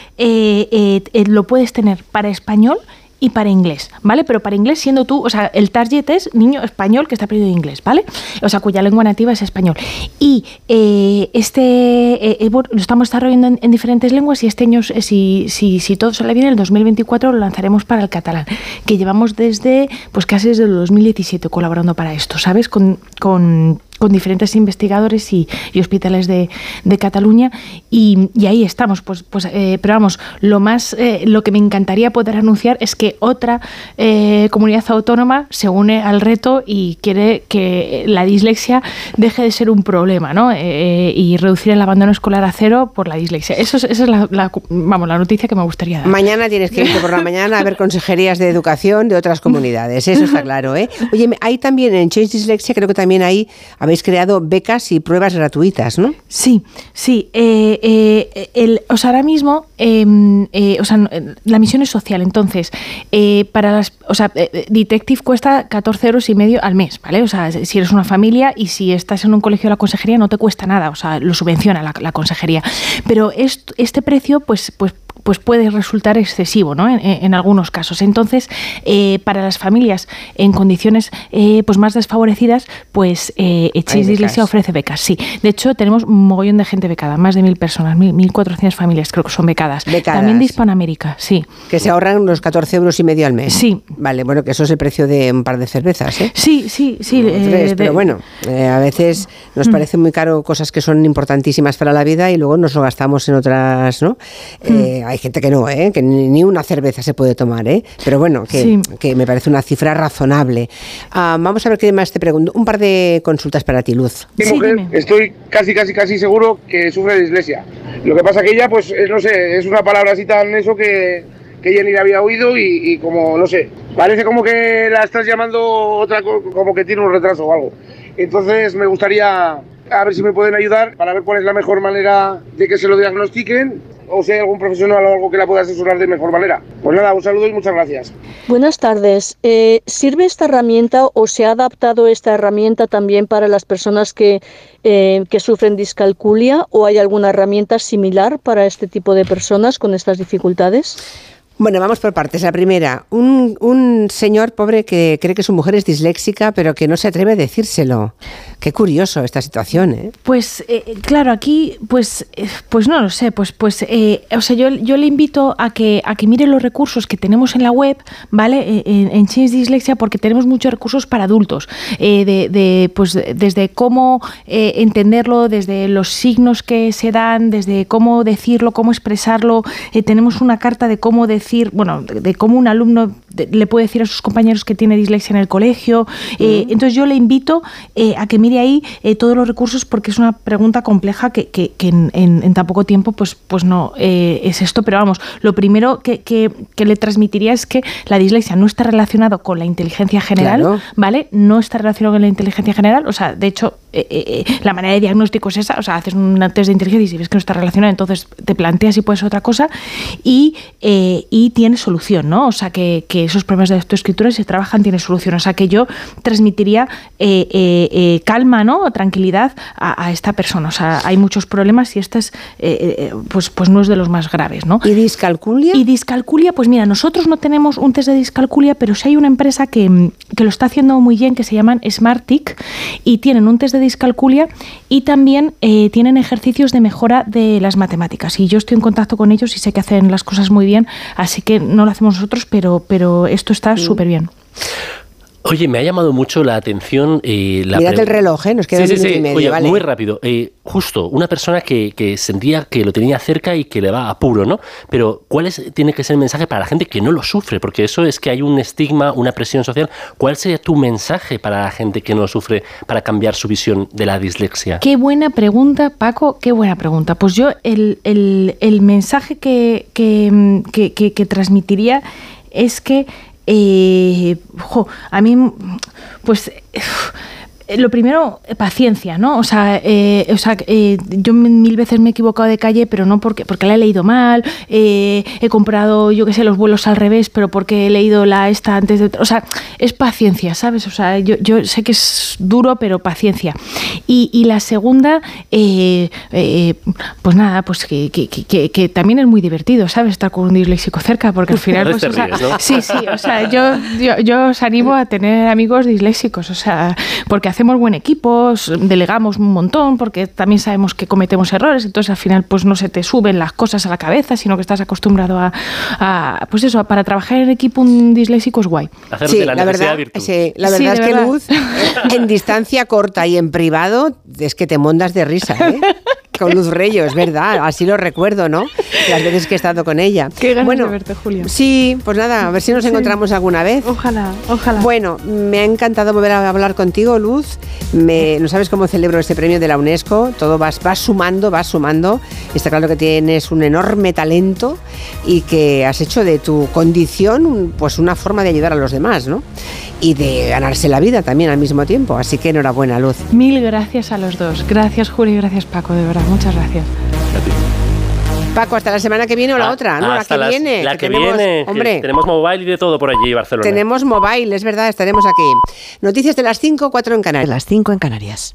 lo puedes tener para español y para inglés, ¿vale? Pero para inglés siendo tú, o sea, el target es niño español que está aprendiendo inglés, ¿vale? O sea, cuya lengua nativa es español. Y este lo estamos desarrollando en, en diferentes lenguas y este año, si, si, si todo sale bien, el 2024 lo lanzaremos para el catalán, que llevamos desde, pues casi desde el 2017 colaborando para esto, ¿sabes? Con, con con diferentes investigadores y, y hospitales de, de Cataluña y, y ahí estamos pues pues eh, pero vamos lo más eh, lo que me encantaría poder anunciar es que otra eh, comunidad autónoma se une al reto y quiere que la dislexia deje de ser un problema ¿no? Y reducir el abandono escolar a cero por la dislexia eso es, esa es la, la- vamos la noticia que me gustaría dar Mañana tienes que irte por la mañana a ver consejerías de educación de otras comunidades, eso está claro, ¿eh? Oye, hay también en Change Dyslexia, creo que también ahí habéis creado becas y pruebas gratuitas, ¿no? Sí, sí. eh, eh, el, o sea, ahora mismo, eh, eh, o sea, la misión es social. Entonces, para las, o sea, Detective cuesta 14 euros y medio al mes, ¿vale? O sea, si eres una familia y si estás en un colegio de la consejería no te cuesta nada, o sea, lo subvenciona la, la consejería. Pero est- este precio, pues, pues pues puede resultar excesivo ¿no? en, en algunos casos. Entonces, eh, para las familias en condiciones eh, pues más desfavorecidas, pues eh, Echis Dislexia becas. ofrece becas, sí. De hecho, tenemos un mogollón de gente becada, más de mil personas, mil- 1.400 familias creo que son becadas. Becadas. También de Hispanoamérica, sí. Que se ahorran unos 14 euros y medio al mes. Sí. Vale, bueno, que eso es el precio de un par de cervezas, ¿eh? Sí, sí, sí. Eh, tres, de- pero bueno, eh, a veces nos Mm. parece muy caro cosas que son importantísimas para la vida y luego nos lo gastamos en otras, ¿no? Mm. Hay gente que no, ¿eh? que ni, ni una cerveza se puede tomar, ¿eh? pero bueno, que, Sí. que me parece una cifra razonable. Ah, vamos a ver qué más te pregunto. Un par de consultas para ti, Luz. Mi mujer, estoy casi, casi, casi seguro que sufre de dislexia. Lo que pasa que ella, pues, no sé, es una palabra así tan eso que, que ella ni la había oído y, y como, no sé, parece como que la estás llamando otra, co- como que tiene un retraso o algo. Entonces me gustaría a ver si me pueden ayudar para ver cuál es la mejor manera de que se lo diagnostiquen o si hay algún profesional o algo que la pueda asesorar de mejor manera. Pues nada, un saludo y muchas gracias. Buenas tardes. Eh, ¿Sirve esta herramienta o se ha adaptado esta herramienta también para las personas que, eh, que sufren discalculia o hay alguna herramienta similar para este tipo de personas con estas dificultades? Bueno, vamos por partes. La primera, un, un señor pobre que cree que su mujer es disléxica, pero que no se atreve a decírselo. Qué curioso esta situación, ¿eh? Pues eh, eh, claro, aquí pues eh, pues no lo sé, pues pues eh, o sea, yo, yo le invito a que a que mire los recursos que tenemos en la web, ¿vale? Eh, En, en Change Dislexia porque tenemos muchos recursos para adultos, de, de, pues desde cómo entenderlo, desde los signos que se dan, desde cómo decirlo, cómo expresarlo. Tenemos una carta de cómo decir, bueno, de, de cómo un alumno de- le puede decir a sus compañeros que tiene dislexia en el colegio. Eh, Entonces yo le invito eh, a que mire ahí eh, todos los recursos porque es una pregunta compleja que, que- que en, en- en tan poco tiempo pues, pues no eh, es esto. Pero vamos, lo primero que, que- que le transmitiría es que la dislexia no está relacionado con la inteligencia general, Claro. ¿vale? No está relacionado con la inteligencia general. O sea, de hecho, la manera de diagnóstico es esa. O sea, haces un test de inteligencia y si ves que no está relacionado, entonces te planteas si puede ser otra cosa y, eh, y tiene solución, ¿no? O sea, que, que esos problemas de lectoescritura, si se trabajan, tiene solución. O sea, que yo transmitiría eh, eh, eh, calma, ¿no? O tranquilidad a, a esta persona. O sea, hay muchos problemas y este es, pues, pues no es de los más graves, ¿no? ¿Y discalculia? Y discalculia, pues mira, nosotros no tenemos un test de discalculia, pero sí hay una empresa que, que lo está haciendo muy bien, que se llaman Smartic, y tienen un test de discalculia y también eh, tienen ejercicios de mejora de las matemáticas. Y yo estoy en contacto con ellos y sé que hacen las cosas muy bien, así que no lo hacemos nosotros, pero, pero esto está súper bien. Oye, me ha llamado mucho la atención eh, la Mírate pre- el reloj, ¿eh? Nos queda Sí, un sí, minuto sí. y medio, Oye, vale. muy rápido. Eh, justo, una persona que, que sentía que lo tenía cerca y que le va a apuro, ¿no? Pero, ¿cuál es, tiene que ser el mensaje para la gente que no lo sufre? Porque eso es que hay un estigma, una presión social. ¿Cuál sería tu mensaje para la gente que no lo sufre para cambiar su visión de la dislexia? Qué buena pregunta, Paco, qué buena pregunta. Pues yo el, el- el mensaje que, que, que- que- que transmitiría es que, eh, jo, a mí, pues... eh, Lo primero, eh, paciencia, ¿no? O sea, eh, o sea eh, yo mil veces me he equivocado de calle, pero no porque, porque la he leído mal, eh, he comprado, yo qué sé, los vuelos al revés, pero porque he leído la esta antes de... O sea, es paciencia, ¿sabes? O sea, yo, yo sé que es duro, pero paciencia. Y, y la segunda, eh, eh, pues nada, pues que, que- que- que- que también es muy divertido, ¿sabes? Estar con un disléxico cerca, porque al final... Pues, veces o sea, te ríes, ¿no? Sí, sí, o sea, yo, yo, yo os animo a tener amigos disléxicos, o sea, porque hacemos buen equipo, os- delegamos un montón, porque también sabemos que cometemos errores, entonces al final pues no se te suben las cosas a la cabeza, sino que estás acostumbrado a, a- pues eso, para trabajar en equipo un disléxico es guay. Sí, la, verdad, virtud. sí, la Sí, verdad de es que verdad. Luz, en distancia corta y en privado, es que te mondas de risa, ¿eh? Con Luz Reyes, es verdad, así lo recuerdo, ¿no? Las veces que he estado con ella. Qué ganas bueno, de verte, Julia. Sí, pues nada, a ver si nos Sí. encontramos alguna vez. Ojalá, ojalá. Bueno, me ha encantado volver a hablar contigo, Luz. Me, no sabes cómo celebro este premio de la UNESCO. Todo vas, vas sumando, vas sumando. Está claro que tienes un enorme talento y que has hecho de tu condición pues una forma de ayudar a los demás, ¿no? Y de ganarse la vida también al mismo tiempo. Así que enhorabuena, Luz. Mil gracias a los dos. Gracias, Julio, y gracias, Paco, de verdad. Muchas gracias. Paco, hasta la semana que viene o la Ah, otra, ¿no? La que las- viene. La que, tenemos- viene. que Hombre, tenemos mobile y de todo por allí, Barcelona. tenemos mobile, es verdad, estaremos aquí. Noticias de las 5, 4 en Canarias. Las 5 en Canarias.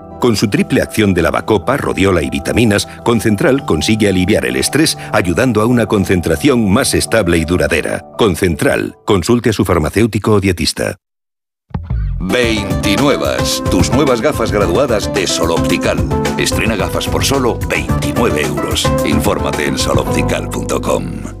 Con su triple acción de lavacopa, rodiola y vitaminas, Concentral consigue aliviar el estrés ayudando a una concentración más estable y duradera. Concentral. Consulte a su farmacéutico o dietista. 29. Tus nuevas gafas graduadas de Sol Optical. Estrena gafas por solo 29 euros. Infórmate en soloptical.com.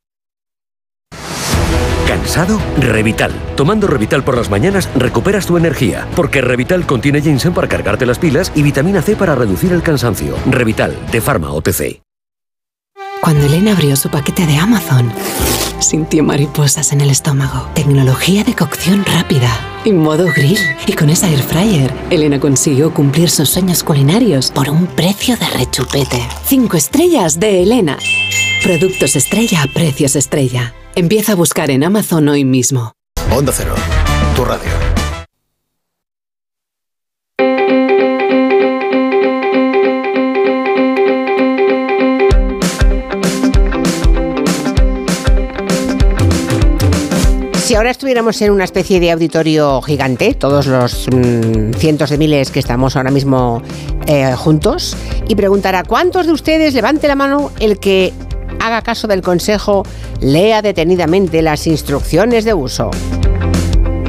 ¿Cansado? Revital. Tomando Revital por las mañanas recuperas tu energía, porque Revital contiene ginseng para cargarte las pilas y vitamina C para reducir el cansancio. Revital, de Pharma OTC. Cuando Elena abrió su paquete de Amazon, sintió mariposas en el estómago. Tecnología de cocción rápida y modo grill. Y con esa air fryer, Elena consiguió cumplir sus sueños culinarios por un precio de rechupete. Cinco estrellas de Elena. Productos estrella a precios estrella. Empieza a buscar en Amazon hoy mismo. Onda Cero, tu radio. Si ahora estuviéramos en una especie de auditorio gigante, todos los mm, cientos de miles que estamos ahora mismo eh, juntos, y preguntara cuántos de ustedes levante la mano el que haga caso del consejo, lea detenidamente las instrucciones de uso.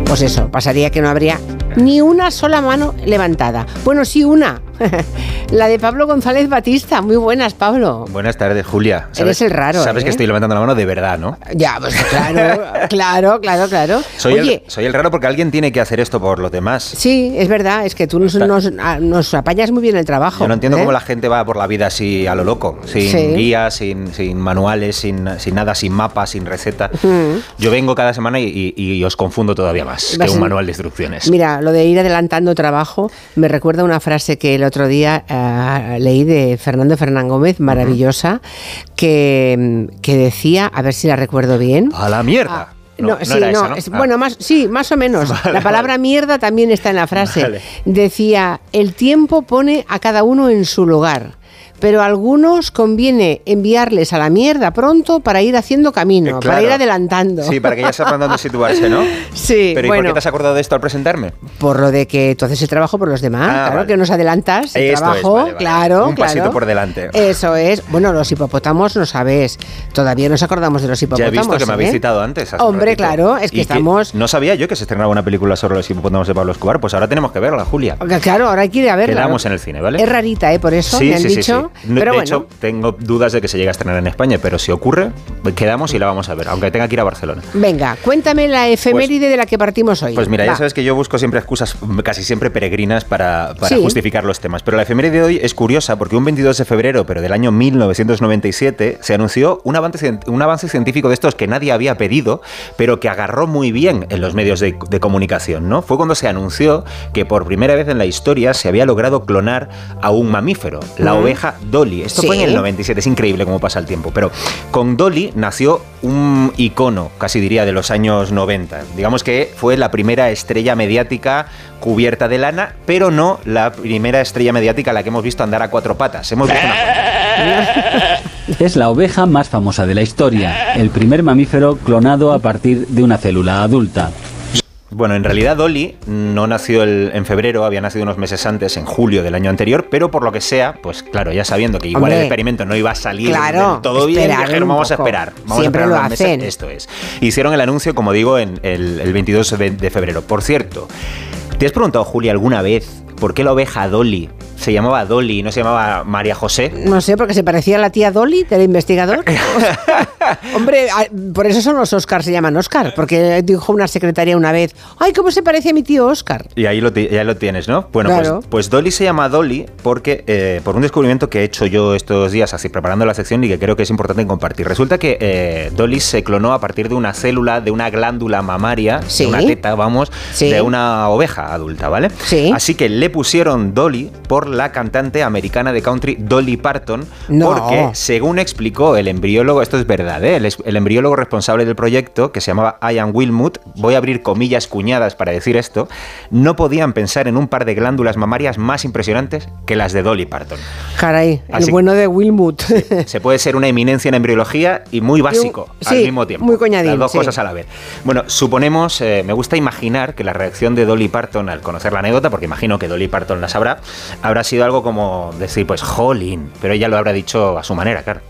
Pues eso, pasaría que no habría ni una sola mano levantada. Bueno, sí, una. la de Pablo González Batista. Muy buenas, Pablo. Buenas tardes, Julia. Eres el raro. Sabes ¿eh? que estoy levantando la mano de verdad, ¿no? Ya, pues claro, claro, claro, claro. Soy, Oye, el, soy el raro porque alguien tiene que hacer esto por los demás. Sí, es verdad, es que tú nos, nos, a- nos apañas muy bien el trabajo. Yo no entiendo ¿eh? cómo la gente va por la vida así a lo loco, sin Sí. guías, sin, sin manuales, sin, sin nada, sin mapas, sin receta. Mm. Yo vengo cada semana y, y- y os confundo todavía más Vas que un manual de instrucciones. Mira, lo de ir adelantando trabajo me recuerda una frase que el otro día eh, leí de Fernando Fernán Gómez, maravillosa, que, que decía, a ver si la recuerdo bien. A la mierda. No, sí, no, esa, ¿no? es- Ah. bueno, más, sí, más o menos. Vale, la palabra vale. mierda también está en la frase. Vale. Decía, el tiempo pone a cada uno en su lugar. Pero a algunos conviene enviarles a la mierda pronto para ir haciendo camino, Eh, para ir adelantando. Sí, para que ya sepan dónde situarse, ¿no? Sí, Pero ¿y por qué te has acordado de esto al presentarme? Por lo de que tú haces el trabajo por los demás, Ah, claro, vale. que nos adelantas el Esto es, trabajo, vale, vale. claro, Un claro. pasito por delante. Eso es. Bueno, los hipopótamos no sabes. Todavía nos acordamos de los Ya he hipopótamos. visto que me habéis ¿eh? citado antes. Hombre, claro, es que Y estamos. No sabía yo que se estrenaba una película sobre los hipopótamos de Pablo Escobar. Pues ahora tenemos que verla, Julia. Claro, ahora hay que ir a verla. Quedamos en el cine, ¿vale? Es rarita, ¿eh? Por eso Sí, me han sí, sí, dicho. sí. No, Pero de bueno. hecho, tengo dudas de que se llegue a estrenar en España, pero si ocurre, quedamos y la vamos a ver, aunque tenga que ir a Barcelona. Venga, cuéntame la efeméride de la que partimos hoy. Pues mira, ya sabes que yo busco siempre excusas mm, casi siempre peregrinas para, para Sí. justificar los temas. Pero la efeméride de hoy es curiosa porque un 22 de febrero, pero del año 1997, se anunció un avance, un avance científico de estos que nadie había pedido, pero que agarró muy bien en los medios de, de comunicación. ¿no? Fue cuando se anunció que por primera vez en la historia se había logrado clonar a un mamífero, la Mm. oveja Dolly. Esto fue en el 97, es increíble cómo pasa el tiempo. Pero con Dolly nació un icono, casi diría, de los años 90. Digamos que fue la primera estrella mediática cubierta de lana, pero no la primera estrella mediática a la que hemos visto andar a cuatro patas. Hemos visto una Es la oveja más famosa de la historia, el primer mamífero clonado a partir de una célula adulta. Bueno, en realidad Dolly no nació el- en febrero, había nacido unos meses antes, en julio del año anterior, pero por lo que sea, pues claro, ya sabiendo que igual Hombre. el experimento no iba a salir Claro, del todo bien, dijeron, vamos a esperar. Vamos Siempre a esperar lo unos meses". hacen. Esto es. Hicieron el anuncio, como digo, en el, el 22 de de febrero. Por cierto, ¿te has preguntado, Julia, alguna vez por qué la oveja Dolly se llamaba Dolly y no se llamaba María José? No sé, porque se parecía a la tía Dolly del investigador. Hombre, por eso son los Oscars, se llaman Oscar, porque dijo una secretaria una vez, ay, ¿cómo se parece a mi tío Oscar? Y ahí lo, tienes, ¿no? Bueno, Claro. pues, pues Dolly se llama Dolly porque eh, por un descubrimiento que he hecho yo estos días, así preparando la sección y que creo que es importante compartir. Resulta que eh, Dolly se clonó a partir de una célula, de una glándula mamaria, Sí. de una teta, vamos, Sí. de una oveja adulta, ¿vale? Sí. Así que le pusieron Dolly por la cantante americana de country Dolly Parton, No. porque según explicó el embriólogo, esto es verdad, ¿eh? el, embriólogo responsable del proyecto, que se llamaba Ian Wilmut, voy a abrir comillas cuñadas para decir esto, no podían pensar en un par de glándulas mamarias más impresionantes que las de Dolly Parton. Caray, el bueno de Wilmut. Se puede ser una eminencia en embriología y muy básico al sí, mismo tiempo. muy coñadín, Las dos sí. cosas a la vez. Bueno, suponemos, eh, me gusta imaginar que la reacción de Dolly Parton al conocer la anécdota, porque imagino que Dolly Parton la sabrá, habrá sido algo como decir, pues, jolín, pero ella lo habrá dicho a su manera, claro.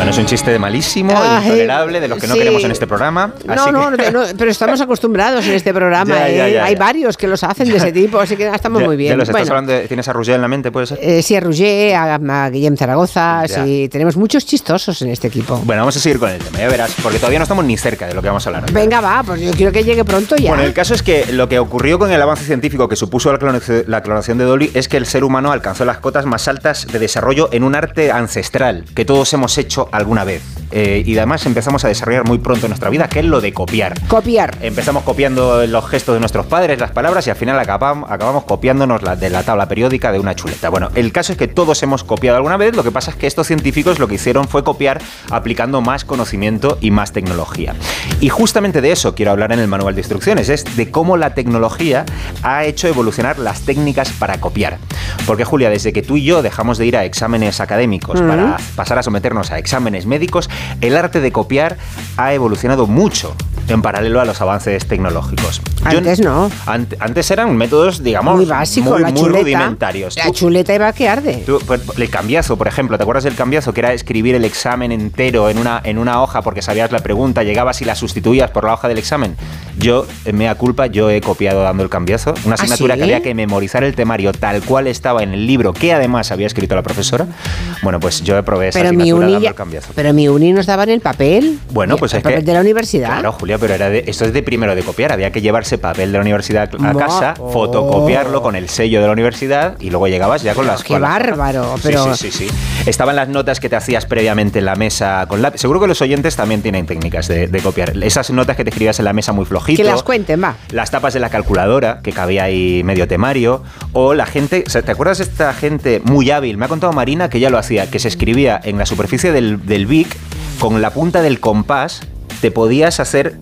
Bueno, es un chiste malísimo, Ay, intolerable, de los que no sí. queremos en este programa. No, así no, que- no, pero estamos acostumbrados en este programa. Ya, ¿eh? ya, Hay varios que los hacen de ese tipo, así que estamos muy bien. ya los estás Bueno, hablando de- ¿Tienes a Roger en la mente, puede ser? eh, sí, a Roger, a, a Guillem Zaragoza, sí, tenemos muchos chistosos en este equipo. Bueno, vamos a seguir con el tema, ya verás, porque todavía no estamos ni cerca de lo que vamos a hablar. Venga, va, pues yo quiero que llegue pronto ya. Bueno, el caso es que lo que ocurrió con el avance científico que supuso la clonación de Dolly es que el ser humano alcanzó las cotas más altas de desarrollo en un arte ancestral que todos hemos hecho alguna vez. Eh, y además empezamos a desarrollar muy pronto en nuestra vida, que es lo de copiar. Copiar. Empezamos copiando los gestos de nuestros padres, las palabras, y al final acabamos, acabamos copiándonos la, de la tabla periódica de una chuleta. Bueno, el caso es que todos hemos copiado alguna vez, lo que pasa es que estos científicos lo que hicieron fue copiar aplicando más conocimiento y más tecnología. Y justamente de eso quiero hablar en el manual de instrucciones, es de cómo la tecnología ha hecho evolucionar las técnicas para copiar. Porque Julia, desde que tú y yo dejamos de ir a exámenes académicos Mm. para pasar a someternos a exámenes médicos, el arte de copiar ha evolucionado mucho en paralelo a los avances tecnológicos. Yo- Antes no. ant- antes eran métodos, digamos, muy básicos, muy, la muy chuleta. rudimentarios. La chuleta iba que arde. Tú, pues, el cambiazo, por ejemplo, ¿te acuerdas del cambiazo? Que era escribir el examen entero en una, en una hoja porque sabías la pregunta, llegabas y la sustituías por la hoja del examen. Yo, en mea culpa, yo he copiado dando el cambiazo. Una ¿Ah, asignatura sí? que había que memorizar el temario tal cual estaba en el libro que además había escrito la profesora. Bueno, pues yo probé esa Pero mi, asignatura uni dando el pero mi uni nos daban el papel. Bueno, pues el es papel que- de la universidad. Claro, Julia, pero era de, esto es de primero de copiar. Había que llevarse papel de la universidad a casa, oh. fotocopiarlo con el sello de la universidad y luego llegabas ya con las Qué bárbaro, Sí, pero- Sí, sí, sí, Estaban las notas que te hacías previamente en la mesa con lápiz. Seguro que los oyentes también tienen técnicas de, de copiar. Esas notas que te escribías en la mesa muy flojito. Que las cuenten, va. Las tapas de la calculadora, que cabía ahí medio temario. O la gente, ¿te acuerdas de esta gente muy hábil? Me ha contado Marina que ya lo hacía, que se escribía en la superficie del, del Vic con la punta del compás, te podías hacer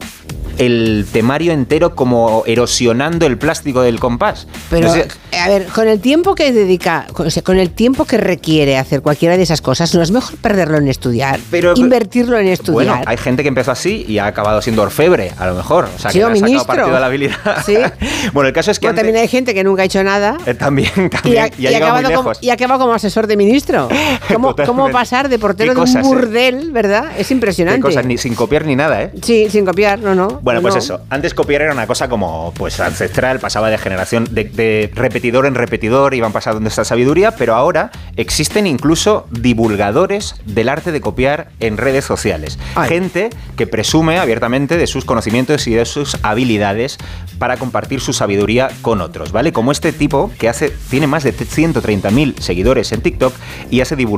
el temario entero como erosionando el plástico del compás. Pero, No sé- a ver, con el tiempo que dedica, con- o sea, con el tiempo que requiere hacer cualquiera de esas cosas, no es mejor perderlo en estudiar, Pero- invertirlo en estudiar. Bueno, hay gente que empezó así y ha acabado siendo orfebre, a lo mejor. O sea, Sí, que o le ha sacado ministro. la habilidad. Sí. bueno, el caso es que Bueno, antes- también hay gente que nunca ha hecho nada. eh, también, Y también, ha, y ha y ha llegado muy acabado como, lejos. y ha acabado como asesor de ministro. ¿Cómo, pasar de portero de un eh. burdel, verdad? Es impresionante. cosas, ni sin copiar ni nada, ¿eh? Sí, sin copiar, no, no. Bueno, no, pues no. eso. Antes copiar era una cosa como pues ancestral, pasaba de generación, de, de repetidor en repetidor, iban pasando esta sabiduría, pero ahora existen incluso divulgadores del arte de copiar en redes sociales. Gente que presume abiertamente de sus conocimientos y de sus habilidades para compartir su sabiduría con otros, ¿vale? Como este tipo que hace tiene más de 130.000 seguidores en TikTok y hace divulgación.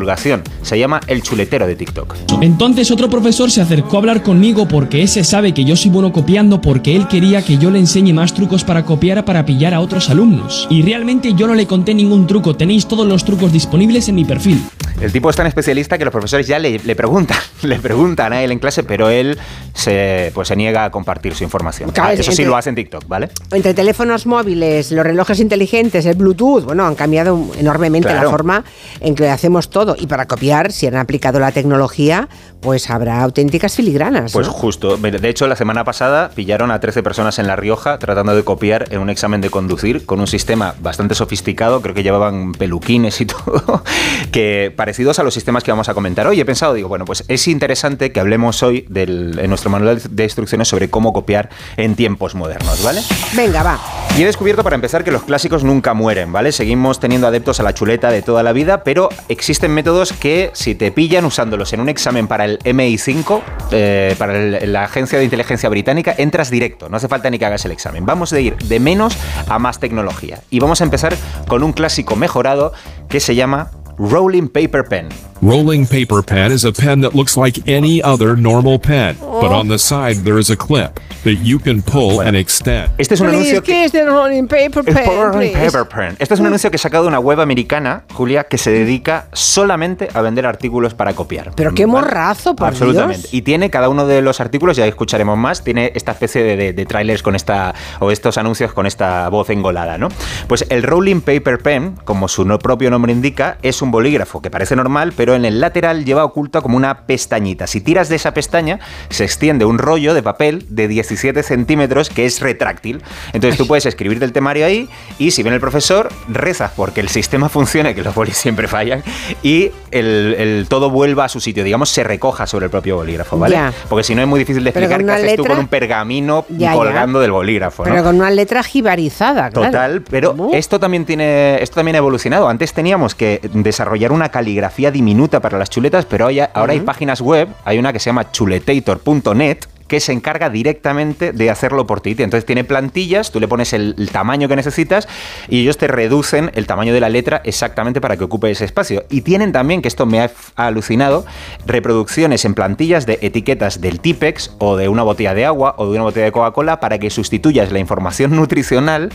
Se llama el chuletero de TikTok. Entonces otro profesor se acercó a hablar conmigo porque ese sabe que yo soy bueno copiando porque él quería que yo le enseñe más trucos para copiar para pillar a otros alumnos. Y realmente yo no le conté ningún truco, tenéis todos los trucos disponibles en mi perfil. El tipo es tan especialista que los profesores ya le, le preguntan, le preguntan a él en clase, pero él se, pues, se niega a compartir su información. Claro, Ah, es- eso sí entre- lo hace en TikTok, ¿vale? Entre teléfonos móviles, los relojes inteligentes, el Bluetooth, bueno, han cambiado enormemente la Claro. forma en que hacemos todo. Y para copiar, si han aplicado la tecnología, pues habrá auténticas filigranas. Pues ¿no? justo. De hecho, la semana pasada pillaron a 13 personas en La Rioja tratando de copiar en un examen de conducir con un sistema bastante sofisticado, creo que llevaban peluquines y todo, que parecidos a los sistemas que vamos a comentar hoy. He pensado, digo, bueno, pues es interesante que hablemos hoy del, en nuestro manual de instrucciones sobre cómo copiar en tiempos modernos, ¿vale? Venga, va. Y he descubierto para empezar que los clásicos nunca mueren, ¿vale? Seguimos teniendo adeptos a la chuleta de toda la vida, pero existen métodos que si te pillan usándolos en un examen para el MI5, eh, para la Agencia de Inteligencia Británica, entras directo, no hace falta ni que hagas el examen. Vamos a ir de menos a más tecnología. Y vamos a empezar con un clásico mejorado que se llama Rolling Paper Pen. Rolling paper pen is a pen that looks like any other normal pen, but on the side there is a clip that you can pull and extend. Este es un Please, anuncio que... ¿qué es de Rolling Paper El Pen? Rolling? Paper Pen. Este es un anuncio que he sacado de una web americana, Julia, que se dedica solamente a vender artículos para copiar. Pero qué ¿Vale? morrazo, por Absolutamente. Dios. Y tiene cada uno de los artículos, ya escucharemos más, tiene esta especie de, de- de trailers con esta, o estos anuncios con esta voz engolada, ¿no? Pues el Rolling Paper Pen, como su no- propio nombre indica, es un bolígrafo que parece normal, pero en el lateral lleva oculta como una pestañita. Si tiras de esa pestaña, se extiende un rollo de papel de 17 centímetros que es retráctil. Entonces tú puedes escribir del temario ahí y si viene el profesor, rezas porque el sistema funcione, que los bolis siempre fallan, y el, el todo vuelva a su sitio, digamos, se recoja sobre el propio bolígrafo, ¿vale? Ya. Porque si no es muy difícil de explicar qué haces tú con un pergamino Ya, ya. colgando del bolígrafo, ¿no? Pero con una letra jibarizada, claro. Total, pero esto también tiene esto también ha evolucionado. Antes teníamos que desarrollar una caligrafía diminuta para las chuletas, pero hoy- ahora hay páginas web, hay una que se llama chuletator.net que se encarga directamente de hacerlo por ti. Entonces tiene plantillas, tú le pones el, tamaño que necesitas y ellos te reducen el tamaño de la letra exactamente para que ocupe ese espacio. Y tienen también, que esto me ha alucinado, reproducciones en plantillas de etiquetas del Tipex o de una botella de agua o de una botella de Coca-Cola para que sustituyas la información nutricional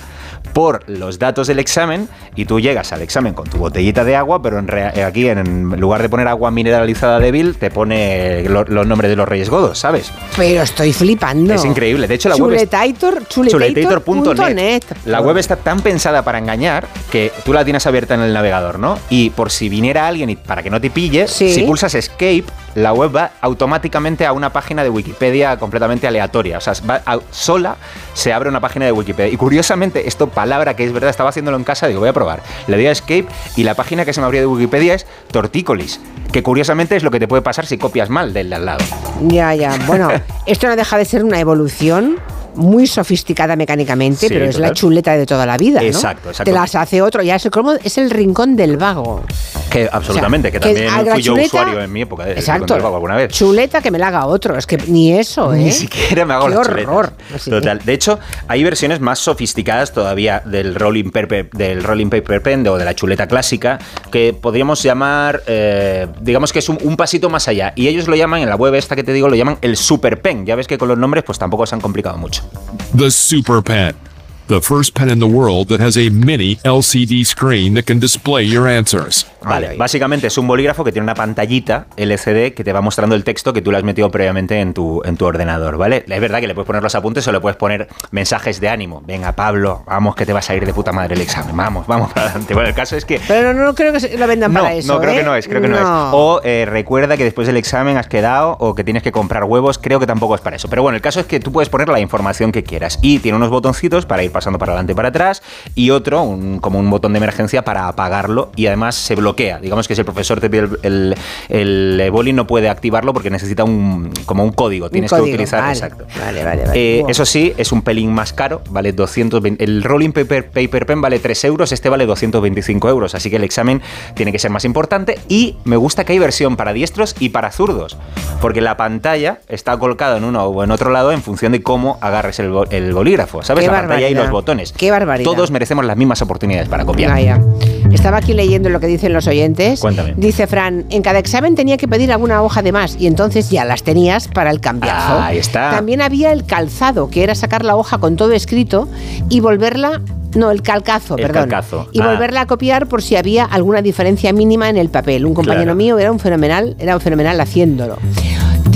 por los datos del examen y tú llegas al examen con tu botellita de agua, pero en aquí en lugar de poner agua mineralizada débil, te pone lo- los nombres de los Reyes Godos, ¿sabes? Estoy flipando. Es increíble. De hecho, la web es-. La web está tan pensada para engañar que tú la tienes abierta en el navegador, ¿no? Y por si viniera alguien y para que no te pille, Sí. si pulsas escape, la web va automáticamente a una página de Wikipedia completamente aleatoria. O sea, va a- sola se abre una página de Wikipedia. Y curiosamente, esto palabra que es verdad, estaba haciéndolo en casa, digo, voy a probar. Le doy a escape y la página que se me abrió de Wikipedia es Tortícolis, que curiosamente es lo que te puede pasar si copias mal del de al lado. Ya, ya. Bueno, esto no deja de ser una evolución muy sofisticada mecánicamente, Sí, pero es la chuleta de toda la vida, ¿no? Exacto, exacto. Te las hace otro, ya es como es el rincón del vago. Que absolutamente, O sea, que también fui yo chuleta- usuario en mi época de Exacto. Del Vago alguna vez. Chuleta que me la haga otro, es que ni eso, ¿eh? Ni siquiera me hago Qué horror. Total. De hecho, hay versiones más sofisticadas todavía del rolling paper, del rolling paper pen o de la chuleta clásica que podríamos llamar, eh, digamos que es un, un pasito más allá. Y ellos lo llaman en la web esta que te digo lo llaman el super pen. Ya ves que con los nombres pues tampoco se han complicado mucho. The Super Pen. The first pen in the world that has a mini LCD screen that can display your answers. Vale, básicamente es un bolígrafo que tiene una pantallita LCD que te va mostrando el texto que tú le has metido previamente en tu, en tu ordenador, ¿vale? Es verdad que le puedes poner los apuntes o le puedes poner mensajes de ánimo. Venga, Pablo, vamos que te vas a ir de puta madre el examen. Vamos, vamos para adelante. Bueno, el caso es que Pero no, no creo que se- lo vendan no, para eso. no, creo ¿eh? que no es, creo que no, es. O eh, recuerda que después del examen has quedado o que tienes que comprar huevos, creo que tampoco es para eso. Pero bueno, el caso es que tú puedes poner la información que quieras y tiene unos botoncitos para ir pasando para adelante y para atrás y otro, un- como un botón de emergencia para apagarlo y además se bloquea. Digamos que si el profesor te pide el, el, el boli no puede activarlo porque necesita un como un código. Tienes código, que utilizar, vale, exacto. Vale, vale, vale. Eh, eso sí, es un pelín más caro, vale 220. El rolling paper, paper pen vale 3 euros, este vale 225 euros, así que el examen tiene que ser más importante. Y me gusta que hay versión para diestros y para zurdos, porque la pantalla está colocada en uno o en otro lado en función de cómo agarres el, bo- el bolígrafo, ¿sabes? Qué la pantalla y. los botones. Qué barbaridad. Todos merecemos las mismas oportunidades para copiar. Vaya. Estaba aquí leyendo lo que dicen los oyentes. Cuéntame. Dice Fran, en cada examen tenía que pedir alguna hoja de más y entonces ya las tenías para el cambiazo. Ahí está. También había el calzado, que era sacar la hoja con todo escrito y volverla No, el calcazo, El perdón. calcazo. Y Ah. volverla a copiar por si había alguna diferencia mínima en el papel. Un compañero Claro. mío era un fenomenal, era un fenomenal haciéndolo.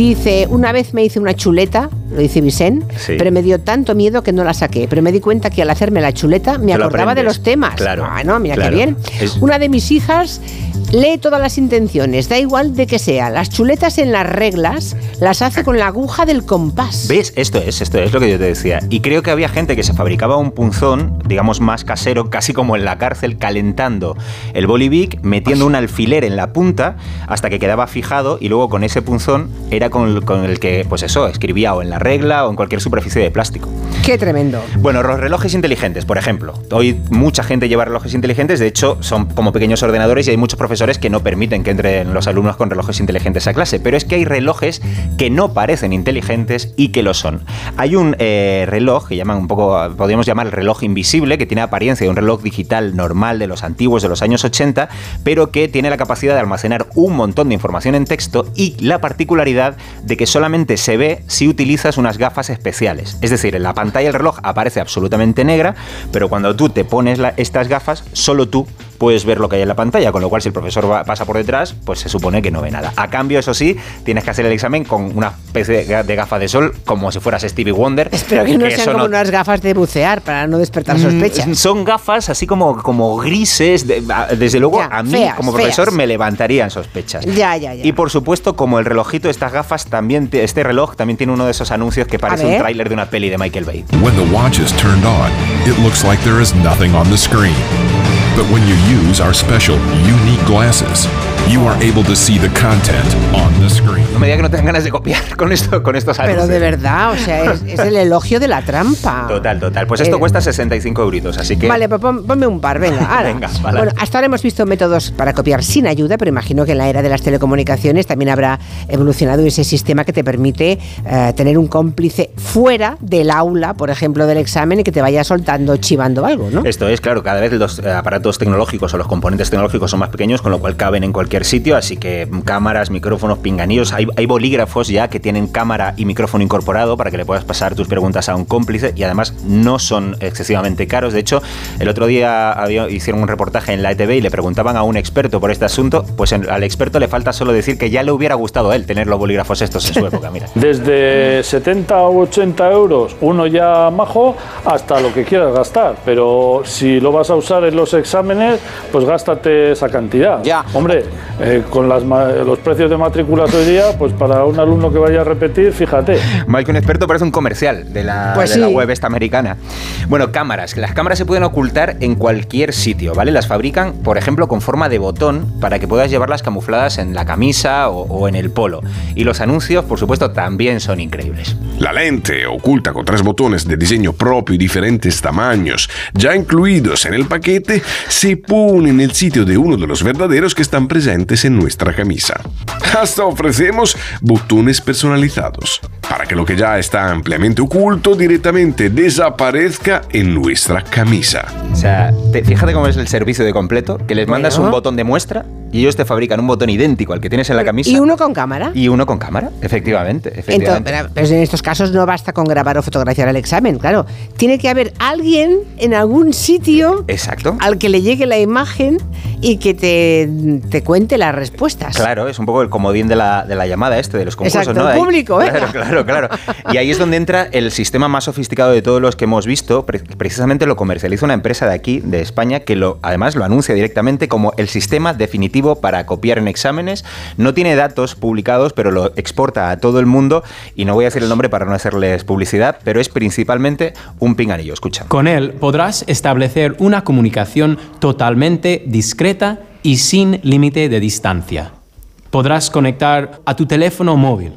Dice, una vez me hice una chuleta, lo dice Vicente, Sí. pero me dio tanto miedo que no la saqué. Pero me di cuenta que al hacerme la chuleta me lo acordaba de los temas. Claro, Ah, no, mira claro. qué bien. Es- Una de mis hijas lee todas las intenciones, da igual de que sea. Las chuletas en las reglas las hace con la aguja del compás. ¿Ves? Esto es, esto es lo que yo te decía. Y creo que había gente que se fabricaba un punzón, digamos más casero, casi como en la cárcel, calentando el bolivic, metiendo un alfiler en la punta hasta que quedaba fijado y luego con ese punzón era con, con el que, pues eso, escribía o en la regla o en cualquier superficie de plástico. Qué tremendo. Bueno, los relojes inteligentes, por ejemplo. Hoy mucha gente lleva relojes inteligentes, de hecho son como pequeños ordenadores y hay muchos profesores que no permiten que entren los alumnos con relojes inteligentes a clase, pero es que hay relojes que no parecen inteligentes y que lo son. Hay un eh, reloj que llaman un poco, podríamos llamar el reloj invisible, que tiene apariencia de un reloj digital normal de los antiguos de los años 80, pero que tiene la capacidad de almacenar un montón de información en texto y la particularidad de que solamente se ve si utilizas unas gafas especiales. Es decir, en la pantalla del reloj aparece absolutamente negra, pero cuando tú te pones la- estas gafas, solo tú puedes ver lo que hay en la pantalla, con lo cual si el profesor va- pasa por detrás, pues se supone que no ve nada. A cambio, eso sí, tienes que hacer el examen con una especie de ga- de gafa de sol, como si fueras Stevie Wonder. Espero que no sean como unas gafas de bucear para no despertar sospechas. Mm, Son gafas así como, como grises. de- desde luego, Ya, a mí, feas, como profesor, feas. me levantarían sospechas. Ya, ya, ya. Y por supuesto, como el relojito de estas gafas, también te- este reloj también tiene uno de esos anuncios que parece un tráiler de una peli de Michael Bay. When the watch is turned on, it looks like there is nothing on the screen. But when you use our special unique glasses, you are able to see the content on the screen. No me diga que no tengan ganas de copiar con, esto, con estos Pero anuncios. de verdad, o sea, es, es el elogio de la trampa. Total, total. Pues esto Eh, cuesta 65 euritos, así que... Vale, pues pon- ponme un par, venga. ala. Venga, vale. Bueno, hasta ahora hemos visto métodos para copiar sin ayuda, pero imagino que en la era de las telecomunicaciones también habrá evolucionado ese sistema que te permite eh, tener un cómplice fuera del aula, por ejemplo, del examen y que te vaya soltando, chivando algo, ¿no? Esto es, claro, cada vez los eh, aparatos tecnológicos o los componentes tecnológicos son más pequeños, con lo cual caben en cualquier sitio, así que cámaras, micrófonos, pinganillos, hay, hay bolígrafos ya que tienen cámara y micrófono incorporado para que le puedas pasar tus preguntas a un cómplice y además no son excesivamente caros. De hecho, el otro día había- hicieron un reportaje en la ETV y le preguntaban a un experto por este asunto, pues en- al experto le falta solo decir que ya le hubiera gustado a él tener los bolígrafos estos en su época, mira. Desde 70 o 80 euros, uno ya majo, hasta lo que quieras gastar. Pero si lo vas a usar en los exámenes, pues gástate esa cantidad. Ya. Hombre, eh, con las los precios de matrículas hoy día, pues para un alumno que vaya a repetir, fíjate. Mal que un experto parece un comercial de la, Pues de la sí. web esta americana. Bueno, cámaras. Las cámaras se pueden ocultar en cualquier sitio, ¿vale? Las fabrican, por ejemplo, con forma de botón para que puedas llevarlas camufladas en la camisa o, o en el polo. Y los anuncios, por supuesto, también son increíbles. La lente, oculta con tres botones de diseño propio y diferentes tamaños, ya incluidos en el paquete, se pone en el sitio de uno de los verdaderos que están presentes en nuestra camisa. Hasta ofrecemos botones personalizados, para que lo que ya está ampliamente oculto directamente desaparezca en nuestra camisa. O sea, te- fíjate cómo es el servicio de completo, que les mandas Bueno. un botón de muestra y ellos te fabrican un botón idéntico al que tienes en la camisa. Y uno con cámara. Y uno con cámara, efectivamente. Entonces, efectivamente. pero, pero en estos casos no basta con grabar o fotografiar el examen, claro. Tiene que haber alguien en algún sitio Exacto. al que le llegue la imagen y que te, te cuente las respuestas. Claro, es un poco el comodín de la, de la llamada este, de los concursos, Exacto, ¿no? el público, Claro, venga. claro, claro. Y ahí es donde entra el sistema más sofisticado de todos los que hemos visto. Pre- precisamente lo comercializa una empresa de aquí, de España, que lo, además lo anuncia directamente como el sistema definitivo para copiar en exámenes. No tiene datos publicados, pero lo exporta a todo el mundo. Y no voy a decir el nombre para no hacerles publicidad, pero es principalmente un pinganillo. Escucha. Con él podrás establecer una comunicación totalmente discreta y sin límite de distancia. Podrás conectar a tu teléfono móvil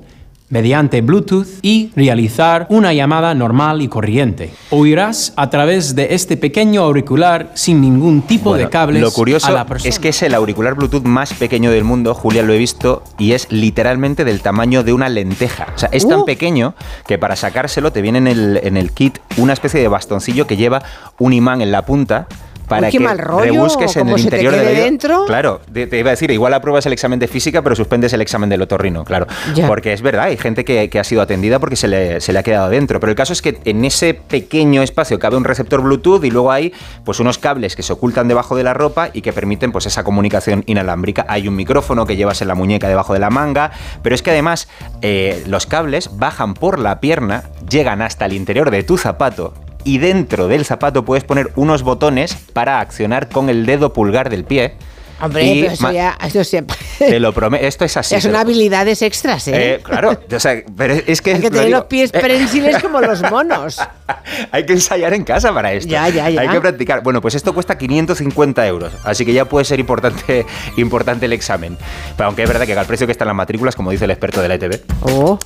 mediante Bluetooth y realizar una llamada normal y corriente. Oirás a través de este pequeño auricular sin ningún tipo Bueno, de cables Lo curioso a la persona. es que es el auricular Bluetooth más pequeño del mundo, Julia lo he visto, y es literalmente del tamaño de una lenteja. O sea, es tan Uh. pequeño que para sacárselo te viene en el, en el kit una especie de bastoncillo que lleva un imán en la punta para Uy, que mal rollo, rebusques en el interior oído. dentro. Claro, te, te iba a decir, igual apruebas el examen de física, pero suspendes el examen del otorrino, claro. Ya. Porque es verdad, hay gente que, que ha sido atendida porque se le, se le ha quedado dentro. Pero el caso es que en ese pequeño espacio cabe un receptor Bluetooth y luego hay pues unos cables que se ocultan debajo de la ropa y que permiten pues esa comunicación inalámbrica. Hay un micrófono que llevas en la muñeca debajo de la manga, pero es que además eh, los cables bajan por la pierna, llegan hasta el interior de tu zapato y dentro del zapato puedes poner unos botones para accionar con el dedo pulgar del pie. Hombre, pero eso ya, eso siempre. Te lo prometo, esto es así. Son habilidades extras, ¿eh? Eh, claro, o sea, pero es que Hay que tener los pies eh, prensiles como los monos. hay que ensayar en casa para esto. Ya, ya, ya. Hay que practicar. Bueno, pues esto cuesta 550 euros, así que ya puede ser importante, importante el examen. Pero aunque es verdad que al precio que están las matrículas, como dice el experto de la ETV. Oh.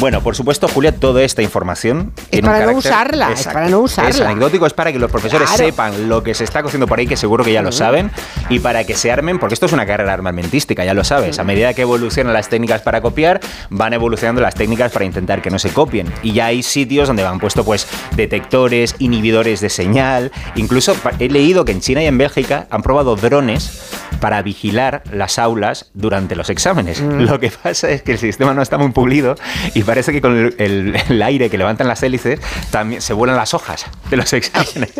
Bueno, por supuesto, Julia, toda esta información tiene un para no usarla, es para no usarla. Es anecdótico, es para que los profesores Claro. sepan lo que se está cociendo por ahí, que seguro que ya lo saben, y para que se porque esto es una carrera armamentística, ya lo sabes. A medida que evolucionan las técnicas para copiar, van evolucionando las técnicas para intentar que no se copien. Y ya hay sitios donde han puesto pues detectores, inhibidores de señal. Incluso he leído que en China y en Bélgica han probado drones para vigilar las aulas durante los exámenes. Mm. Lo que pasa es que el sistema no está muy pulido y parece que con el, el- el aire que levantan las hélices también se vuelan las hojas de los exámenes.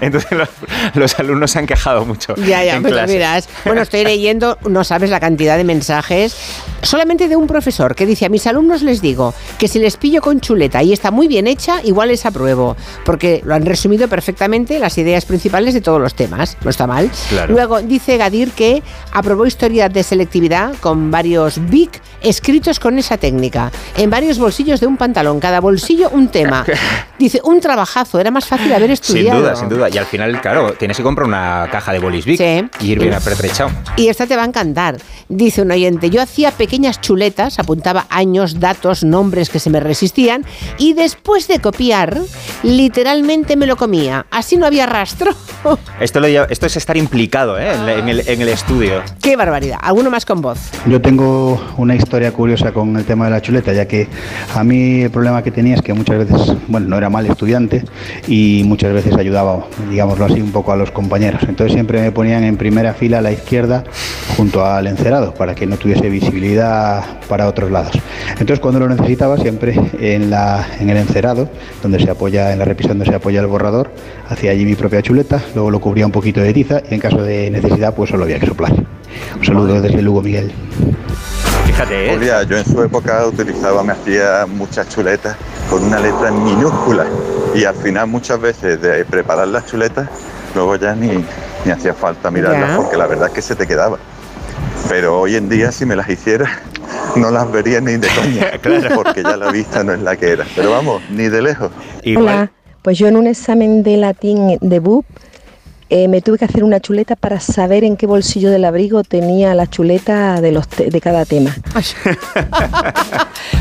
Entonces los, los alumnos se han quejado mucho. Ya, ya, en pues clase. miras. Bueno, estoy leyendo, no sabes la cantidad de mensajes, solamente de un profesor que dice, a mis alumnos les digo que si les pillo con chuleta y está muy bien hecha, igual les apruebo, porque lo han resumido perfectamente las ideas principales de todos los temas, no está mal. Claro. Luego dice Gadir que aprobó historia de selectividad con varios BIC escritos con esa técnica, en varios bolsillos de un pantalón, cada bolsillo un tema. Dice, un trabajazo, era más fácil haber Sin estudiado. duda, sin duda. Y al final, claro, tienes que comprar una caja de bolis Bic y ir bien apertrechado. Y esta te va a encantar. Dice un oyente, yo hacía pequeñas chuletas, apuntaba años, datos, nombres que se me resistían y después de copiar, literalmente me lo comía. Así no había rastro. Esto, lo lleva- esto es estar implicado ¿eh? en, en el, en el estudio. Qué barbaridad. Alguno más con voz. Yo tengo una historia curiosa con el tema de la chuleta, ya que a mí el problema que tenía es que muchas veces, bueno, no era mal estudiante y muchas veces ayudaba, digámoslo así, un poco a los compañeros. Entonces siempre me ponían en primera fila la izquierda junto al encerado para que no tuviese visibilidad para otros lados. Entonces cuando lo necesitaba siempre en, la, en el encerado, donde se apoya, en la repisa donde se apoya el borrador, hacía allí mi propia chuleta, luego lo cubría un poquito de tiza y en caso de necesidad pues solo había que soplar. Un saludo desde Lugo, Miguel. Fíjate, ¿eh? Yo en su época utilizaba, me hacía muchas chuletas con una letra minúscula y al final muchas veces de preparar las chuletas, luego ya ni, ni hacía falta mirarlas Ya. porque la verdad es que se te quedaba. Pero hoy en día si me las hiciera no las vería ni de coña, porque ya la vista no es la que era. Pero vamos, ni de lejos. Hola, pues yo en un examen de latín de BUP eh, me tuve que hacer una chuleta para saber en qué bolsillo del abrigo tenía la chuleta de, los te- de cada tema.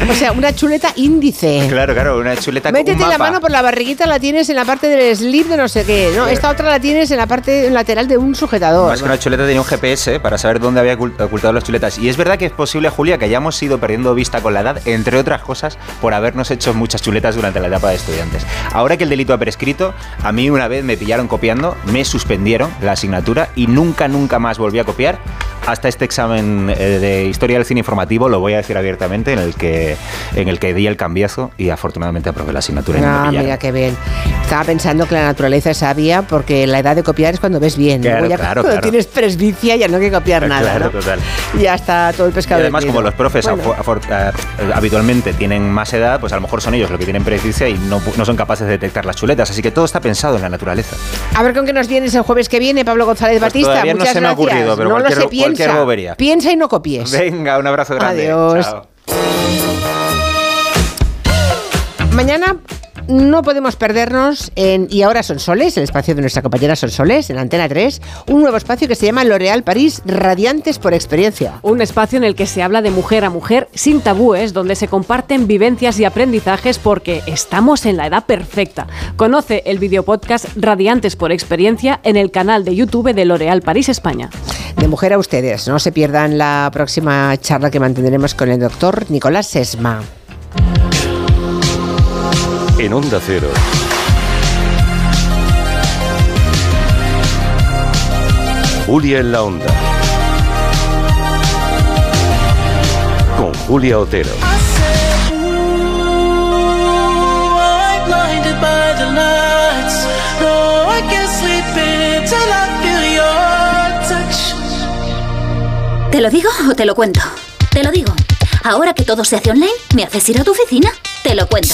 O sea, una chuleta índice. Claro, claro, una chuleta con un Métete la mano por la barriguita, la tienes en la parte del slip de no sé qué. No, esta otra la tienes en la parte lateral de un sujetador. Más que una chuleta tenía un GPS para saber dónde había ocult- ocultado las chuletas. Y es verdad que es posible, Julia, que hayamos ido perdiendo vista con la edad, entre otras cosas, por habernos hecho muchas chuletas durante la etapa de estudiantes. Ahora que el delito ha prescrito, a mí una vez me pillaron copiando, me suspendieron la asignatura y nunca, nunca más volví a copiar hasta este examen eh, de historia del cine informativo, lo voy a decir abiertamente, en el que, en el que di el cambiazo y afortunadamente aprobé la asignatura. y no Ah, pillaron. mira qué bien. Estaba pensando que la naturaleza es sabia porque la edad de copiar es cuando ves bien. Claro, Luego ya claro, cuando claro. tienes presbicia ya no hay que copiar nada. ¿no? total. Ya está todo el Y pescado. además, vendido. como los profes Bueno. eh, habitualmente tienen más edad, pues a lo mejor son ellos los que tienen presbicia y no, no son capaces de detectar las chuletas. Así que todo está pensado en la naturaleza. A ver con qué nos vienes el jueves que viene, Pablo González Batista. Pues no Muchas se me ha gracias. ocurrido, pero no lo cualquier- sé, piensa. bobería. Piensa y no copies. Venga, un abrazo grande. Adiós. Chao. Mañana no podemos perdernos en Y ahora son soles, el espacio de nuestra compañera Son Soles, en Antena 3, un nuevo espacio que se llama L'Oréal París Radiantes por Experiencia. Un espacio en el que se habla de mujer a mujer sin tabúes, donde se comparten vivencias y aprendizajes porque estamos en la edad perfecta. Conoce el videopodcast Radiantes por Experiencia en el canal de YouTube de L'Oréal París España. De mujer a ustedes, no se pierdan la próxima charla que mantendremos con el doctor Nicolás Sesma. En Onda Cero, Julia en la Onda. Con Julia Otero. ¿Te lo digo o te lo cuento? Te lo digo. Ahora que todo se hace online, ¿me haces ir a tu oficina? Te lo cuento.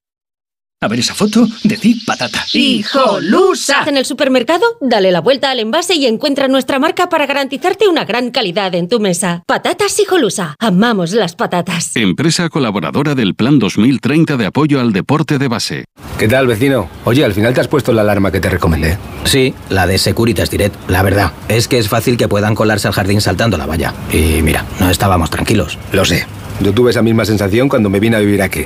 A ver esa foto, decir patata. ¡Hijolusa! En el supermercado, dale la vuelta al envase y encuentra nuestra marca para garantizarte una gran calidad en tu mesa. Patatas Hijolusa. Amamos las patatas. Empresa colaboradora del Plan 2030 de apoyo al deporte de base. ¿Qué tal, vecino? Oye, al final te has puesto la alarma que te recomendé. Sí, la de Securitas Direct. La verdad, es que es fácil que puedan colarse al jardín saltando la valla. Y mira, no estábamos tranquilos. Lo sé. Yo tuve esa misma sensación cuando me vine a vivir aquí.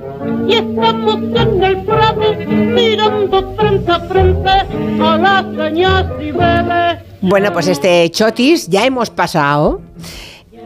y estamos en el prado, mirando frente a frente a las señas y. Bueno, pues este chotis ya hemos pasado,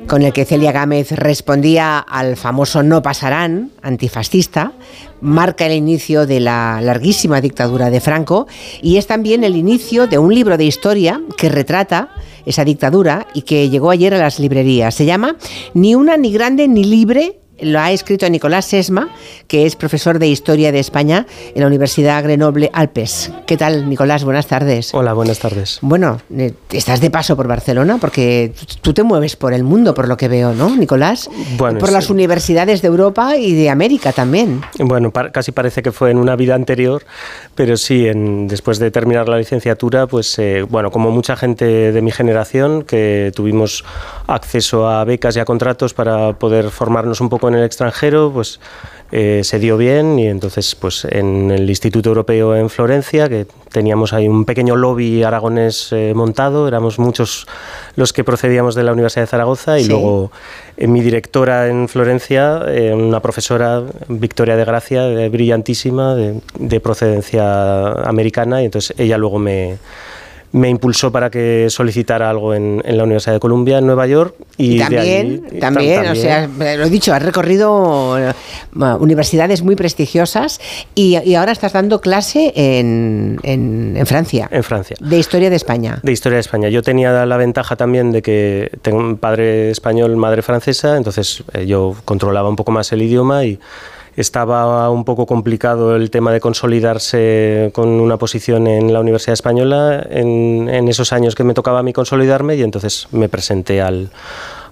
con el que Celia Gámez respondía al famoso no pasarán antifascista, marca el inicio de la larguísima dictadura de Franco y es también el inicio de un libro de historia que retrata esa dictadura y que llegó ayer a las librerías. Se llama Ni una, ni grande, ni libre lo ha escrito Nicolás Sesma, que es profesor de Historia de España en la Universidad Grenoble Alpes. ¿Qué tal, Nicolás? Buenas tardes. Hola, buenas tardes. Bueno, eh, estás de paso por Barcelona porque tú te mueves por el mundo, por lo que veo, ¿no, Nicolás? Bueno, por sí. las universidades de Europa y de América también. Bueno, casi parece que fue en una vida anterior, pero sí, en- después de terminar la licenciatura, pues eh, bueno, como mucha gente de mi generación, que tuvimos acceso a becas y a contratos para poder formarnos un poco en el extranjero, pues eh, se dio bien y entonces pues en el Instituto Europeo en Florencia, que teníamos ahí un pequeño lobby aragonés eh, montado, éramos muchos los que procedíamos de la Universidad de Zaragoza y Sí. luego eh, mi directora en Florencia, eh, una profesora, Victoria de Gracia, brillantísima, de, de procedencia americana, y entonces ella luego me, me impulsó para que solicitara algo en, en la Universidad de Columbia, en Nueva York. Y, Y de también, allí- también, tam- o sea, lo he dicho, has recorrido universidades muy prestigiosas y, y ahora estás dando clase en, en- en Francia, en Francia. de Historia de España. De historia de España. Yo tenía la ventaja también de que tengo un padre español, madre francesa, entonces eh, yo controlaba un poco más el idioma y estaba un poco complicado el tema de consolidarse con una posición en la Universidad Española en, esos años que me tocaba a mí consolidarme y entonces me presenté al,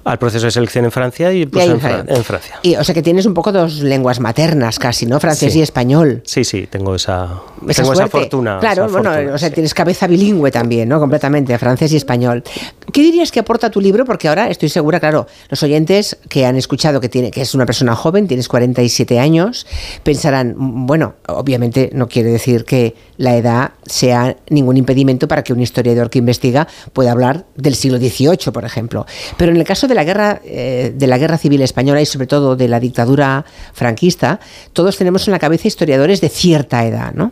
al proceso de selección en Francia y en, Francia. Y, o sea que tienes un poco dos lenguas maternas casi, ¿no? Francés Sí. y español. Sí, sí, tengo esa, Esa tengo esa fortuna. Claro, esa bueno, fortuna, o sea, sí. tienes cabeza bilingüe también, ¿no? Completamente, francés y español. ¿Qué dirías que aporta tu libro? Porque ahora estoy segura, claro, los oyentes que han escuchado que, tiene, que es una persona joven, tienes 47 años, pensarán, mm, bueno, obviamente no quiere decir que la edad sea ningún impedimento para que un historiador que investiga pueda hablar del siglo XVIII, por ejemplo. Pero en el caso de la guerra, eh, de la guerra civil española y sobre todo de la dictadura franquista, todos tenemos en la cabeza historiadores de cierta edad, ¿no?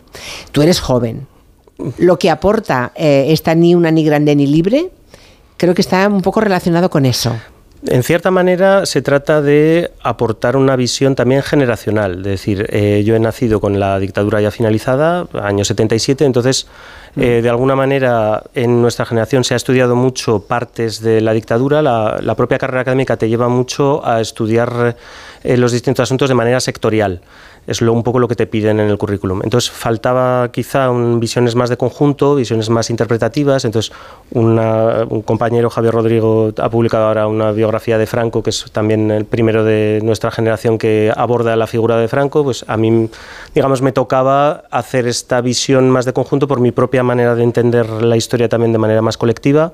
Tú eres joven. Lo que aporta eh, esta ni una ni grande ni libre, creo que está un poco relacionado con eso. En cierta manera se trata de aportar una visión también generacional. Es decir, eh, yo he nacido con la dictadura ya finalizada, año 77, entonces eh, de alguna manera en nuestra generación se ha estudiado mucho partes de la dictadura. La, propia carrera académica te lleva mucho a estudiar eh, los distintos asuntos de manera sectorial. Es lo, un poco lo que te piden en el currículum. Entonces faltaba quizá visiones más de conjunto, visiones más interpretativas. Entonces un compañero, Javier Rodrigo, ha publicado ahora una biografía de Franco, que es también el primero de nuestra generación que aborda la figura de Franco. Pues a mí, digamos, me tocaba hacer esta visión más de conjunto por mi propia manera de entender la historia también de manera más colectiva.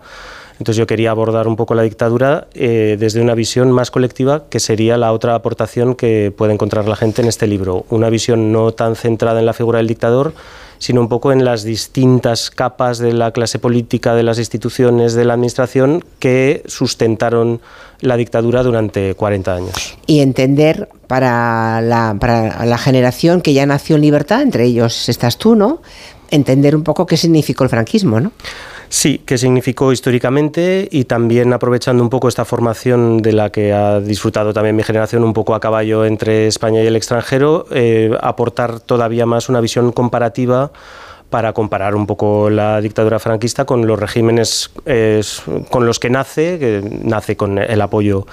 Entonces yo quería abordar un poco la dictadura eh, desde una visión más colectiva, que sería la otra aportación que puede encontrar la gente en este libro. Una visión no tan centrada en la figura del dictador, sino un poco en las distintas capas de la clase política, de las instituciones, de la administración que sustentaron la dictadura durante 40 años. Y entender para la, para la generación que ya nació en libertad, entre ellos estás tú, ¿no? Entender un poco qué significó el franquismo, ¿no? Sí, qué significó históricamente y también aprovechando un poco esta formación de la que ha disfrutado también mi generación, un poco a caballo entre España y el extranjero, eh, aportar todavía más una visión comparativa para comparar un poco la dictadura franquista con los regímenes eh, con los que nace, que nace con el apoyo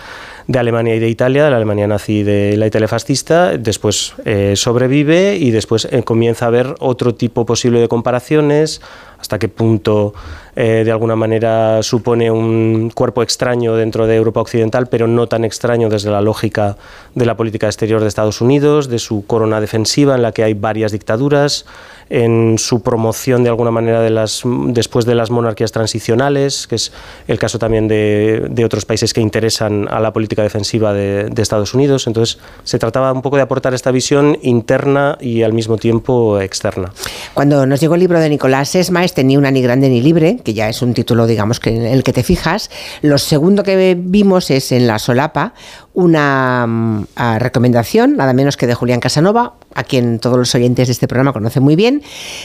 de Alemania y de Italia, de la Alemania nazi y de la Italia fascista, después eh, sobrevive y después comienza a haber otro tipo posible de comparaciones, hasta qué punto eh, de alguna manera supone un cuerpo extraño dentro de Europa Occidental, pero no tan extraño desde la lógica de la política exterior de Estados Unidos, de su corona defensiva en la que hay varias dictaduras, en su promoción de alguna manera de las, después de las monarquías transicionales, que es el caso también de, de otros países que interesan a la política defensiva de, de, Estados Unidos. Entonces se trataba un poco de aportar esta visión interna y al mismo tiempo externa. Cuando nos llegó el libro de Nicolás Esmaes tenía una ni grande ni libre, que ya es un título, digamos, que en el que te fijas. Lo segundo que vimos es en la solapa una um, recomendación, nada menos que de Julián Casanova, a quien todos los oyentes de este programa conocen muy bien,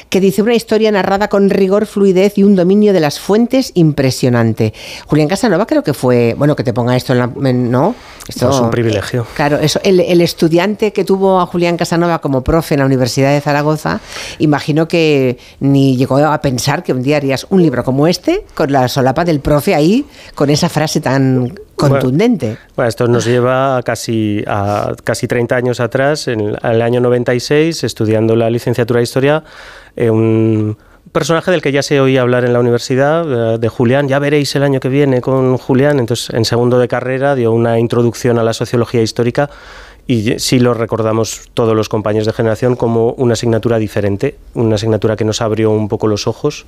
que dice una historia narrada con rigor, fluidez y un dominio de las fuentes impresionante. Julián Casanova creo que fue, bueno, que te ponga esto en la... ¿No? Esto es un privilegio. Claro, eso, el, el, estudiante que tuvo a Julián Casanova como profe en la Universidad de Zaragoza, imagino que ni llegó a pensar que un día harías un libro como este, con la solapa del profe ahí, con esa frase tan contundente. Bueno, esto nos lleva a casi, a casi 30 años atrás, en el año 96, estudiando la licenciatura de Historia, eh, un personaje del que ya se oía hablar en la universidad, de Julián, ya veréis el año que viene con Julián, entonces en segundo de carrera dio una introducción a la sociología histórica y sí lo recordamos todos los compañeros de generación como una asignatura diferente, una asignatura que nos abrió un poco los ojos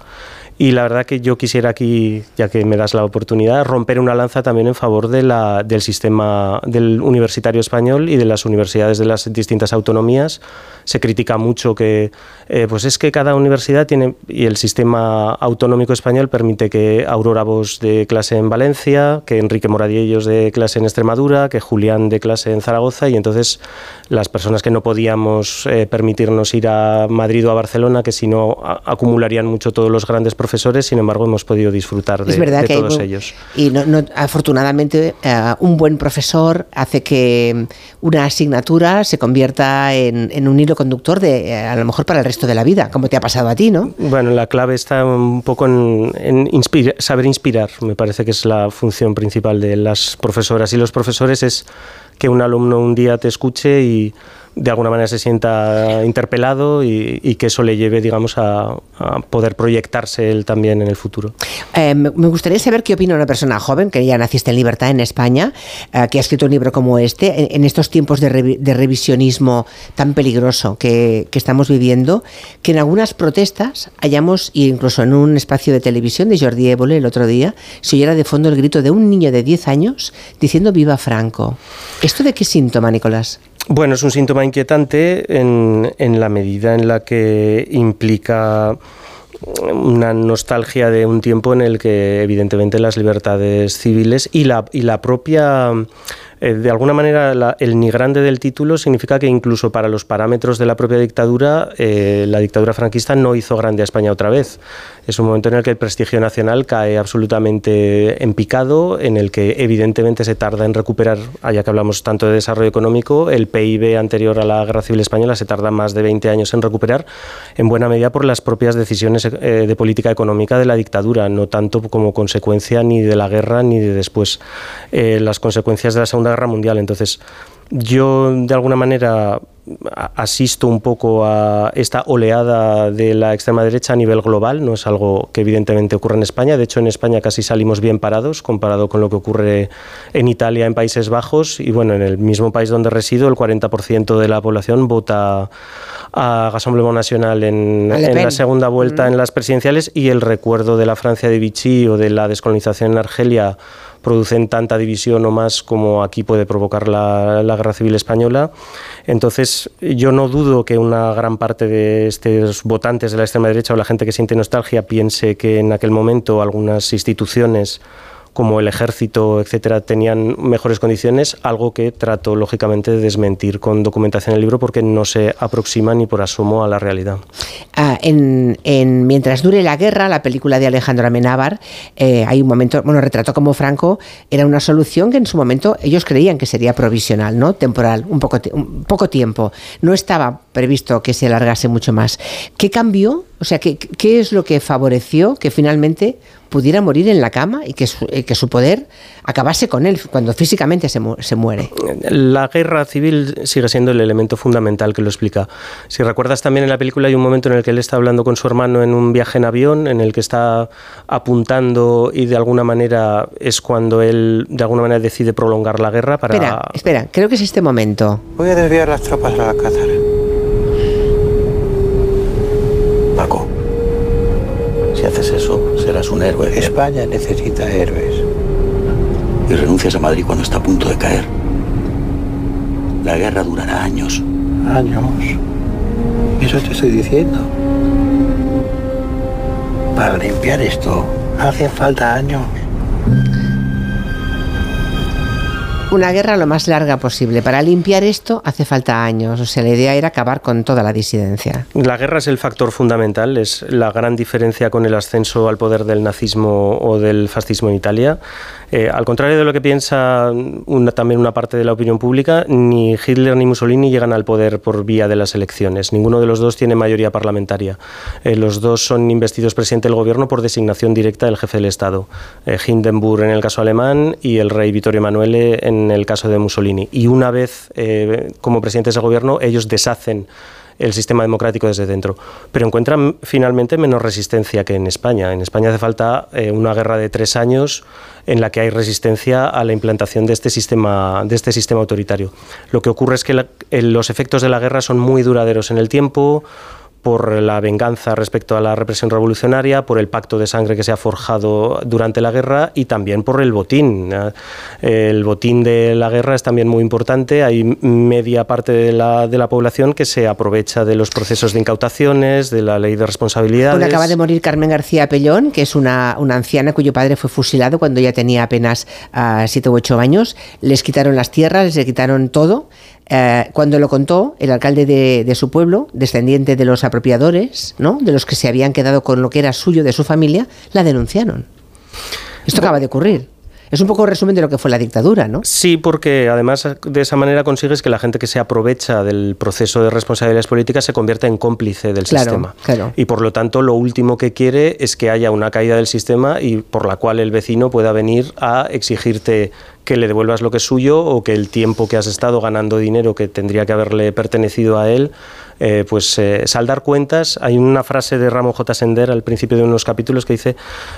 y la verdad que yo quisiera aquí, ya que me das la oportunidad, romper una lanza también en favor del sistema del universitario español y de las universidades de las distintas autonomías. Se critica mucho que eh, pues es que cada universidad tiene, y el sistema autonómico español permite que Aurora Vos de clase en Valencia, que Enrique Moradiellos de clase en Extremadura, que Julián de clase en Zaragoza, y entonces las personas que no podíamos eh, permitirnos ir a Madrid o a Barcelona, que si no acumularían mucho todos los grandes profesores, sin embargo hemos podido disfrutar de, es verdad de que todos hay, ellos. Y no, no, afortunadamente uh, un buen profesor hace que una asignatura se convierta en, en un hilo conductor de uh, a lo mejor para el resto de la vida, como te ha pasado a ti, ¿no? Bueno, la clave está un poco en, en inspira, saber inspirar, me parece que es la función principal de las profesoras y los profesores es que un alumno un día te escuche y de alguna manera se sienta interpelado y, y que eso le lleve, digamos, a, a, poder proyectarse él también en el futuro. Eh, me gustaría saber qué opina una persona joven, que ya naciste en libertad en España, eh, que ha escrito un libro como este, en, en estos tiempos de, re, de, revisionismo tan peligroso que, que, estamos viviendo, que en algunas protestas hayamos, incluso en un espacio de televisión de Jordi Évole el otro día, se oyera de fondo el grito de un niño de 10 años diciendo viva Franco. ¿Esto de qué síntoma, Nicolás? Bueno, es un síntoma inquietante en, en, la medida en la que implica una nostalgia de un tiempo en el que evidentemente las libertades civiles y la, y la propia eh, de alguna manera el ni grande del título significa que incluso para los parámetros de la propia dictadura, eh, la dictadura franquista no hizo grande a España otra vez. Es un momento en el que el prestigio nacional cae absolutamente en picado, en el que evidentemente se tarda en recuperar, allá que hablamos tanto de desarrollo económico, el PIB anterior a la Guerra Civil Española se tarda más de 20 años en recuperar, en buena medida por las propias decisiones eh, de política económica de la dictadura, no tanto como consecuencia ni de la guerra ni de después las consecuencias de la Segunda Guerra Mundial. Entonces, yo de alguna manera asisto un poco a esta oleada de la extrema derecha a nivel global, no es algo que evidentemente ocurre en España, de hecho en España casi salimos bien parados comparado con lo que ocurre en Italia, en Países Bajos. Y bueno, en el mismo país donde resido el 40% de la población vota a Rassemblement Nacional en, en la segunda vuelta en las presidenciales. Y el recuerdo de la Francia de Vichy o de la descolonización en Argelia producen tanta división o más como aquí puede provocar la, guerra civil española. Entonces, yo no dudo que una gran parte de estos votantes de la extrema derecha o la gente que siente nostalgia piense que en aquel momento algunas instituciones como el ejército, etcétera, tenían mejores condiciones, algo que trato lógicamente de desmentir con documentación en el libro porque no se aproxima ni por asomo a la realidad. Ah, en, Mientras dure la guerra, la película de Alejandro Amenábar, eh, hay un momento, bueno, retrató como Franco era una solución que en su momento ellos creían que sería provisional, ¿no? Temporal, un poco, un poco tiempo. No estaba previsto que se alargase mucho más. ¿Qué cambió? O sea, ¿qué, qué es lo que favoreció que finalmente pudiera morir en la cama y que su, que su poder acabase con él cuando físicamente se, mu se, muere. La guerra civil sigue siendo el elemento fundamental que lo explica. Si recuerdas también en la película hay un momento en el que él está hablando con su hermano en un viaje en avión, en el que está apuntando y de alguna manera es cuando él de alguna manera decide prolongar la guerra para... Espera, espera, creo que es este momento. Voy a desviar las tropas al Alcázar. Un héroe. España necesita héroes. Y renuncias a Madrid cuando está a punto de caer. La guerra durará años. ¿Años? Eso te estoy diciendo. Para limpiar esto, hace falta años. Una guerra lo más larga posible. Para limpiar esto hace falta años. O sea, la idea era acabar con toda la disidencia. La guerra es el factor fundamental, es la gran diferencia con el ascenso al poder del nazismo o del fascismo en Italia. Eh, al contrario de lo que piensa una, también una parte de la opinión pública, ni Hitler ni Mussolini llegan al poder por vía de las elecciones. Ninguno de los dos tiene mayoría parlamentaria. Eh, los dos son investidos presidente del gobierno por designación directa del jefe del Estado. Eh, Hindenburg en el caso alemán y el rey Vittorio Emanuele en el caso de Mussolini. Y una vez como presidentes del gobierno, ellos deshacen el sistema democrático desde dentro. Pero encuentran finalmente menos resistencia que en España. En España hace falta eh, una guerra de tres años en la que hay resistencia a la implantación de este sistema, de este sistema autoritario. Lo que ocurre es que los efectos de la guerra son muy duraderos en el tiempo, por la venganza respecto a la represión revolucionaria, por el pacto de sangre que se ha forjado durante la guerra y también por el botín. El botín de la guerra es también muy importante. Hay media parte de la, de la población que se aprovecha de los procesos de incautaciones, de la ley de responsabilidades. Bueno, acaba de morir Carmen García Pellón, que es una, una anciana cuyo padre fue fusilado cuando ella tenía apenas uh, siete u ocho años. Les quitaron las tierras, les quitaron todo. Eh, cuando lo contó el alcalde de, su pueblo, descendiente de los apropiadores, ¿no? de los que se habían quedado con lo que era suyo de su familia, la denunciaron. Esto acaba de ocurrir. Es un poco resumen de lo que fue la dictadura, ¿no? Sí, porque además de esa manera consigues que la gente que se aprovecha del proceso de responsabilidades políticas se convierta en cómplice del sistema. Claro. Y por lo tanto, lo último que quiere es que haya una caída del sistema y por la cual el vecino pueda venir a exigirte que le devuelvas lo que es suyo o que el tiempo que has estado ganando dinero que tendría que haberle pertenecido a él eh, pues eh, saldar cuentas. Hay una frase de Ramón J. Sender al principio de unos capítulos que dice,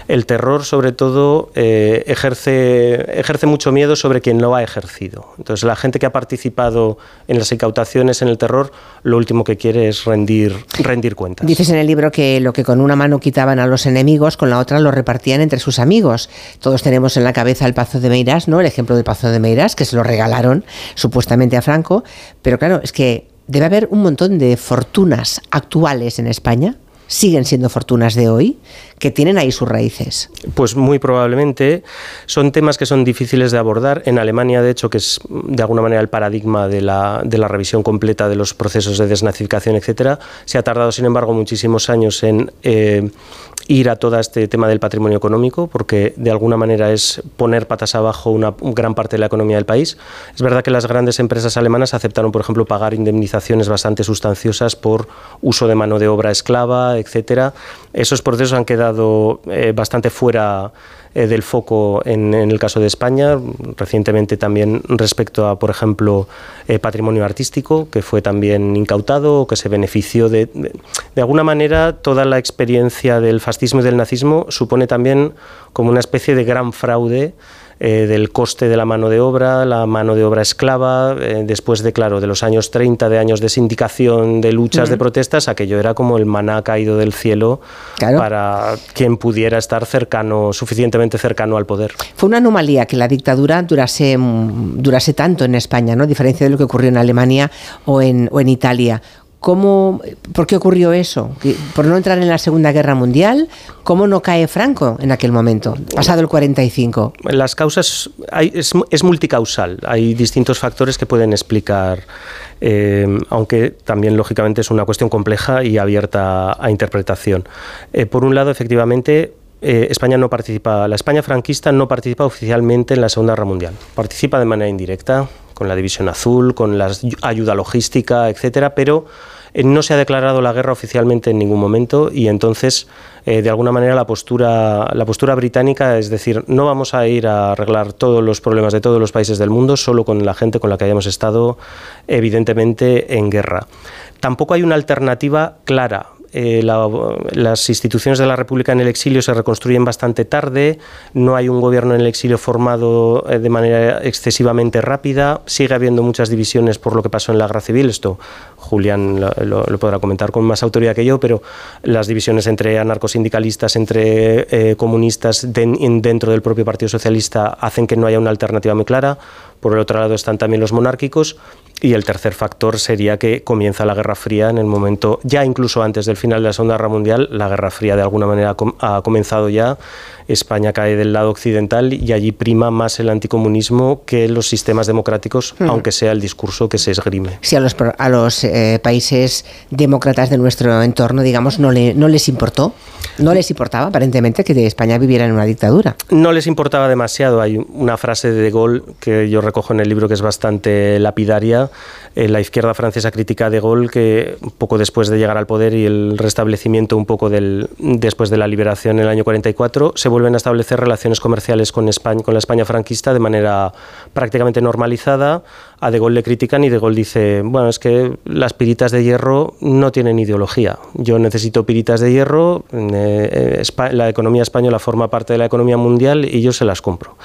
el terror sobre todo eh, ejerce, mucho miedo sobre quien lo ha ejercido. Entonces la gente que ha participado en las incautaciones, en el terror, lo último que quiere es rendir, rendir cuentas. Dices en el libro que lo que con una mano quitaban a los enemigos, con la otra lo repartían entre sus amigos. Todos tenemos en la cabeza el Pazo de Meirás, ¿no? El ejemplo del Pazo de Meirás, que se lo regalaron supuestamente a Franco, pero claro, es que debe haber un montón de fortunas actuales en España, siguen siendo fortunas de hoy, que tienen ahí sus raíces. Pues muy probablemente son temas que son difíciles de abordar. En Alemania, de hecho, que es de alguna manera el paradigma de la, de la revisión completa de los procesos de desnazificación, etcétera, se ha tardado, sin embargo, muchísimos años en eh, ir a todo este tema del patrimonio económico, porque de alguna manera es poner patas abajo una gran parte de la economía del país. Es verdad que las grandes empresas alemanas aceptaron, por ejemplo, pagar indemnizaciones bastante sustanciosas por uso de mano de obra esclava, etcétera. Esos procesos han quedado eh, bastante fuera eh, del foco en, el caso de España, recientemente también respecto a, por ejemplo, eh, patrimonio artístico, que fue también incautado, que se benefició de, de, alguna manera, toda la experiencia del fascismo y del nazismo supone también como una especie de gran fraude eh, del coste de la mano de obra, la mano de obra esclava, eh, después de, claro, de los años 30, de años de sindicación, de luchas, de protestas, aquello era como el maná caído del cielo para quien pudiera estar cercano, suficientemente cercano al poder. Fue una anomalía que la dictadura durase, mm, durase tanto en España, ¿no? a diferencia de lo que ocurrió en Alemania o en, o en Italia. ¿Cómo, ¿Por qué ocurrió eso? ¿Por no entrar en la Segunda Guerra Mundial? ¿Cómo no cae Franco en aquel momento, pasado el 45? Las causas es, multicausal. Hay distintos factores que pueden explicar, eh, aunque también lógicamente es una cuestión compleja y abierta a interpretación. Eh, por un lado, efectivamente, eh, España no participa, la España franquista no participa oficialmente en la Segunda Guerra Mundial. Participa de manera indirecta, con la División Azul, con la ayuda logística, etcétera, pero no se ha declarado la guerra oficialmente en ningún momento y entonces, eh, de alguna manera, la postura, la postura británica es decir, no vamos a ir a arreglar todos los problemas de todos los países del mundo solo con la gente con la que hayamos estado, evidentemente, en guerra. Tampoco hay una alternativa clara eh, las instituciones de la República en el exilio se reconstruyen bastante tarde, no hay un gobierno en el exilio formado eh, de manera excesivamente rápida, sigue habiendo muchas divisiones por lo que pasó en la guerra civil, esto Julián lo, podrá comentar con más autoridad que yo, pero las divisiones entre anarcosindicalistas, entre eh, comunistas dentro del propio Partido Socialista hacen que no haya una alternativa muy clara. Por el otro lado están también los monárquicos y el tercer factor sería que comienza la Guerra Fría en el momento, ya incluso antes del final de la Segunda Guerra Mundial, la Guerra Fría de alguna manera ha comenzado ya España cae del lado occidental y allí prima más el anticomunismo que los sistemas democráticos, aunque sea el discurso que se esgrime. Si a los, a los eh, países demócratas de nuestro entorno, digamos, no, le, no les importó, no les importaba aparentemente que España viviera en una dictadura. No les importaba demasiado. Hay una frase de De Gaulle que yo recojo en el libro que es bastante lapidaria. Eh, la izquierda francesa critica a De Gaulle que poco después de llegar al poder y el restablecimiento un poco del, después de la liberación en el año 44, se vuelven a establecer relaciones comerciales con, España, con la España franquista de manera prácticamente normalizada. A De Gaulle le critican y De Gaulle dice, bueno, es que las piritas de hierro no tienen ideología. Yo necesito piritas de hierro, eh, eh, la economía española forma parte de la economía mundial y yo se las compro.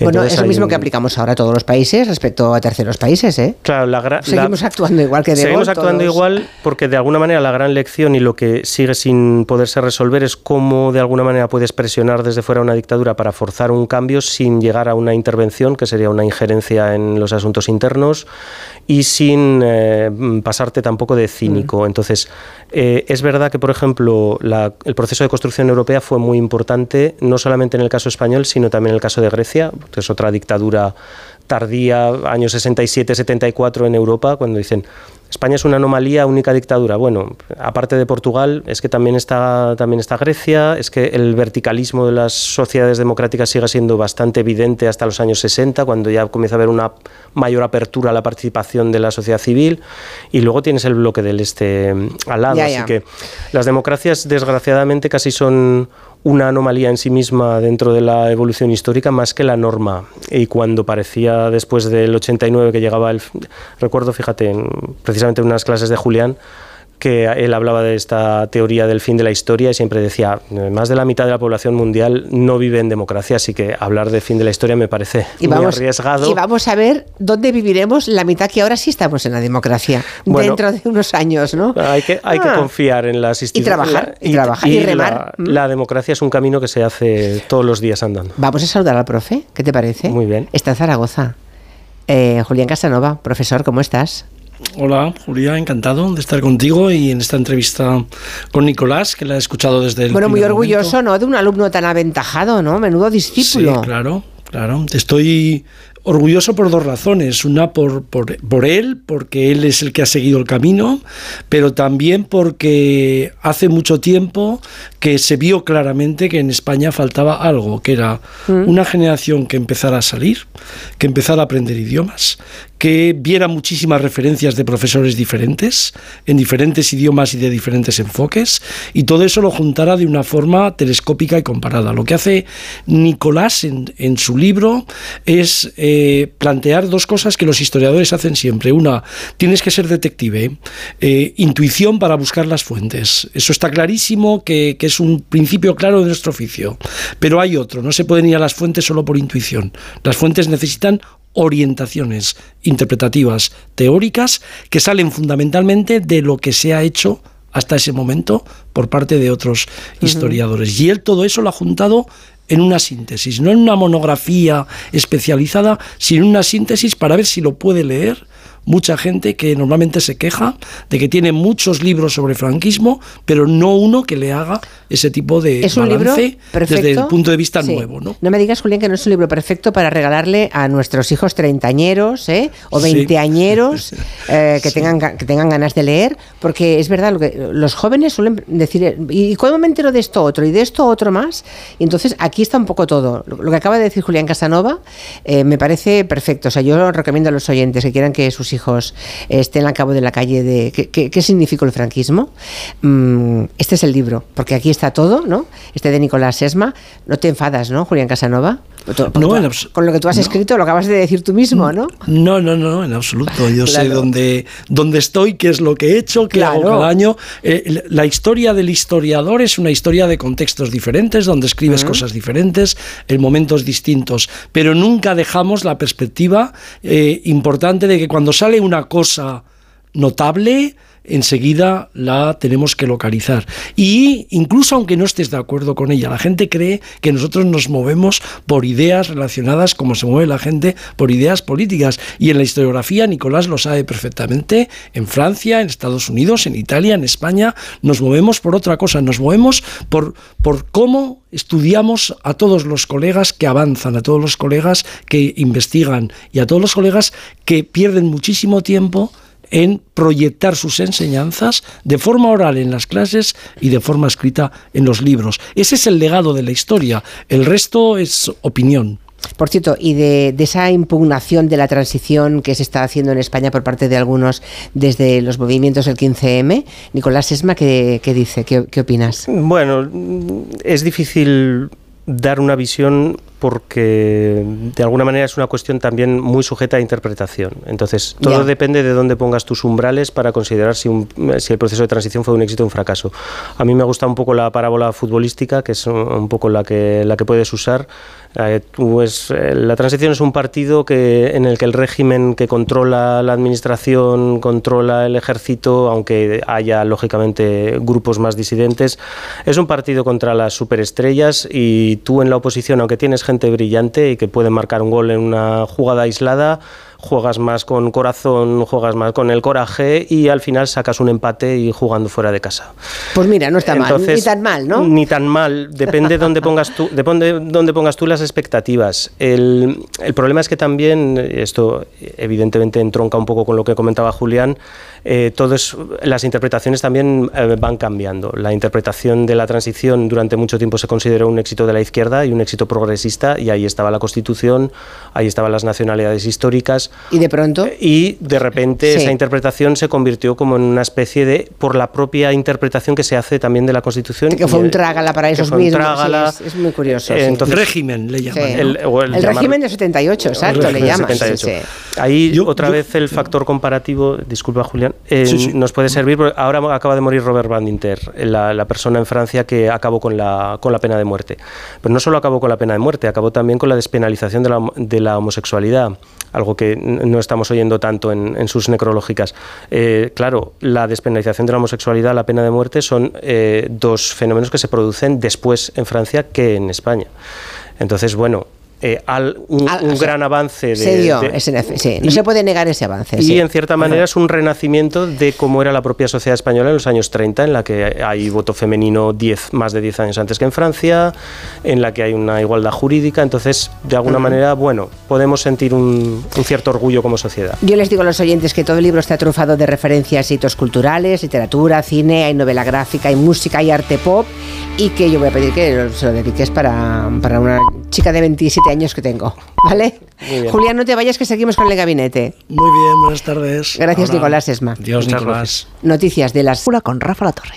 bueno, es lo mismo que aplicamos ahora a todos los países respecto a terceros países, ¿eh? Claro, la, seguimos actuando igual que De Seguimos actuando igual porque de alguna manera la gran lección y lo que sigue sin poderse resolver es cómo de alguna manera puedes presionar desde fuera una dictadura para forzar un cambio sin llegar a una intervención, que sería una injerencia en los asuntos internos, y sin eh, pasarte tampoco de cínico. Mm. Entonces, eh, es verdad que, por ejemplo, el proceso de construcción europea fue muy importante, no solamente en el caso español, sino también en el caso de Grecia, que es otra dictadura tardía, años 67-74 en Europa, cuando dicen España es una anomalía, única dictadura. Bueno, aparte de Portugal, es que también está, también está Grecia, es que el verticalismo de las sociedades democráticas sigue siendo bastante evidente hasta los años 60, cuando ya comienza a haber una mayor apertura a la participación de la sociedad civil, y luego tienes el bloque del este al lado. Así que las democracias, desgraciadamente, casi son una anomalía en sí misma dentro de la evolución histórica más que la norma. Y cuando parecía después del 89 que llegaba el... Recuerdo, fíjate, precisamente en unas clases de Julián, que él hablaba de esta teoría del fin de la historia y siempre decía, más de la mitad de la población mundial no vive en democracia, así que hablar de fin de la historia me parece muy arriesgado. Y vamos a ver dónde viviremos la mitad que ahora sí estamos en la democracia, dentro de unos años, ¿no? Hay que, hay que ah. confiar en las instituciones. Y trabajar, y, trabajar, y, remar. La, la, democracia es un camino que se hace todos los días andando. Vamos a saludar al profe, ¿qué te parece? Muy bien. Está en Zaragoza. Eh, Julián Casanova, profesor, ¿cómo estás? Hola, Julia, encantado de estar contigo y en esta entrevista con Nicolás, que la he escuchado desde el. Bueno, muy orgulloso, ¿no? De un alumno tan aventajado, ¿no? Menudo discípulo. Sí, claro, claro. Estoy orgulloso por dos razones. Una por, por, por, él, porque él es el que ha seguido el camino, pero también porque hace mucho tiempo que se vio claramente que en España faltaba algo, que era mm. una generación que empezara a salir, que empezara a aprender idiomas, que viera muchísimas referencias de profesores diferentes, en diferentes idiomas y de diferentes enfoques, y todo eso lo juntara de una forma telescópica y comparada. Lo que hace Nicolás en, su libro es... Eh, eh, plantear dos cosas que los historiadores hacen siempre. Una, tienes que ser detective, eh, intuición para buscar las fuentes. Eso está clarísimo, que, que es un principio claro de nuestro oficio. Pero hay otro, no se pueden ir a las fuentes solo por intuición. Las fuentes necesitan orientaciones interpretativas teóricas que salen fundamentalmente de lo que se ha hecho hasta ese momento por parte de otros historiadores. Y él todo eso lo ha juntado en una síntesis, no en una monografía especializada, sino en una síntesis para ver si lo puede leer mucha gente que normalmente se queja de que tiene muchos libros sobre franquismo, pero no uno que le haga ese tipo de Es un libro balance perfecto. desde el punto de vista Sí. nuevo, ¿no? No me digas, Julián, que no es un libro perfecto para regalarle a nuestros hijos treintañeros ¿eh? o Sí. veinteañeros eh, que, tengan, ga- que tengan ganas de leer, porque es verdad, lo que, los jóvenes suelen decir, ¿y cuándo me entero de esto otro? ¿Y de esto otro más? Y entonces aquí está un poco todo. Lo lo que acaba de decir Julián Casanova eh, me parece perfecto. O sea, yo recomiendo a los oyentes que quieran que sus hijos estén al cabo de la calle de qué, qué- qué significó el franquismo. Mm, este es el libro, porque aquí está todo, ¿no? Este de Nicolás Sesma. No te enfadas, ¿no, Julián Casanova? No, en con lo que tú has escrito, lo acabas de decir tú mismo, ¿no? No, no, no, en absoluto. Yo sé dónde, dónde estoy, qué es lo que he hecho, qué hago cada año. Eh, la historia del historiador es una historia de contextos diferentes, donde escribes cosas diferentes, en momentos distintos, pero nunca dejamos la perspectiva eh, importante de que cuando sale una cosa notable, enseguida la tenemos que localizar. Y incluso aunque no estés de acuerdo con ella, la gente cree que nosotros nos movemos por ideas relacionadas como se mueve la gente por ideas políticas. Y en la historiografía Nicolás lo sabe perfectamente. En Francia, en Estados Unidos, en Italia, en España, nos movemos por otra cosa. Nos movemos por, por cómo estudiamos a todos los colegas que avanzan, a todos los colegas que investigan y a todos los colegas que pierden muchísimo tiempo en proyectar sus enseñanzas de forma oral en las clases y de forma escrita en los libros. Ese es el legado de la historia. El resto es opinión. Por cierto, y de, de esa impugnación de la transición que se está haciendo en España por parte de algunos desde los movimientos del 15M, Nicolás Esma, ¿qué, qué dice? ¿Qué, qué opinas? Bueno, es difícil dar una visión porque de alguna manera es una cuestión también muy sujeta a interpretación. Entonces, todo Ya. depende de dónde pongas tus umbrales para considerar si, un- si el proceso de transición fue un éxito o un fracaso. A mí me gusta un poco la parábola futbolística, que es un, poco la que, la que puedes usar. Eh, tú es- eh, la transición es un partido que, en el que el régimen que controla la administración, controla el ejército, aunque haya lógicamente grupos más disidentes, es un partido contra las superestrellas y tú en la oposición, aunque tienes gente brillante y que puede marcar un gol en una jugada aislada, juegas más con corazón, juegas más con el coraje y al final sacas un empate y jugando fuera de casa. Pues mira, no está mal, ni tan mal, ¿no? Ni tan mal, depende dónde pongas tú, depende dónde pongas tú las expectativas. El, el problema es que también esto evidentemente entronca un poco con lo que comentaba Julián. eh, todo es- las interpretaciones también eh, van cambiando. La interpretación de la transición durante mucho tiempo se consideró un éxito de la izquierda y un éxito progresista y ahí estaba la Constitución, ahí estaban las nacionalidades históricas Y de pronto. y de repente Sí. esa interpretación se convirtió como en una especie de por la propia interpretación que se hace también de la Constitución Que fue un eh, trágala para que esos fue un mismos. sí, trágala. es, es muy curioso. Eh, sí. entonces- régimen le llaman. Sí. ¿no? El- o el El llamar- régimen del 78, exacto, le llaman. sí, 78. sí. Ahí otra vez el factor comparativo, disculpa Julián, eh, Sí, sí. nos puede servir. porque Ahora acaba de morir Robert Badinter, la, la persona en Francia que acabó con la, con la pena de muerte. Pero no solo acabó con la pena de muerte, acabó también con la despenalización de la, de la homosexualidad, algo que no estamos oyendo tanto en, en sus necrológicas. Eh, claro, la despenalización de la homosexualidad, la pena de muerte, son eh, dos fenómenos que se producen después en Francia que en España. Entonces, bueno. Eh, al, un, Ah, un o sea, gran avance de, Se dio, de- sí, no y- se puede negar ese avance. y sí. en cierta manera es un renacimiento de cómo era la propia sociedad española en los años 30, en la que hay voto femenino 10, más de 10 años antes que en Francia, en la que hay una igualdad jurídica. Entonces, de alguna manera, bueno, podemos sentir un, un cierto orgullo como sociedad. Yo les digo a los oyentes que todo el libro está trufado de referencias a hitos culturales, literatura, cine, hay novela gráfica, hay música, hay arte pop y que yo voy a pedir que se lo dediques para, para una chica de 27 años que tengo. ¿Vale? Julián, no te vayas que seguimos con el gabinete. Muy bien, buenas tardes. Gracias, Ahora. Nicolás Esma. Dios, Muchas Nicolás. Noticias de las... con Rafa La Torre.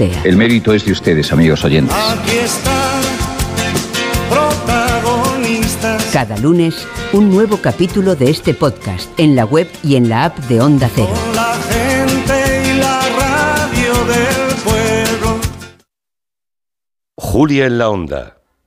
El mérito es de ustedes, amigos oyentes. Aquí están protagonistas. Cada lunes, un nuevo capítulo de este podcast en la web y en la app de Onda Cero. Con la gente y la radio del pueblo. Julia en la Onda.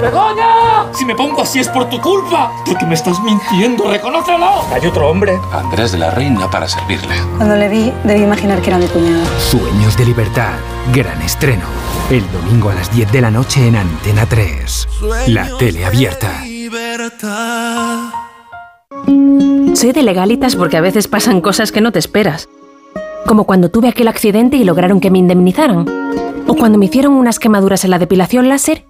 ¡Begoña! Si me pongo así es por tu culpa. Porque me estás mintiendo, reconócelo. Hay otro hombre. Andrés de la Reina para servirle. Cuando le vi, debí imaginar que era mi cuñado. Sueños de libertad. Gran estreno. El domingo a las 10 de la noche en Antena 3. La tele abierta. Soy de legalitas porque a veces pasan cosas que no te esperas. Como cuando tuve aquel accidente y lograron que me indemnizaran. O cuando me hicieron unas quemaduras en la depilación láser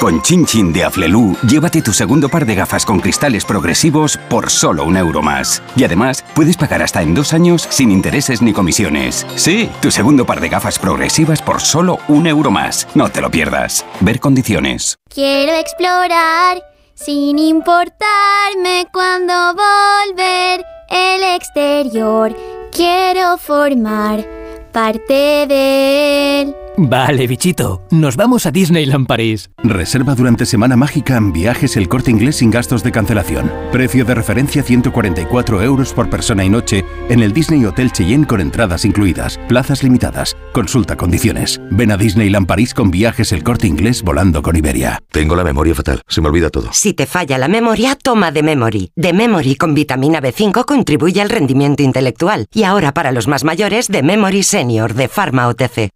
Con Chin Chin de Aflelu, llévate tu segundo par de gafas con cristales progresivos por solo un euro más. Y además, puedes pagar hasta en dos años sin intereses ni comisiones. Sí, tu segundo par de gafas progresivas por solo un euro más. No te lo pierdas. Ver condiciones. Quiero explorar sin importarme cuando volver el exterior. Quiero formar parte de él. Vale, bichito, nos vamos a Disneyland París. Reserva durante Semana Mágica en viajes el corte inglés sin gastos de cancelación. Precio de referencia 144 euros por persona y noche en el Disney Hotel Cheyenne con entradas incluidas. Plazas limitadas. Consulta condiciones. Ven a Disneyland París con viajes el corte inglés volando con Iberia. Tengo la memoria fatal, se me olvida todo. Si te falla la memoria, toma de Memory. De Memory con vitamina B5 contribuye al rendimiento intelectual. Y ahora para los más mayores, de Memory Senior de Pharma OTC.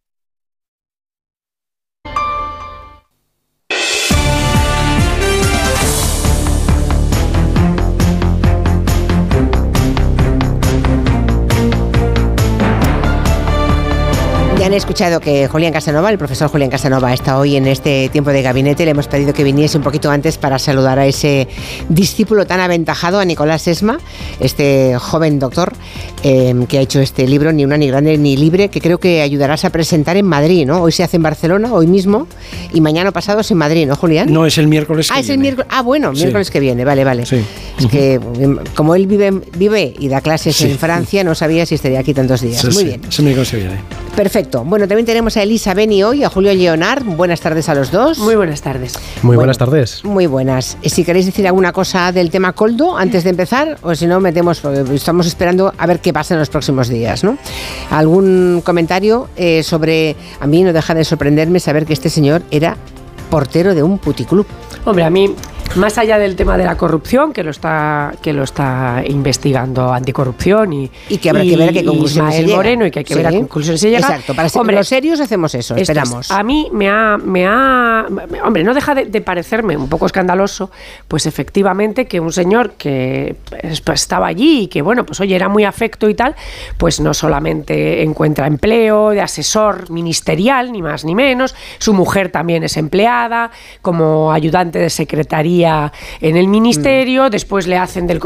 Han escuchado que Julián Casanova, el profesor Julián Casanova, está hoy en este tiempo de gabinete. Le hemos pedido que viniese un poquito antes para saludar a ese discípulo tan aventajado, a Nicolás Esma, este joven doctor eh, que ha hecho este libro, Ni una, ni grande, ni libre, que creo que ayudarás a presentar en Madrid, ¿no? Hoy se hace en Barcelona, hoy mismo, y mañana pasado es en Madrid, ¿no, Julián? No, es el miércoles ah, que es el miércoles. Ah, bueno, Sí. miércoles que viene, vale, vale. Sí. Es que em, como él vive, vive y da clases Sí. en Francia, no sabía si estaría aquí tantos días. Muy bien. ese miércoles que viene. Perfecto. Bueno, también tenemos a Elisa Beni hoy, a Julio Leonard. Buenas tardes a los dos. Muy buenas tardes. Muy buenas tardes. Muy buenas. Si queréis decir alguna cosa del tema Coldo antes de empezar, o si no, metemos, estamos esperando a ver qué pasa en los próximos días, ¿no? ¿Algún comentario eh, sobre, a mí no deja de sorprenderme saber que este señor era portero de un puticlub? Hombre, a mí, más allá del tema de la corrupción, que lo está, que lo está investigando anticorrupción y, Y que habrá que ver a qué conclusiones Ismael. Moreno y que hay que ver a qué conclusiones se llega. Exacto, para ser Hombre, los serios hacemos eso, es- esperamos. a mí me ha, me ha, hombre, no deja de, de parecerme un poco escandaloso, pues efectivamente que un señor que pues, pues, estaba allí y que bueno, pues oye, era muy afecto y tal, pues no solamente encuentra empleo de asesor ministerial, ni más ni menos, su mujer también es empleada como ayudante de secretaría en el ministerio, después le hacen del,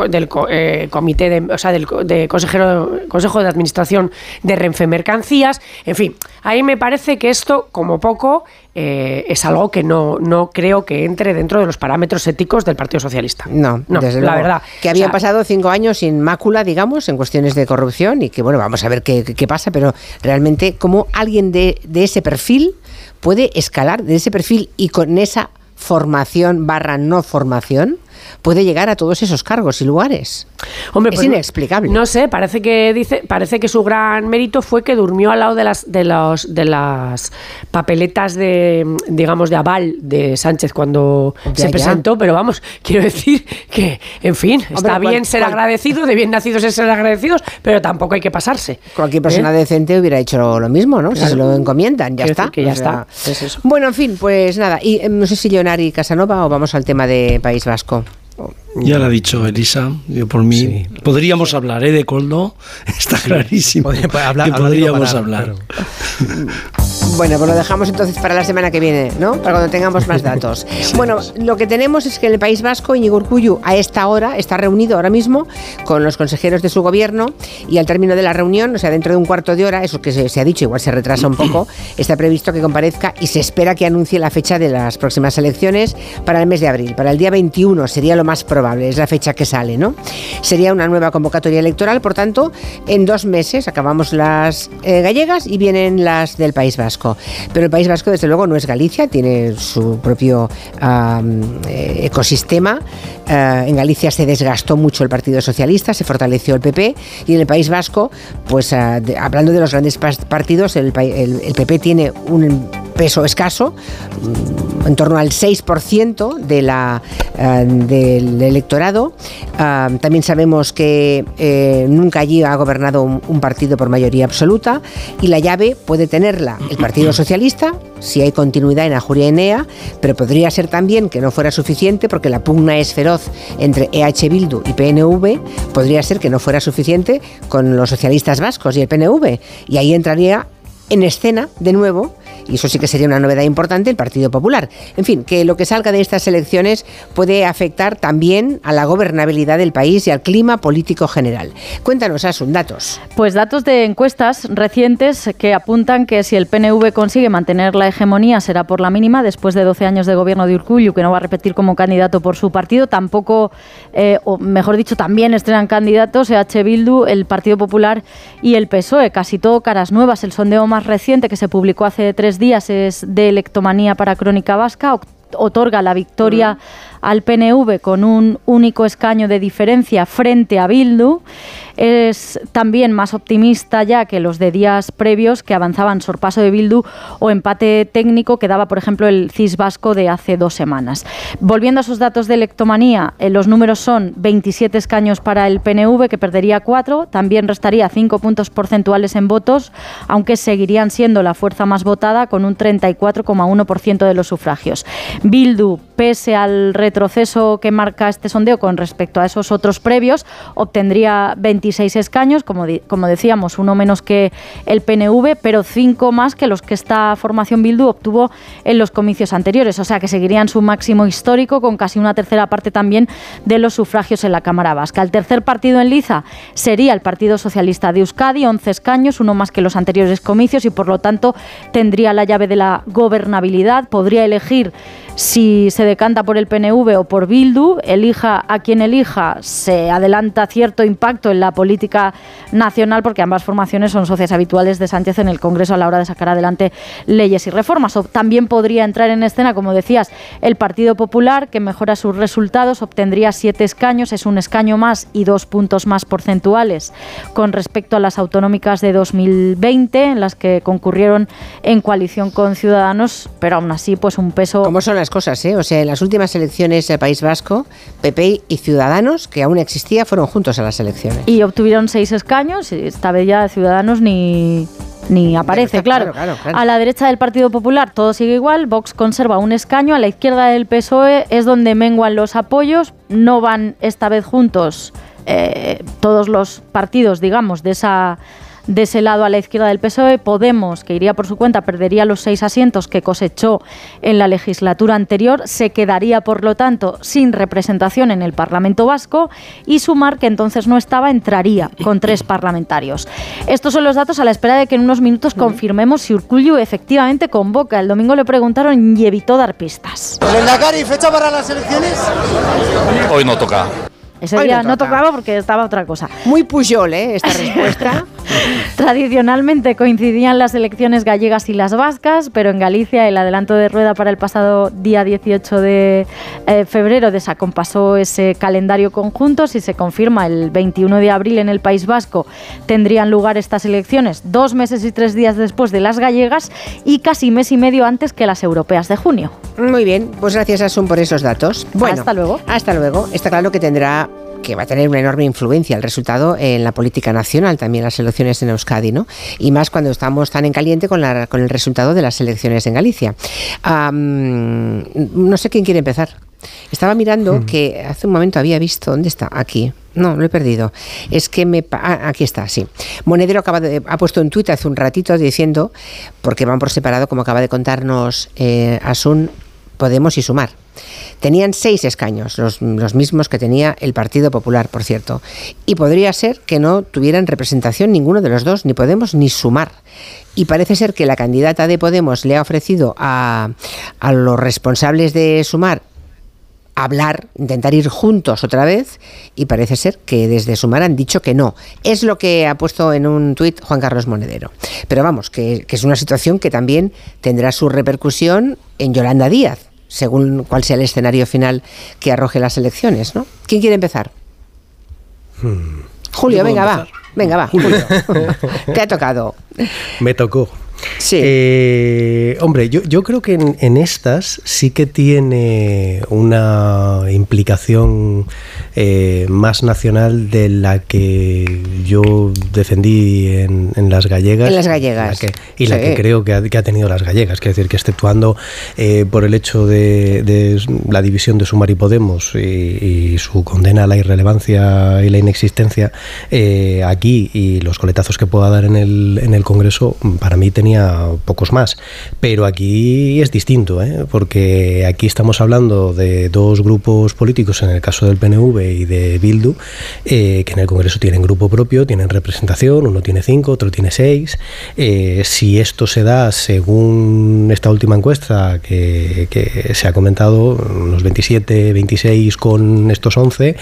eh, comité de, o sea, del co- de consejero, consejo de administración de Renfe Mercancías, en fin, ahí me parece que esto, como poco, eh, es algo que no, no creo que entre dentro de los parámetros éticos del Partido Socialista. No, No, desde la luego. verdad. Que habían O sea, pasado cinco años sin mácula, digamos, en cuestiones de corrupción y que, bueno, vamos a ver qué, qué- qué pasa, pero realmente cómo alguien de, de ese perfil puede escalar de ese perfil y con esa formación barra no formación puede llegar a todos esos cargos y lugares? Hombre, es pues, inexplicable. No sé, parece que dice, parece que su gran mérito fue que durmió al lado de las de los de las papeletas de digamos de aval de Sánchez cuando Ya, se ya. presentó, pero vamos, quiero decir que, en fin, está cual- bien ser cual- agradecido, de bien nacidos es ser agradecidos, pero tampoco hay que pasarse. Cualquier persona ¿Eh? decente hubiera hecho lo mismo, ¿no? Si se lo encomiendan, ya Quiero está. que ya O sea, está. Es eso. Bueno, en fin, pues nada. Y eh, no sé si Leonari Casanova o vamos al tema de País Vasco. Oh. Ya lo ha dicho Elisa, yo por mí. Podríamos hablar, ¿eh? De Coldo, está clarísimo. Podría- pues, habla- que podríamos parar, hablar. Bueno, pues lo dejamos entonces para la semana que viene, ¿no? Para cuando tengamos más datos. Bueno, lo que tenemos es que en el País Vasco, Íñigo Urkullu a esta hora está reunido ahora mismo con los consejeros de su gobierno y al término de la reunión, o sea, dentro de un cuarto de hora, eso que se, se ha dicho, igual se retrasa un poco, está previsto que comparezca y se espera que anuncie la fecha de las próximas elecciones para el mes de abril. Para el día 21 sería lo más probable, es la fecha que sale, ¿no? Sería una nueva convocatoria electoral, por tanto, en dos meses acabamos las eh, gallegas y vienen las del País Vasco. Pero el País Vasco, desde luego, no es Galicia, tiene su propio eh, ecosistema. Eh, en Galicia se desgastó mucho el Partido Socialista, se fortaleció el PP y en el País Vasco, pues ah, de- hablando de los grandes partidos, el, el- el PP tiene un peso escaso, mm, en torno al 6% de la, eh, del electorado. Ah, también sabemos que eh, nunca allí ha gobernado un, un partido por mayoría absoluta y la llave puede tenerla el Partido Socialista, si hay continuidad en Ajuria Enea, pero podría ser también que no fuera suficiente porque la pugna es feroz entre EH Bildu y PNV, podría ser que no fuera suficiente con los socialistas vascos y el PNV y ahí entraría en escena de nuevo, y eso sí que sería una novedad importante, el Partido Popular. En fin, que lo que salga de estas elecciones puede afectar también a la gobernabilidad del país y al clima político general. Cuéntanos, Asun, datos. Pues datos de encuestas recientes que apuntan que si el PNV consigue mantener la hegemonía será por la mínima después de 12 años de gobierno de Urkullu, que no va a repetir como candidato por su partido. Tampoco, eh, o mejor dicho, también estrenan candidatos EH Bildu, el Partido Popular y el PSOE. Casi todo caras nuevas. El sondeo más reciente que se publicó hace tres días es de Electomanía para Crónica Vasca. Otorga la victoria al PNV con un único escaño de diferencia frente a Bildu. Es también más optimista ya que los de días previos que avanzaban sorpaso de Bildu o empate técnico que daba, por ejemplo, el CIS vasco de hace dos semanas. Volviendo a sus datos de electomanía, eh, los números son 27 escaños para el PNV, que perdería 4, también restaría 5 puntos porcentuales en votos, aunque seguirían siendo la fuerza más votada con un 34,1% de los sufragios. Bildu, pese al retroceso que marca este sondeo con respecto a esos otros previos, obtendría 26 escaños, como, como decíamos, uno menos que el PNV, pero cinco más que los que esta formación Bildu obtuvo en los comicios anteriores, o sea que seguirían su máximo histórico con casi una tercera parte también de los sufragios en la Cámara Vasca. El tercer partido en liza sería el Partido Socialista de Euskadi, 11 escaños, uno más que los anteriores comicios y por lo tanto tendría la llave de la gobernabilidad, podría elegir si se decanta por el PNV o por Bildu, elija a quien elija, se adelanta cierto impacto en la política nacional porque ambas formaciones son socias habituales de Sánchez en el Congreso a la hora de sacar adelante leyes y reformas. O también podría entrar en escena, como decías, el Partido Popular, que mejora sus resultados, obtendría siete escaños, es un escaño más y dos puntos más porcentuales con respecto a las autonómicas de 2020, en las que concurrieron en coalición con Ciudadanos, pero aún así, pues un peso ¿Cómo son las cosas, eh? O sea, en las últimas elecciones del País Vasco, PP y Ciudadanos, que aún existía, fueron juntos a las elecciones. y obtuvieron seis escaños. y Esta vez ya Ciudadanos ni, ni aparece, claro. claro, claro, claro. A la derecha del Partido Popular todo sigue igual. Vox conserva un escaño. A la izquierda del PSOE es donde menguan los apoyos. No van esta vez juntos eh, todos los partidos, digamos, de esa de ese lado a la izquierda del PSOE. Podemos, que iría por su cuenta, perdería los seis asientos que cosechó en la legislatura anterior, se quedaría, por lo tanto, sin representación en el Parlamento Vasco y Sumar, que entonces no estaba, entraría con tres parlamentarios. Estos son los datos a la espera de que en unos minutos confirmemos si Urkullu efectivamente convoca. El domingo le preguntaron y evitó dar pistas. Lendakari, fecha para las elecciones. Hoy no toca. Ese Hoy día no no toca. tocaba porque estaba otra cosa. Muy Pujol, ¿eh? Esta respuesta. Tradicionalmente coincidían las elecciones gallegas y las vascas, pero en Galicia el adelanto de rueda para el pasado día 18 de eh, febrero desacompasó ese calendario conjunto. Si se confirma el 21 de abril en el País Vasco, tendrían lugar estas elecciones dos meses y tres días después de las gallegas y casi mes y medio antes que las europeas de junio. Muy bien, pues gracias Asun por esos datos. Bueno, hasta luego. Hasta luego. Está claro que tendrá que va a tener una enorme influencia el resultado en la política nacional, también las elecciones en Euskadi, ¿no? Y más cuando estamos tan en caliente con, la, con el resultado de las elecciones en Galicia. no sé quién quiere empezar. Estaba mirando hmm. que hace un momento había visto, ¿dónde está? Aquí. No, lo he perdido. Es que me... Ah, aquí está, sí. Monedero acaba de, ha puesto en Twitter hace un ratito diciendo, porque van por separado, como acaba de contarnos eh, Asun, Podemos y Sumar. Tenían seis escaños, los, mismos que tenía el Partido Popular, por cierto. Y podría ser que no tuvieran representación ninguno de los dos, ni Podemos ni Sumar. Y parece ser que la candidata de Podemos le ha ofrecido a, a los responsables de Sumar hablar, intentar ir juntos otra vez y parece ser que desde Sumar han dicho que no. Es lo que ha puesto en un tuit Juan Carlos Monedero. Pero vamos, que, que, es una situación que también tendrá su repercusión en Yolanda Díaz, según cuál sea el escenario final que arroje las elecciones, ¿no? ¿Quién quiere empezar? Hmm. Julio, venga, va. Venga, va, Julio. Te ha tocado. Me tocó. Sí. Eh, hombre, yo, yo, creo que en, estas sí que tiene una implicación eh, más nacional de la que yo defendí en, las gallegas. En las gallegas. y la que creo que ha, tenido las gallegas. Es decir, que exceptuando eh, por el hecho de, la división de Sumar y Podemos y, su condena a la irrelevancia y la inexistencia, aquí y los coletazos que pueda dar en el, en el Congreso, para mí tenía pocos más. Pero aquí es distinto, ¿eh? porque aquí estamos hablando de dos grupos políticos, en el caso del PNV y de Bildu, eh, que en el Congreso tienen grupo propio, tienen representación, uno tiene cinco, otro tiene seis. Eh, si esto se da según esta última encuesta que, que se ha comentado, unos 27, 26 con estos 11,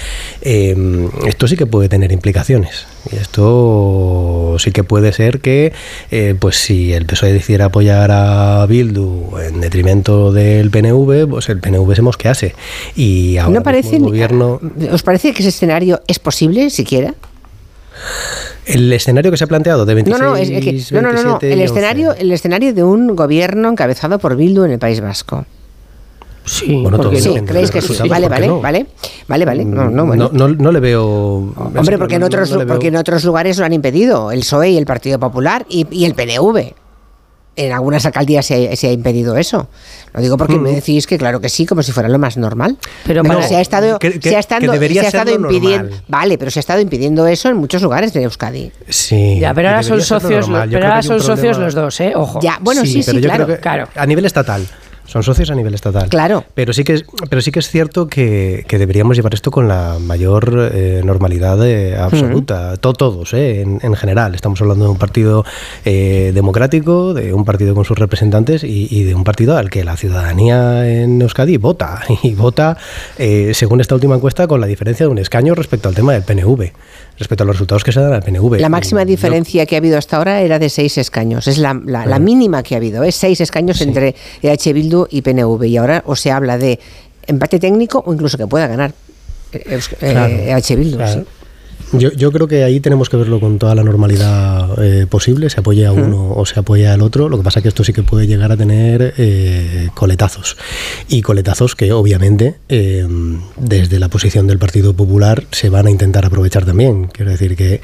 esto sí que puede tener implicaciones. Y esto sí que puede ser que, pues si el PSOE decidiera apoyar a Bildu en detrimento del PNV, pues el PNV se mosquease. Y ahora ¿No parece, gobierno... ¿Os parece que ese escenario es posible siquiera? El escenario que se ha planteado de 26, no, no, no, no, El, escenario, el escenario de un gobierno encabezado por Bildu en el País Vasco. Sí, bueno, sí creéis que sí. Vale, vale, vale, vale, vale. No, no, no, no, le veo. Hombre, porque en otros, porque en otros lugares lo han impedido el PSOE y el Partido Popular y, y el PNV en algunas alcaldías se, ha impedido eso. Lo digo porque me mm. decís que claro que sí, como si fuera lo más normal. Pero, se ha estado, se ha estado, impidiendo, vale, pero se ha estado impidiendo eso en muchos lugares de Euskadi. Sí. Ya, pero ahora son socios, pero ahora son socios los dos, ¿eh? Ojo. Ya, bueno, sí, sí, claro, claro. A nivel estatal. Son socios a nivel estatal. Claro. Pero sí que es, pero sí que es cierto que, deberíamos llevar esto con la mayor eh, normalidad eh, absoluta. todos, eh, en, general. Estamos hablando de un partido democrático, de un partido con sus representantes y, de un partido al que la ciudadanía en Euskadi vota. Y vota, según esta última encuesta, con la diferencia de un escaño respecto al tema del PNV respecto a los resultados que se dan al PNV. La máxima diferencia que ha habido hasta ahora era de seis escaños. Es la, la, mínima que ha habido. Es seis escaños entre EH Bildu y PNV. Y ahora o se habla de empate técnico o incluso que pueda ganar EH e Bildu. Yo, yo, creo que ahí tenemos que verlo con toda la normalidad eh, posible, se apoya a uno o se apoya al otro. Lo que pasa es que esto sí que puede llegar a tener eh, coletazos. Y coletazos que obviamente eh, desde la posición del Partido Popular se van a intentar aprovechar también. Quiero decir que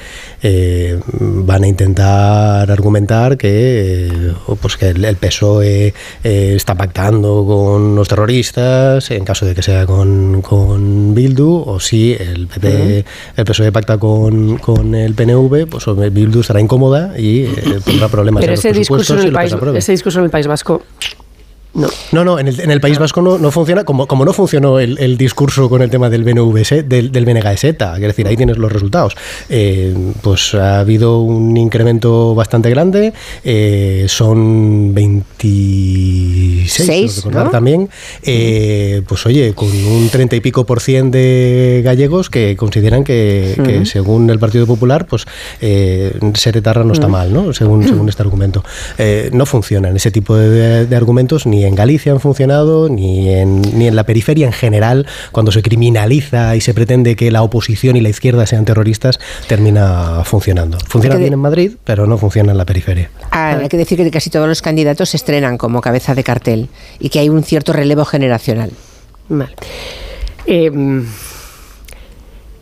van a intentar argumentar que, pues que el, PSOE está pactando con los terroristas en caso de que sea con, con Bildu o si el PP, el PSOE pacta con, con el PNV, pues Bildu estará incómoda y eh, tendrá problemas Pero ese, discurso en el país, ese discurso en el País Vasco No, no, no en, el, en el País Vasco no, no funciona como, como no funcionó el, el, discurso con el tema del BNV, del, del BNGZ, es decir, ahí tienes los resultados. Eh, pues ha habido un incremento bastante grande, eh, son 26, Seis, recordar ¿no? también, eh, pues oye, con un 30 y pico por cien de gallegos que consideran que, según el Partido Popular, pues eh, ser etarra no está Ujú. mal, ¿no? Según, según este argumento. Eh, no funcionan ese tipo de, de argumentos, ni en Galicia han funcionado, ni en, ni en la periferia en general, cuando se criminaliza y se pretende que la oposición y la izquierda sean terroristas, termina funcionando. Funciona bien en Madrid, pero no funciona en la periferia. Ah, hay que decir que casi todos los candidatos se estrenan como cabeza de cartel y que hay un cierto relevo generacional. Vale. Eh,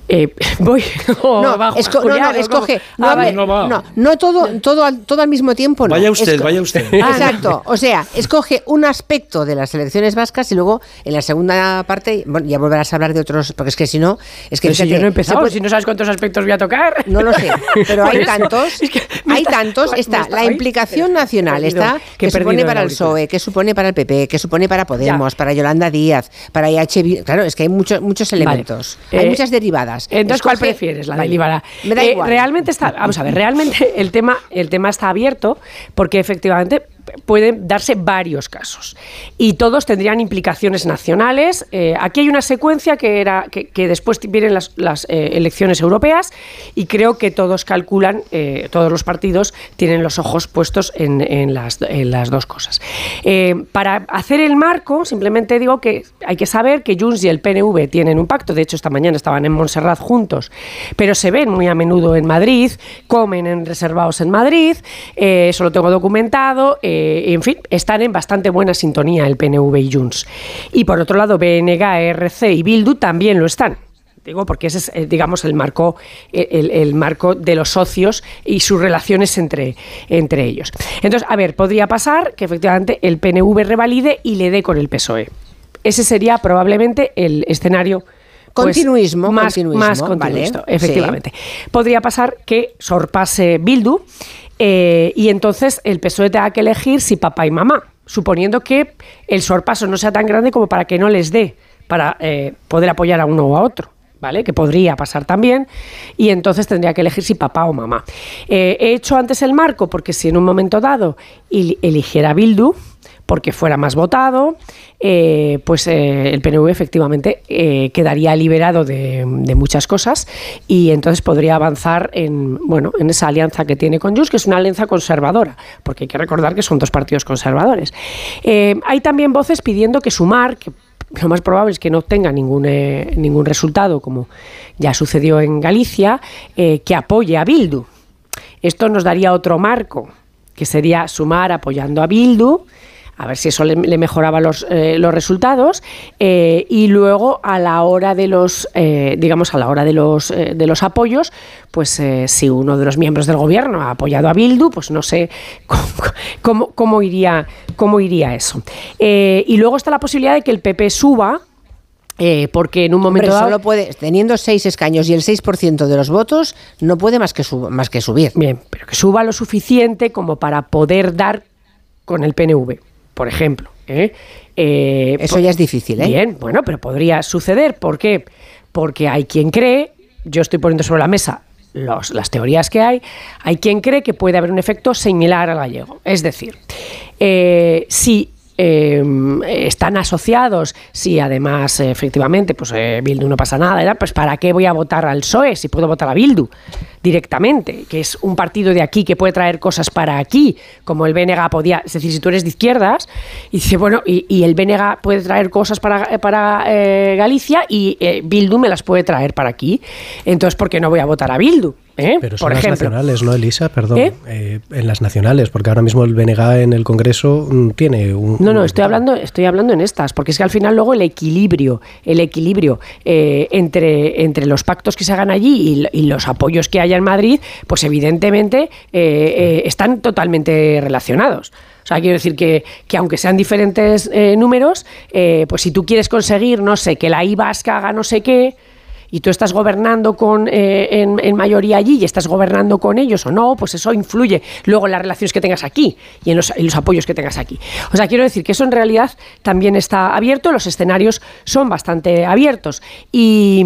eh, voy. o No, bajo- esco- no, no, Julián, ¿o escoge. No, Ah, vale. no, no todo, todo, al, todo al mismo tiempo. No. Vaya usted, Esco- vaya usted. Exacto. O sea, escoge un aspecto de las elecciones vascas y luego en la segunda parte bueno, ya volverás a hablar de otros, porque es que si no, es que Pero si yo no he empezado, puede- si no sabes cuántos aspectos voy a tocar. No lo sé, pero hay tantos, Es que me hay está- tantos, está está- la implicación nacional, perdido, está que supone para el PSOE, que supone para el PP, que supone para Podemos, para Yolanda Díaz, para IH, claro, es que hay muchos muchos Vale. elementos, hay Eh, muchas derivadas. Entonces, ¿cuál prefieres? La Vale. Ibara. Me da Eh, igual. Realmente está, vamos a ver, realmente el tema, el tema está abierto porque efectivamente pueden darse varios casos y todos tendrían implicaciones nacionales. Eh, aquí hay una secuencia que era que, después vienen las, eh, elecciones europeas y creo que todos calculan, eh, todos los partidos tienen los ojos puestos en, las, en las dos cosas. Para hacer el marco, simplemente digo que hay que saber que Junts y el PNV tienen un pacto. De hecho, esta mañana estaban en Montserrat juntos, pero se ven muy a menudo en Madrid, comen en reservados en Madrid, eso lo tengo documentado. En fin, están en bastante buena sintonía el PNV y Junts. Y por otro lado, BNG, RC y Bildu también lo están. Digo, porque ese es, eh, digamos, el marco, el, el marco de los socios y sus relaciones entre, entre ellos. Entonces, a ver, podría pasar que efectivamente el PNV revalide y le dé con el PSOE. Ese sería probablemente el escenario pues, Continuismo, más, continuismo, más vale, continuista, sí. efectivamente. Podría pasar que sorpase Bildu eh, y entonces el PSOE tenga que elegir si papá y mamá, suponiendo que el sorpaso no sea tan grande como para que no les dé para eh, poder apoyar a uno o a otro. ¿Vale? Que podría pasar también, y entonces tendría que elegir si papá o mamá. Eh, he hecho antes el marco porque si en un momento dado eligiera Bildu, porque fuera más votado, eh, pues eh, el PNV efectivamente eh, quedaría liberado de, muchas cosas y entonces podría avanzar en, bueno, en esa alianza que tiene con Junts, que es una alianza conservadora, porque hay que recordar que son dos partidos conservadores. Hay también voces pidiendo que Sumar, que lo más probable es que no obtenga ningún, ningún resultado, como ya sucedió en Galicia, que apoye a Bildu. Esto nos daría otro marco, que sería Sumar apoyando a Bildu, a ver si eso le, le mejoraba los, eh, los resultados, eh, y luego a la hora de los, eh, digamos, a la hora de los, eh, de los apoyos, pues si uno de los miembros del gobierno ha apoyado a Bildu, pues no sé cómo, cómo, cómo iría, cómo iría eso. Y luego está la posibilidad de que el PP suba, eh, porque en un momento Hombre, dado... solo puede, teniendo seis escaños y el 6% de los votos, no puede más que, sub- más que subir. Bien, pero que suba lo suficiente como para poder dar con el PNV, por ejemplo. ¿eh? Eh, Eso ya es difícil, ¿eh? Bien, bueno, pero podría suceder. ¿Por qué? Porque hay quien cree, yo estoy poniendo sobre la mesa los- las teorías que hay, hay quien cree que puede haber un efecto similar al gallego. Es decir, eh, si eh, están asociados, si además efectivamente pues eh, Bildu no pasa nada, pues ¿para qué voy a votar al PSOE si puedo votar a Bildu directamente? Que es un partido de aquí que puede traer cosas para aquí, como el BNG podía, es decir, si tú eres de izquierdas, y dice, bueno, y, y el BNG puede traer cosas para, para eh, Galicia y eh, Bildu me las puede traer para aquí, entonces ¿por qué no voy a votar a Bildu? ¿Eh? Pero son Por las ejemplo. nacionales, ¿no, Elisa? Perdón. ¿Eh? Eh, en las nacionales, porque ahora mismo el BNG en el Congreso mm, tiene un... No, no, estoy hablando, estoy hablando en estas, porque es que al final luego el equilibrio, el equilibrio entre, entre los pactos que se hagan allí y, los apoyos que haya en Madrid, pues evidentemente están totalmente relacionados. O sea, quiero decir que, que aunque sean diferentes números, pues si tú quieres conseguir, no sé, que la I vasca haga no sé qué, y tú estás gobernando con, eh, en, mayoría allí y estás gobernando con ellos o no, pues eso influye luego en las relaciones que tengas aquí y en los, apoyos que tengas aquí. O sea, quiero decir que eso en realidad también está abierto, los escenarios son bastante abiertos. Y,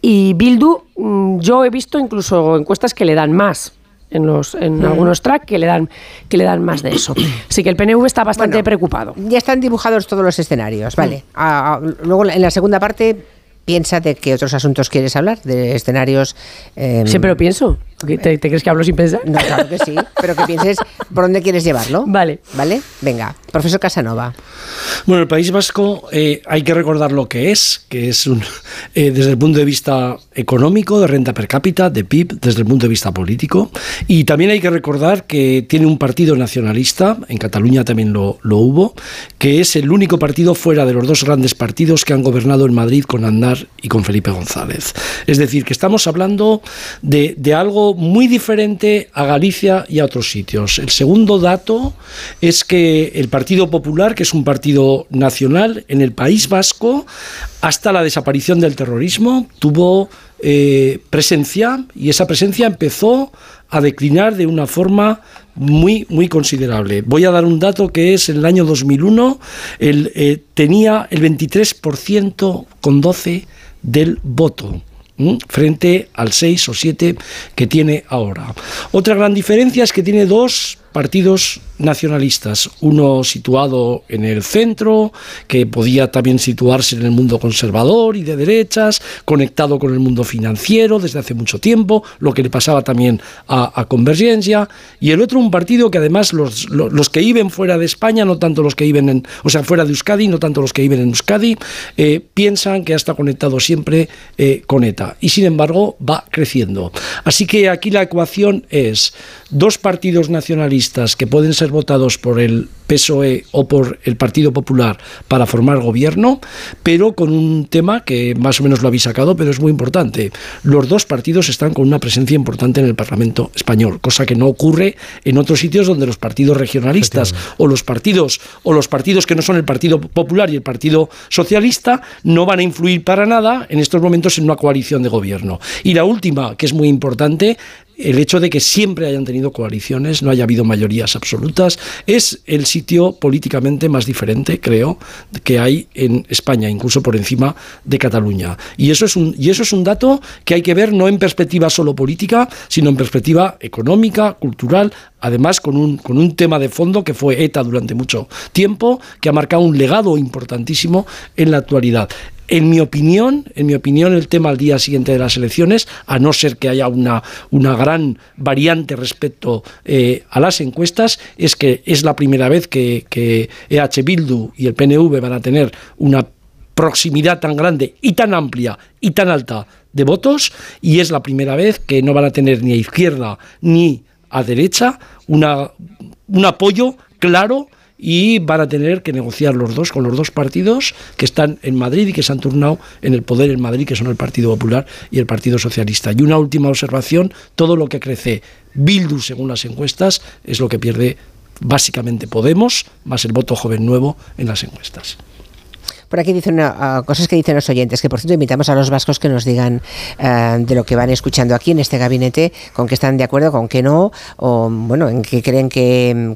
y Bildu, mm, yo he visto incluso encuestas que le dan más en, los, en algunos tracks que le dan que le dan más de eso. Así que el PNV está bastante preocupado. Ya están dibujados todos los escenarios, vale. Ah, ah, luego en la segunda parte piensa de qué otros asuntos quieres hablar, de escenarios. Em, Siempre lo pienso. ¿Te, crees que hablo sin pensar? No, claro que sí, pero que pienses por dónde quieres llevarlo. Vale. ¿Vale? Venga, profesor Casanova. Bueno, el País Vasco eh, hay que recordar lo que es, que es un, eh, desde el punto de vista económico, de renta per cápita, de PIB, desde el punto de vista político. Y también hay que recordar que tiene un partido nacionalista, en Cataluña también lo, lo hubo, que es el único partido fuera de los dos grandes partidos que han gobernado en Madrid con Andar y con Felipe González. Es decir, que estamos hablando de, de algo muy diferente a Galicia y a otros sitios. El segundo dato es que el Partido Popular, que es un partido nacional en el País Vasco, hasta la desaparición del terrorismo, tuvo eh, presencia y esa presencia empezó a declinar de una forma muy, muy considerable. Voy a dar un dato que es en el año 2001 el, eh, tenía el 23% con 12 del voto frente al 6 o 7 que tiene ahora. Otra gran diferencia es que tiene dos partidos nacionalistas, uno situado en el centro, que podía también situarse en el mundo conservador y de derechas, conectado con el mundo financiero desde hace mucho tiempo, lo que le pasaba también a, Convergencia, y el otro un partido que además los, los, que viven fuera de España, no tanto los que viven en, o sea, fuera de Euskadi, no tanto los que viven en Euskadi, eh, piensan que ha estado conectado siempre eh, con ETA, y sin embargo va creciendo. Así que aquí la ecuación es dos partidos nacionalistas que pueden ser votados por el PSOE o por el Partido Popular para formar gobierno, pero con un tema que más o menos lo habéis sacado, pero es muy importante. Los dos partidos están con una presencia importante en el Parlamento español, cosa que no ocurre en otros sitios donde los partidos regionalistas o los partidos o los partidos que no son el Partido Popular y el Partido Socialista no van a influir para nada en estos momentos en una coalición de gobierno. Y la última, que es muy importante, el hecho de que siempre hayan tenido coaliciones, no haya habido mayorías absolutas, es el sitio políticamente más diferente, creo, que hay en España, incluso por encima de Cataluña. Y eso es un, y eso es un dato que hay que ver no en perspectiva solo política, sino en perspectiva económica, cultural, además con un, con un tema de fondo que fue ETA durante mucho tiempo, que ha marcado un legado importantísimo en la actualidad. En mi opinión, en mi opinión, el tema al día siguiente de las elecciones, a no ser que haya una, una gran variante respecto eh, a las encuestas, es que es la primera vez que, que EH Bildu y el PNV van a tener una proximidad tan grande y tan amplia y tan alta de votos y es la primera vez que no van a tener ni a izquierda ni a derecha una, un apoyo claro y van a tener que negociar los dos con los dos partidos que están en Madrid y que se han turnado en el poder en Madrid, que son el Partido Popular y el Partido Socialista. Y una última observación, todo lo que crece Bildu según las encuestas es lo que pierde básicamente Podemos, más el voto joven nuevo en las encuestas. Por aquí dicen uh, cosas que dicen los oyentes, que por cierto invitamos a los vascos que nos digan uh, de lo que van escuchando aquí en este gabinete, con qué están de acuerdo, con qué no, o bueno, en qué creen que,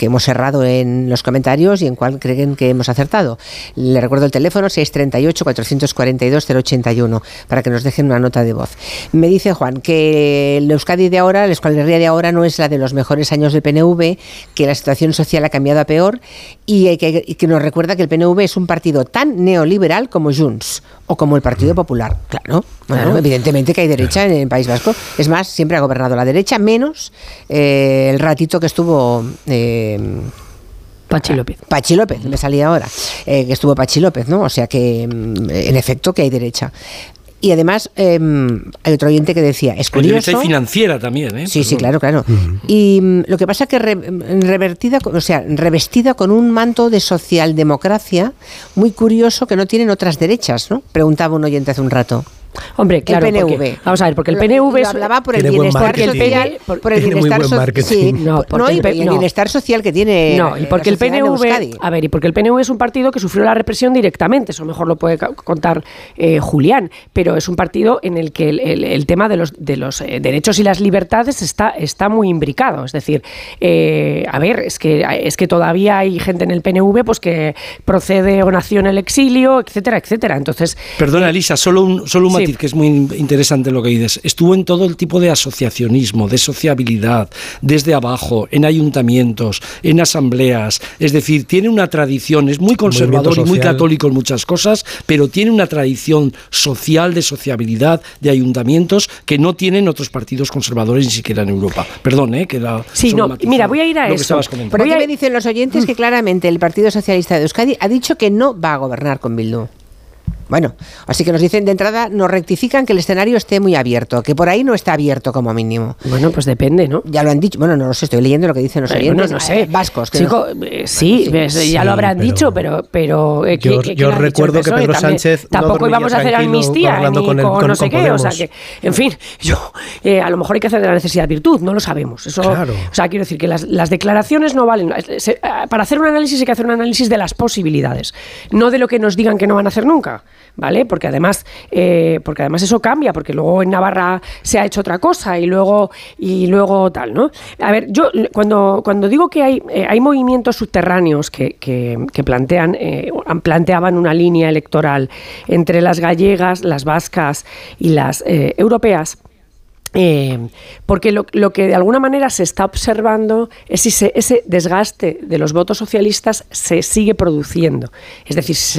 hemos errado en los comentarios y en cuál creen que hemos acertado. Le recuerdo el teléfono 638-442-081 para que nos dejen una nota de voz. Me dice Juan que el Euskadi de ahora, la escuadrería de ahora no es la de los mejores años del PNV, que la situación social ha cambiado a peor y que nos recuerda que el PNV es un partido tan neoliberal como Junts o como el Partido Popular. Claro, evidentemente que hay derecha en el País Vasco. Es más, siempre ha gobernado la derecha, menos eh, el ratito que estuvo... Eh, Pachi López. Pachi López, me salía ahora, eh, que estuvo Pachi López, ¿no? O sea que, mm, en efecto, que hay derecha. Y además, em, hay otro oyente que decía, es curioso... financiera también, ¿eh? Sí, sí, claro, claro. Y mm, lo que pasa es que revertida, o sea, revestida con un manto de socialdemocracia muy curioso que no tienen otras derechas, ¿no? Preguntaba un oyente hace un rato. Hombre, claro, el PNV. porque- vamos a ver, porque el PNV lo es- hablaba por el bienestar social, por, por el bienestar buen so- marketing. sí, No, no, el no. bienestar social que tiene No, y la porque el PNV, a ver, y porque el PNV es un partido que sufrió la represión directamente, eso mejor lo puede contar eh, Julián, pero es un partido en el que el, el- el tema de los, de los eh, derechos y las libertades está, está muy imbricado. Es decir, eh, a ver, es que, es que todavía hay gente en el PNV pues que procede o nació en el exilio, etcétera, etcétera. Entonces, Perdona, Elisa, solo un, solo un Sí. que es muy in- interesante lo que dices. Estuvo en todo el tipo de asociacionismo, de sociabilidad, desde abajo, en ayuntamientos, en asambleas. Es decir, tiene una tradición, es muy conservador y muy católico en muchas cosas, pero tiene una tradición social de sociabilidad, de ayuntamientos, que no tienen otros partidos conservadores ni siquiera en Europa. Perdón, ¿eh? Que la- Sí, no, mira, voy a ir a eso. estabas comentando. Por aquí Voy a- me dicen los oyentes que claramente el Partido Socialista de Euskadi ha dicho que no va a gobernar con Bildu. Bueno, así que nos dicen de entrada, nos rectifican que el escenario esté muy abierto, que por ahí no está abierto como mínimo. bueno, pues depende, ¿no? Ya lo han dicho, bueno, no lo sé, estoy leyendo lo que dicen los oyentes bueno, no sé. eh, vascos. que Chico, nos- eh, sí, ya Sí, lo habrán pero- dicho, pero, pero eh, Yo- ¿qui- qui- yo recuerdo que? Pedro También- Sánchez no tampoco íbamos a hacer amnistía ni con con, el- con- no sé con qué, o sea que, en fin, yo, eh, a lo mejor hay que hacer de la necesidad virtud, no lo sabemos. Eso, Claro. O sea, quiero decir que las, las declaraciones no valen. Se- eh, para hacer un análisis hay que hacer un análisis de las posibilidades, no de lo que nos digan que no van a hacer nunca, ¿vale? Porque además, eh, porque además eso cambia, porque luego en Navarra se ha hecho otra cosa y luego y luego tal, ¿no? A ver, yo cuando, cuando digo que hay, eh, hay movimientos subterráneos que, que- que plantean, eh, planteaban una línea electoral entre las gallegas, las vascas y las eh, europeas, eh, porque lo, que de alguna manera se está observando es si se- ese desgaste de los votos socialistas se sigue produciendo. Es decir, si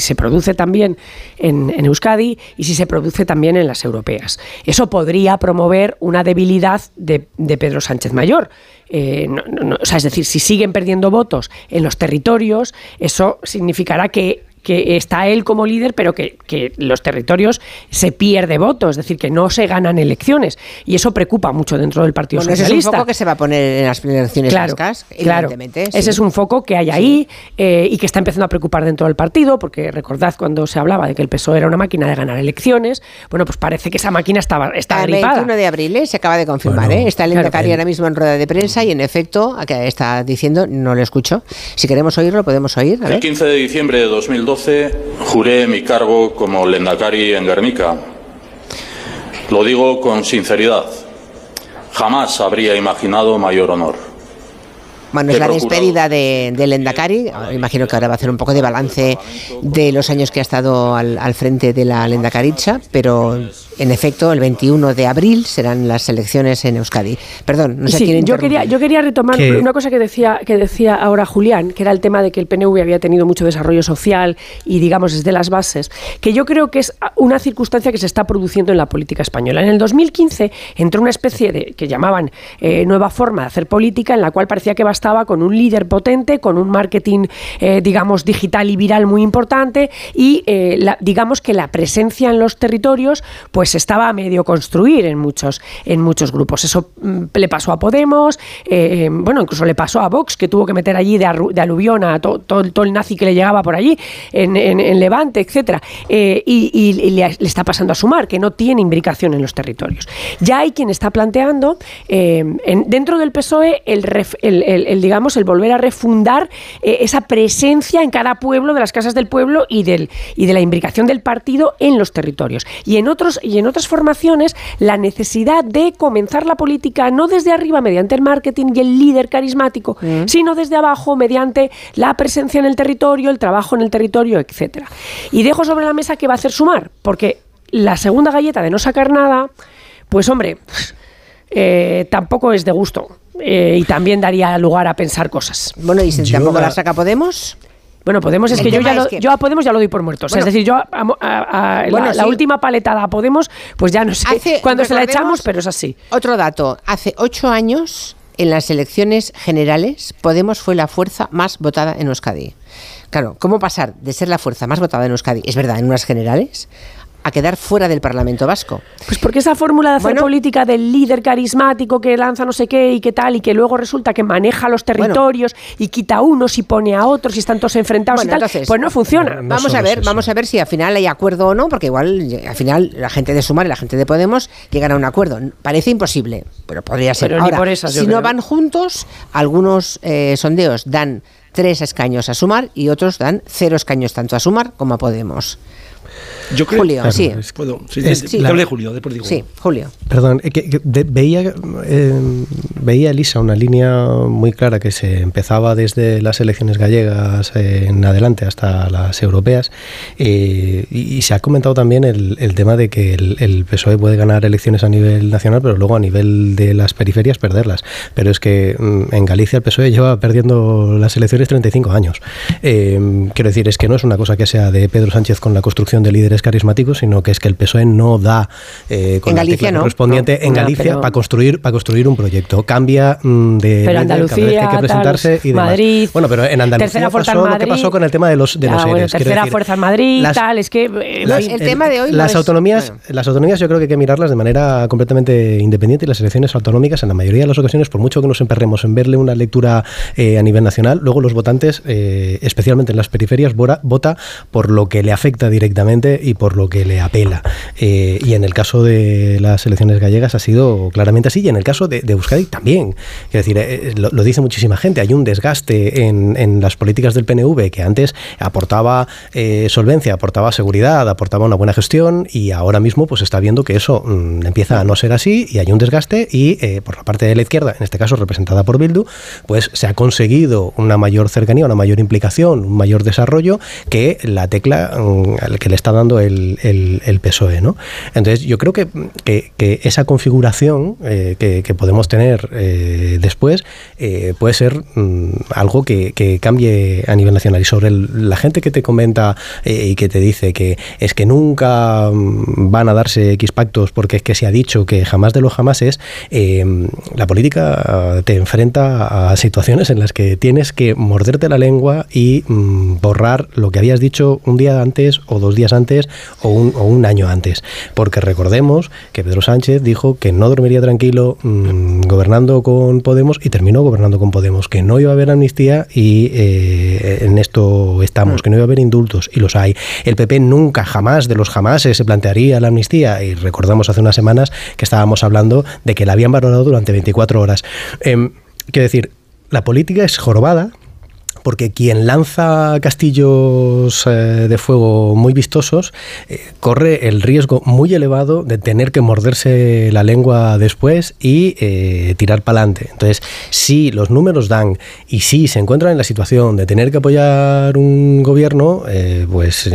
se produce, también en, Euskadi y si se produce también en las europeas. Eso podría promover una debilidad de, Pedro Sánchez Mayor. Eh, o sea, es decir, si siguen perdiendo votos en los territorios, eso significará que que está él como líder, pero que, que los territorios se pierde votos, es decir, que no se ganan elecciones. Y eso preocupa mucho dentro del Partido Bueno, ese es un Socialista. foco que se va a poner en las elecciones Claro, vascas, claro. evidentemente. sí. Ese es un foco que hay ahí eh, y que está empezando a preocupar dentro del partido, porque recordad cuando se hablaba de que el PSOE era una máquina de ganar elecciones, bueno, pues parece que esa máquina estaba, está El gripada. 21 de abril eh, se acaba de confirmar, Bueno, ¿eh? Está el claro. Endacari ahora mismo en rueda de prensa y en efecto, a que está diciendo, no lo escucho. Si queremos oírlo, podemos oír. A El ver. 15 de diciembre de 2012 juré mi cargo como Lendakari en Guernica. Lo digo con sinceridad. Jamás habría imaginado mayor honor. Bueno, es la despedida de, del Endacari. Imagino que ahora va a hacer un poco de balance de los años que ha estado al, al frente de la Lendakaricha, pero en efecto, el 21 de abril serán las elecciones en Euskadi. Perdón, no sé Sí, quién yo quería, yo quería retomar una cosa que decía, que decía ahora Julián, que era el tema de que el PNV había tenido mucho desarrollo social y, digamos, desde las bases, que yo creo que es una circunstancia que se está produciendo en la política española. En el 2015 entró una especie de, que llamaban eh, nueva forma de hacer política, en la cual parecía que bastaba con un líder potente, con un marketing, eh, digamos, digital y viral muy importante y, eh, la- digamos, que la presencia en los territorios, pues estaba a medio construir en muchos, en muchos grupos. Eso mm, le pasó a Podemos, eh, bueno, incluso le pasó a Vox, que tuvo que meter allí de, aluvión a to- todo, todo el nazi que le llegaba por allí, en, Levante, etcétera. Eh, y le, está pasando a Sumar, que no tiene imbricación en los territorios. Ya hay quien está planteando, eh, en- dentro del PSOE, el, digamos, el volver a refundar eh, esa presencia en cada pueblo, de las casas del pueblo y, del, y de la imbricación del partido en los territorios. Y en, otros, en otras formaciones, la necesidad de comenzar la política no desde arriba mediante el marketing y el líder carismático, sino desde abajo mediante la presencia en el territorio, el trabajo en el territorio, etcétera. Y dejo sobre la mesa que va a hacer sumar, porque la segunda galleta de no sacar nada, pues hombre, eh, tampoco es de gusto. Eh, y también daría lugar a pensar cosas. Bueno, ¿y si Yo tampoco la- la saca Podemos? Bueno, Podemos es que yo ya lo- es que- yo a Podemos ya lo doy por muerto. O sea, Bueno. es decir, yo a- a- a- la- Bueno, la, sí. última paletada a Podemos, pues ya no sé Hace- cuándo se la echamos, pero es así. Otro dato, hace ocho años, en las elecciones generales, Podemos fue la fuerza más votada en Euskadi. Claro, ¿cómo pasar de ser la fuerza más votada en Euskadi, es verdad, en unas generales, a quedar fuera del Parlamento Vasco. Pues porque esa fórmula de hacer política del líder carismático que lanza no sé qué y qué tal, y que luego resulta que maneja los territorios y quita a unos y pone a otros y están todos enfrentados y tal, pues no funciona. vamos a ver, vamos a ver si al final hay acuerdo o no, porque igual al final la gente de Sumar y la gente de Podemos llegan a un acuerdo. Parece imposible, pero podría ser. Ahora, si no van juntos, algunos eh, sondeos dan tres escaños a Sumar y otros dan cero escaños tanto a Sumar como a Podemos. Yo creo, Julio, sí. Puedo, sí, Julio, Sí, Julio. Perdón, que, veía, eh, veía Elisa una línea muy clara que se empezaba desde las elecciones gallegas en adelante hasta las europeas eh, y, se ha comentado también el, tema de que el, PSOE puede ganar elecciones a nivel nacional, pero luego a nivel de las periferias perderlas. Pero es que mm, en Galicia el PSOE lleva perdiendo las elecciones 35 años. Eh, quiero decir, es que no es una cosa que sea de Pedro Sánchez con la construcción de líderes carismáticos, sino que es que el PSOE no da eh, con en Galicia correspondiente en Galicia para construir para construir un proyecto. Cambia mm, de pero Andalucía, que presentarse y Madrid. Bueno, pero en Andalucía pasó lo que pasó con el tema de los de los bueno, tercera fuerza en Madrid, tal, es que eh, el, tema de hoy las autonomías, las autonomías yo creo que hay que mirarlas de manera completamente independiente y las elecciones autonómicas en la mayoría de las ocasiones por mucho que nos emperremos en verle una lectura eh, a nivel nacional, luego los votantes especialmente en las periferias vota por lo que le afecta directamente y por lo que le apela. Eh, y en el caso de las elecciones gallegas ha sido claramente así, y en el caso de, Euskadi también. Es decir, eh, lo, dice muchísima gente, hay un desgaste en, las políticas del PNV que antes aportaba eh, solvencia, aportaba seguridad, aportaba una buena gestión, y ahora mismo pues está viendo que eso mm, empieza a no ser así, y hay un desgaste, y por la parte de la izquierda, en este caso representada por Bildu, pues se ha conseguido una mayor cercanía, una mayor implicación, un mayor desarrollo que la tecla mm, que le está dando el, el, PSOE. ¿no? Entonces, yo creo que, que, esa configuración eh, que, podemos tener eh, después eh, puede ser mm, algo que, cambie a nivel nacional. Y sobre la gente que te comenta y que te dice que es que nunca mm, van a darse X pactos porque es que se ha dicho que jamás de los jamás es, la política te enfrenta a situaciones en las que tienes que morderte la lengua y mm, borrar lo que habías dicho un día antes o dos días antes o un, o un año antes. Porque recordemos que Pedro Sánchez dijo que no dormiría tranquilo mm, gobernando con Podemos y terminó gobernando con Podemos, que no iba a haber amnistía y eh, en esto estamos, mm. que no iba a haber indultos y los hay. El PP nunca, jamás, de los jamás se plantearía la amnistía y recordamos hace unas semanas que estábamos hablando de que la habían valorado durante 24 horas. Eh, quiero decir, la política es jorobada, porque quien lanza castillos eh, de fuego muy vistosos eh, corre el riesgo muy elevado de tener que morderse la lengua después y eh, tirar para adelante. Entonces, si los números dan y si se encuentran en la situación de tener que apoyar un gobierno, pues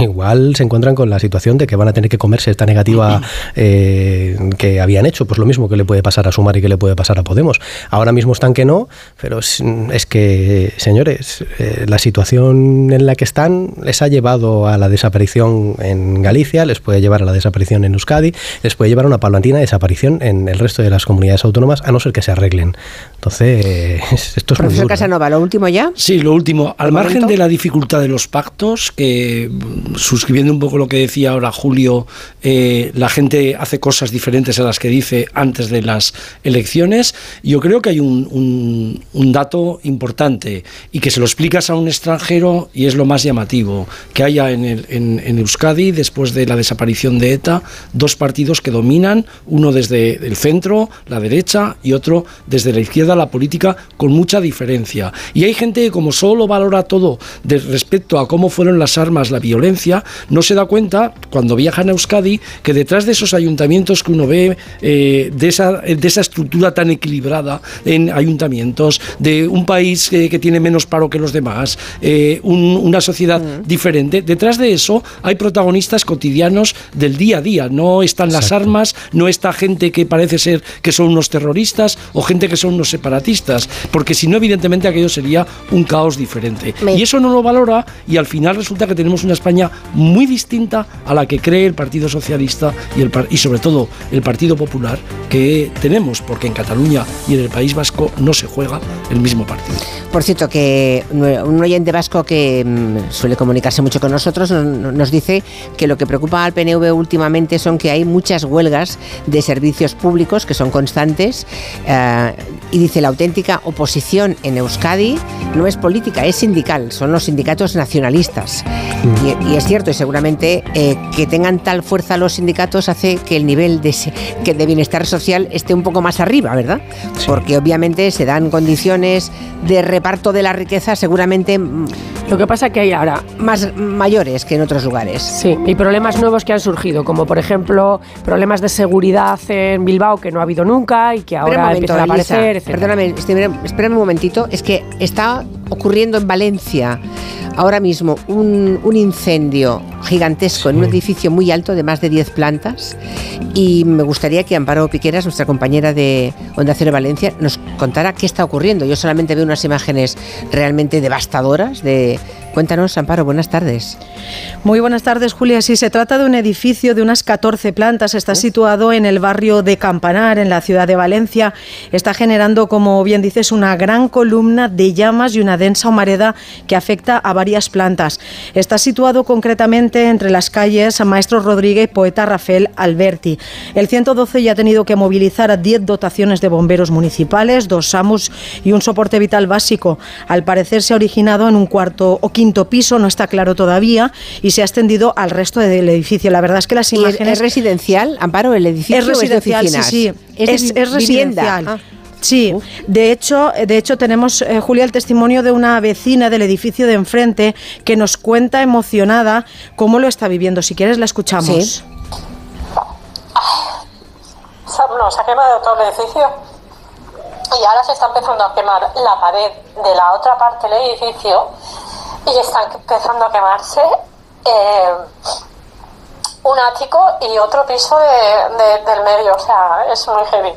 igual se encuentran con la situación de que van a tener que comerse esta negativa que habían hecho. Pues lo mismo que le puede pasar a Sumar y que le puede pasar a Podemos. Ahora mismo están que no, pero es, es que se señores, eh, la situación en la que están les ha llevado a la desaparición en Galicia, les puede llevar a la desaparición en Euskadi, les puede llevar a una paulatina desaparición en el resto de las comunidades autónomas, a no ser que se arreglen. Entonces, esto es Profesor Casanova, ¿lo último ya? Sí, lo último. Al margen de la dificultad de los pactos, que mm, suscribiendo un poco lo que decía ahora Julio, eh, la gente hace cosas diferentes a las que dice antes de las elecciones, yo creo que hay un, un, dato importante y que se lo explicas a un extranjero y es lo más llamativo, que haya en, el, en, en Euskadi, después de la desaparición de ETA, dos partidos que dominan, uno desde el centro, la derecha, y otro desde la izquierda la política con mucha diferencia. Y hay gente que como solo valora todo de respecto a cómo fueron las armas, la violencia, no se da cuenta cuando viaja a Euskadi que detrás de esos ayuntamientos que uno ve, eh, de, esa, de esa estructura tan equilibrada en ayuntamientos, de un país que, tiene menos paro que los demás, eh, una sociedad mm. diferente, detrás de eso hay protagonistas cotidianos del día a día. No están las armas, no está gente que parece ser que son unos terroristas o gente que son unos separatistas, porque si no, evidentemente aquello sería un caos diferente. Y eso no lo valora y al final resulta que tenemos una España muy distinta a la que cree el Partido Socialista y, el, y sobre todo el Partido Popular que tenemos, porque en Cataluña y en el País Vasco no se juega el mismo partido. Por cierto, que Un oyente vasco que mm, suele comunicarse mucho con nosotros nos dice que lo que preocupa al PNV últimamente son que hay muchas huelgas de servicios públicos que son constantes eh, y dice la auténtica oposición en Euskadi no es política, es sindical, son los sindicatos nacionalistas. Y, es cierto, y seguramente eh, que tengan tal fuerza los sindicatos hace que el nivel de, que de bienestar social esté un poco más arriba, ¿verdad? Porque obviamente se dan condiciones de reparto de la riqueza seguramente... Mm, Lo que pasa que hay ahora... Más mayores que en otros lugares. Sí, y problemas nuevos que han surgido, como por ejemplo problemas de seguridad en Bilbao que no ha habido nunca y que ahora empiezan a aparecer. Perdóname, espérame un momentito, es que está ocurriendo en Valencia ahora mismo un, incendio gigantesco en un edificio muy alto de más de 10 plantas y me gustaría que Amparo Piqueras, nuestra compañera de Onda Cero Valencia, nos contara qué está ocurriendo. Yo solamente veo unas imágenes realmente devastadoras de Cuéntanos, Amparo, buenas tardes. Muy buenas tardes, Julia. Sí, se trata de un edificio de unas 14 plantas. Está situado en el barrio de Campanar, en la ciudad de Valencia. Está generando, como bien dices, una gran columna de llamas y una densa humareda que afecta a varias plantas. Está situado concretamente entre las calles Maestro Rodríguez y Poeta Rafael Alberti. El 112 ya ha tenido que movilizar a 10 dotaciones de bomberos municipales, dos SAMUS y un soporte vital básico. Al parecer se ha originado en un cuarto o quinto piso, no está claro todavía, y se ha extendido al resto del edificio. La verdad es que las imágenes... ¿Es residencial, Amparo, el edificio? Es residencial, sí, sí. Es, residencial. Ah. Sí, de hecho, de hecho tenemos, eh, Julia, el testimonio de una vecina del edificio de enfrente que nos cuenta emocionada cómo lo está viviendo. Si quieres, la escuchamos. Sí. No, se ha quemado todo el edificio y ahora se está empezando a quemar la pared de la otra parte del edificio y están empezando a quemarse eh, un ático y otro piso del medio, o sea, es muy heavy.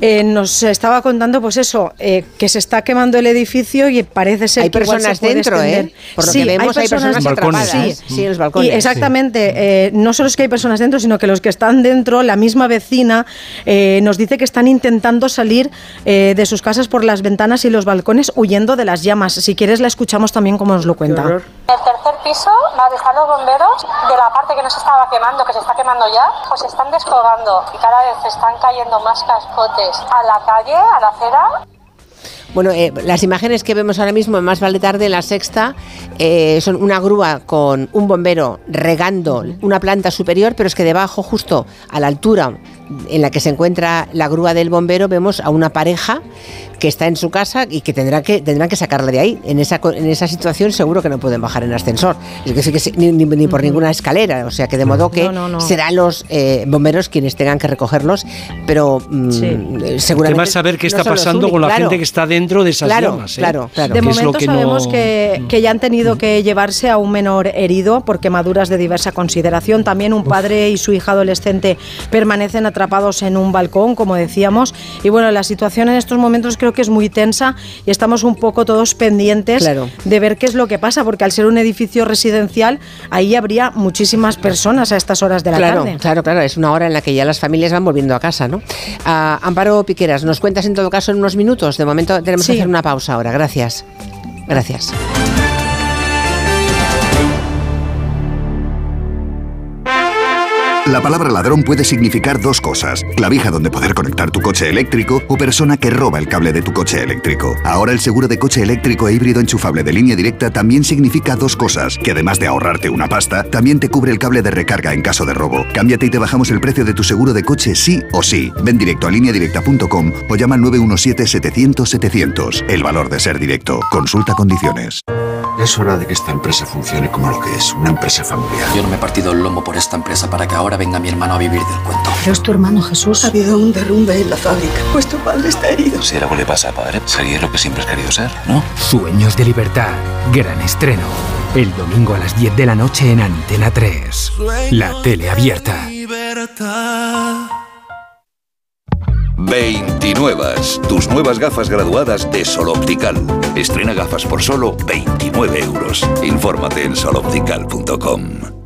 Eh, nos estaba contando, pues eso, eh, que se está quemando el edificio y parece ser hay que personas dentro, ¿eh? Por lo que vemos, hay personas, atrapadas. Sí, sí, en los balcones. Y exactamente, eh, no solo es que hay personas dentro, sino que los que están dentro, la misma vecina, nos dice que están intentando salir de sus casas por las ventanas y los balcones huyendo de las llamas. Si quieres, la escuchamos también como nos lo cuenta. El tercer piso, va a los bomberos de la parte que no se estaba quemando, que se está quemando ya, pues se están descolgando y cada vez están cayendo más cascotes a la calle, a la acera. Bueno, eh, las imágenes que vemos ahora mismo en Más Vale Tarde, en la sexta, eh, son una grúa con un bombero regando una planta superior, pero es que debajo, justo a la altura en la que se encuentra la grúa del bombero, vemos a una pareja que está en su casa y que tendrá que tendrán que sacarla de ahí. En esa, en esa situación seguro que no pueden bajar en ascensor, es decir, que ni, por ninguna escalera, o sea que de modo que serán los eh, bomberos quienes tengan que recogerlos, pero mm, seguramente... Además saber qué está pasando con la gente que está dentro de esas claro, llamas. ¿eh? Claro, claro. De momento sabemos que, que, ya han tenido que llevarse a un menor herido por quemaduras de diversa consideración. También un padre y su hija adolescente permanecen atrapados en un balcón, como decíamos. Y bueno, la situación en estos momentos creo que es muy tensa y estamos un poco todos pendientes de ver qué es lo que pasa, porque al ser un edificio residencial, ahí habría muchísimas personas a estas horas de la tarde. Claro, claro, es una hora en la que ya las familias van volviendo a casa, ¿no? Ah, Amparo Piqueras, nos cuentas en todo caso en unos minutos. De momento tenemos que hacer una pausa ahora. Gracias. Gracias. La palabra ladrón puede significar dos cosas. Clavija donde poder conectar tu coche eléctrico o persona que roba el cable de tu coche eléctrico. Ahora el seguro de coche eléctrico e híbrido enchufable de línea directa también significa dos cosas. Que además de ahorrarte una pasta, también te cubre el cable de recarga en caso de robo. Cámbiate y te bajamos el precio de tu seguro de coche sí o sí. Ven directo a lineadirecta.com o llama al 917-700-700. El valor de ser directo. Consulta condiciones. Es hora de que esta empresa funcione como lo que es, una empresa familiar. Yo no me he partido el lomo por esta empresa para que ahora venga mi hermano a vivir del cuento. Pero es tu hermano Jesús. Ha habido un derrumbe en la fábrica. Pues tu padre está herido. Si algo le pasa a padre, sería lo que siempre has querido ser, ¿no? Sueños de libertad. Gran estreno. El domingo a las 10 de la noche en Antena 3. La tele abierta. 29. Tus nuevas gafas graduadas de Sol Optical. Estrena gafas por solo 29 euros. Infórmate en soloptical.com.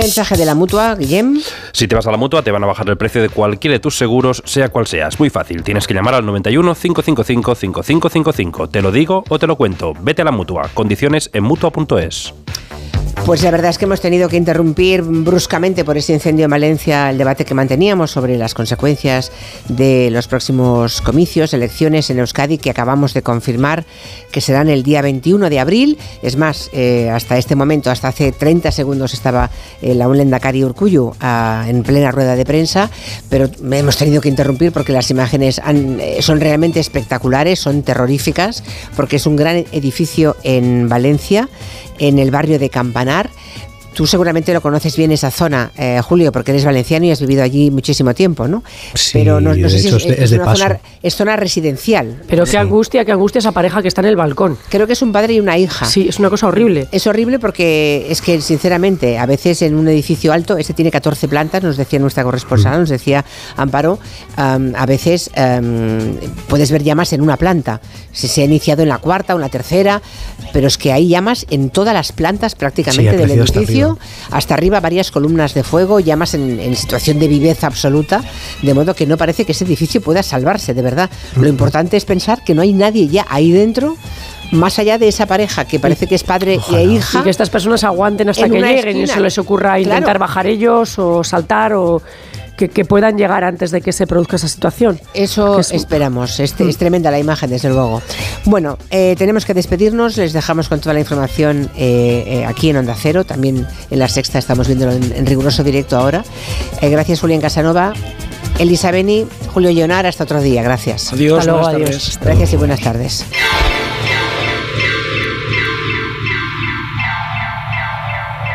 Mensaje de la mutua, Guillem. Si te vas a la mutua, te van a bajar el precio de cualquiera de tus seguros, sea cual sea. Es muy fácil. Tienes que llamar al 91 555 5555. Te lo digo o te lo cuento. Vete a la mutua. Condiciones en mutua.es. Pues la verdad es que hemos tenido que interrumpir bruscamente por ese incendio en Valencia el debate que manteníamos sobre las consecuencias de los próximos comicios, elecciones en Euskadi que acabamos de confirmar que serán el día 21 de abril. Es más, eh, hasta este momento, hasta hace 30 segundos estaba eh, la Cari Urcuyu ah, en plena rueda de prensa, pero hemos tenido que interrumpir porque las imágenes eh, son realmente espectaculares, son terroríficas, porque es un gran edificio en Valencia en el barrio de Campanar. Tú seguramente lo conoces bien esa zona, eh, Julio, porque eres valenciano y has vivido allí muchísimo tiempo, ¿no? Sí, Pero no, sé si es, una zona, es zona residencial. Pero qué angustia, qué angustia esa pareja que está en el balcón. Creo que es un padre y una hija. Sí, es una cosa horrible. Es horrible porque es que, sinceramente, a veces en un edificio alto, este tiene 14 plantas, nos decía nuestra corresponsal, mm. nos decía Amparo, a veces puedes ver llamas en una planta. Se, se ha iniciado en la cuarta o en la tercera, pero es que hay llamas en todas las plantas prácticamente del edificio hasta arriba varias columnas de fuego, llamas en, en, situación de viveza absoluta, de modo que no parece que ese edificio pueda salvarse, de verdad. Lo importante es pensar que no hay nadie ya ahí dentro más allá de esa pareja que parece que es padre e hija. Y que estas personas aguanten hasta que lleguen y se les ocurra intentar bajar ellos o saltar o que, puedan llegar antes de que se produzca esa situación. Eso esperamos. Es, es, tremenda la imagen, desde luego. Bueno, eh, tenemos que despedirnos. Les dejamos con toda la información eh, eh, aquí en Onda Cero. También en la sexta estamos viéndolo en, riguroso directo ahora. gracias, Julián Casanova. Elisa Beni, Julio Llonar, hasta otro día. Gracias. Adiós, Hasta luego, adiós. Gracias y buenas tardes.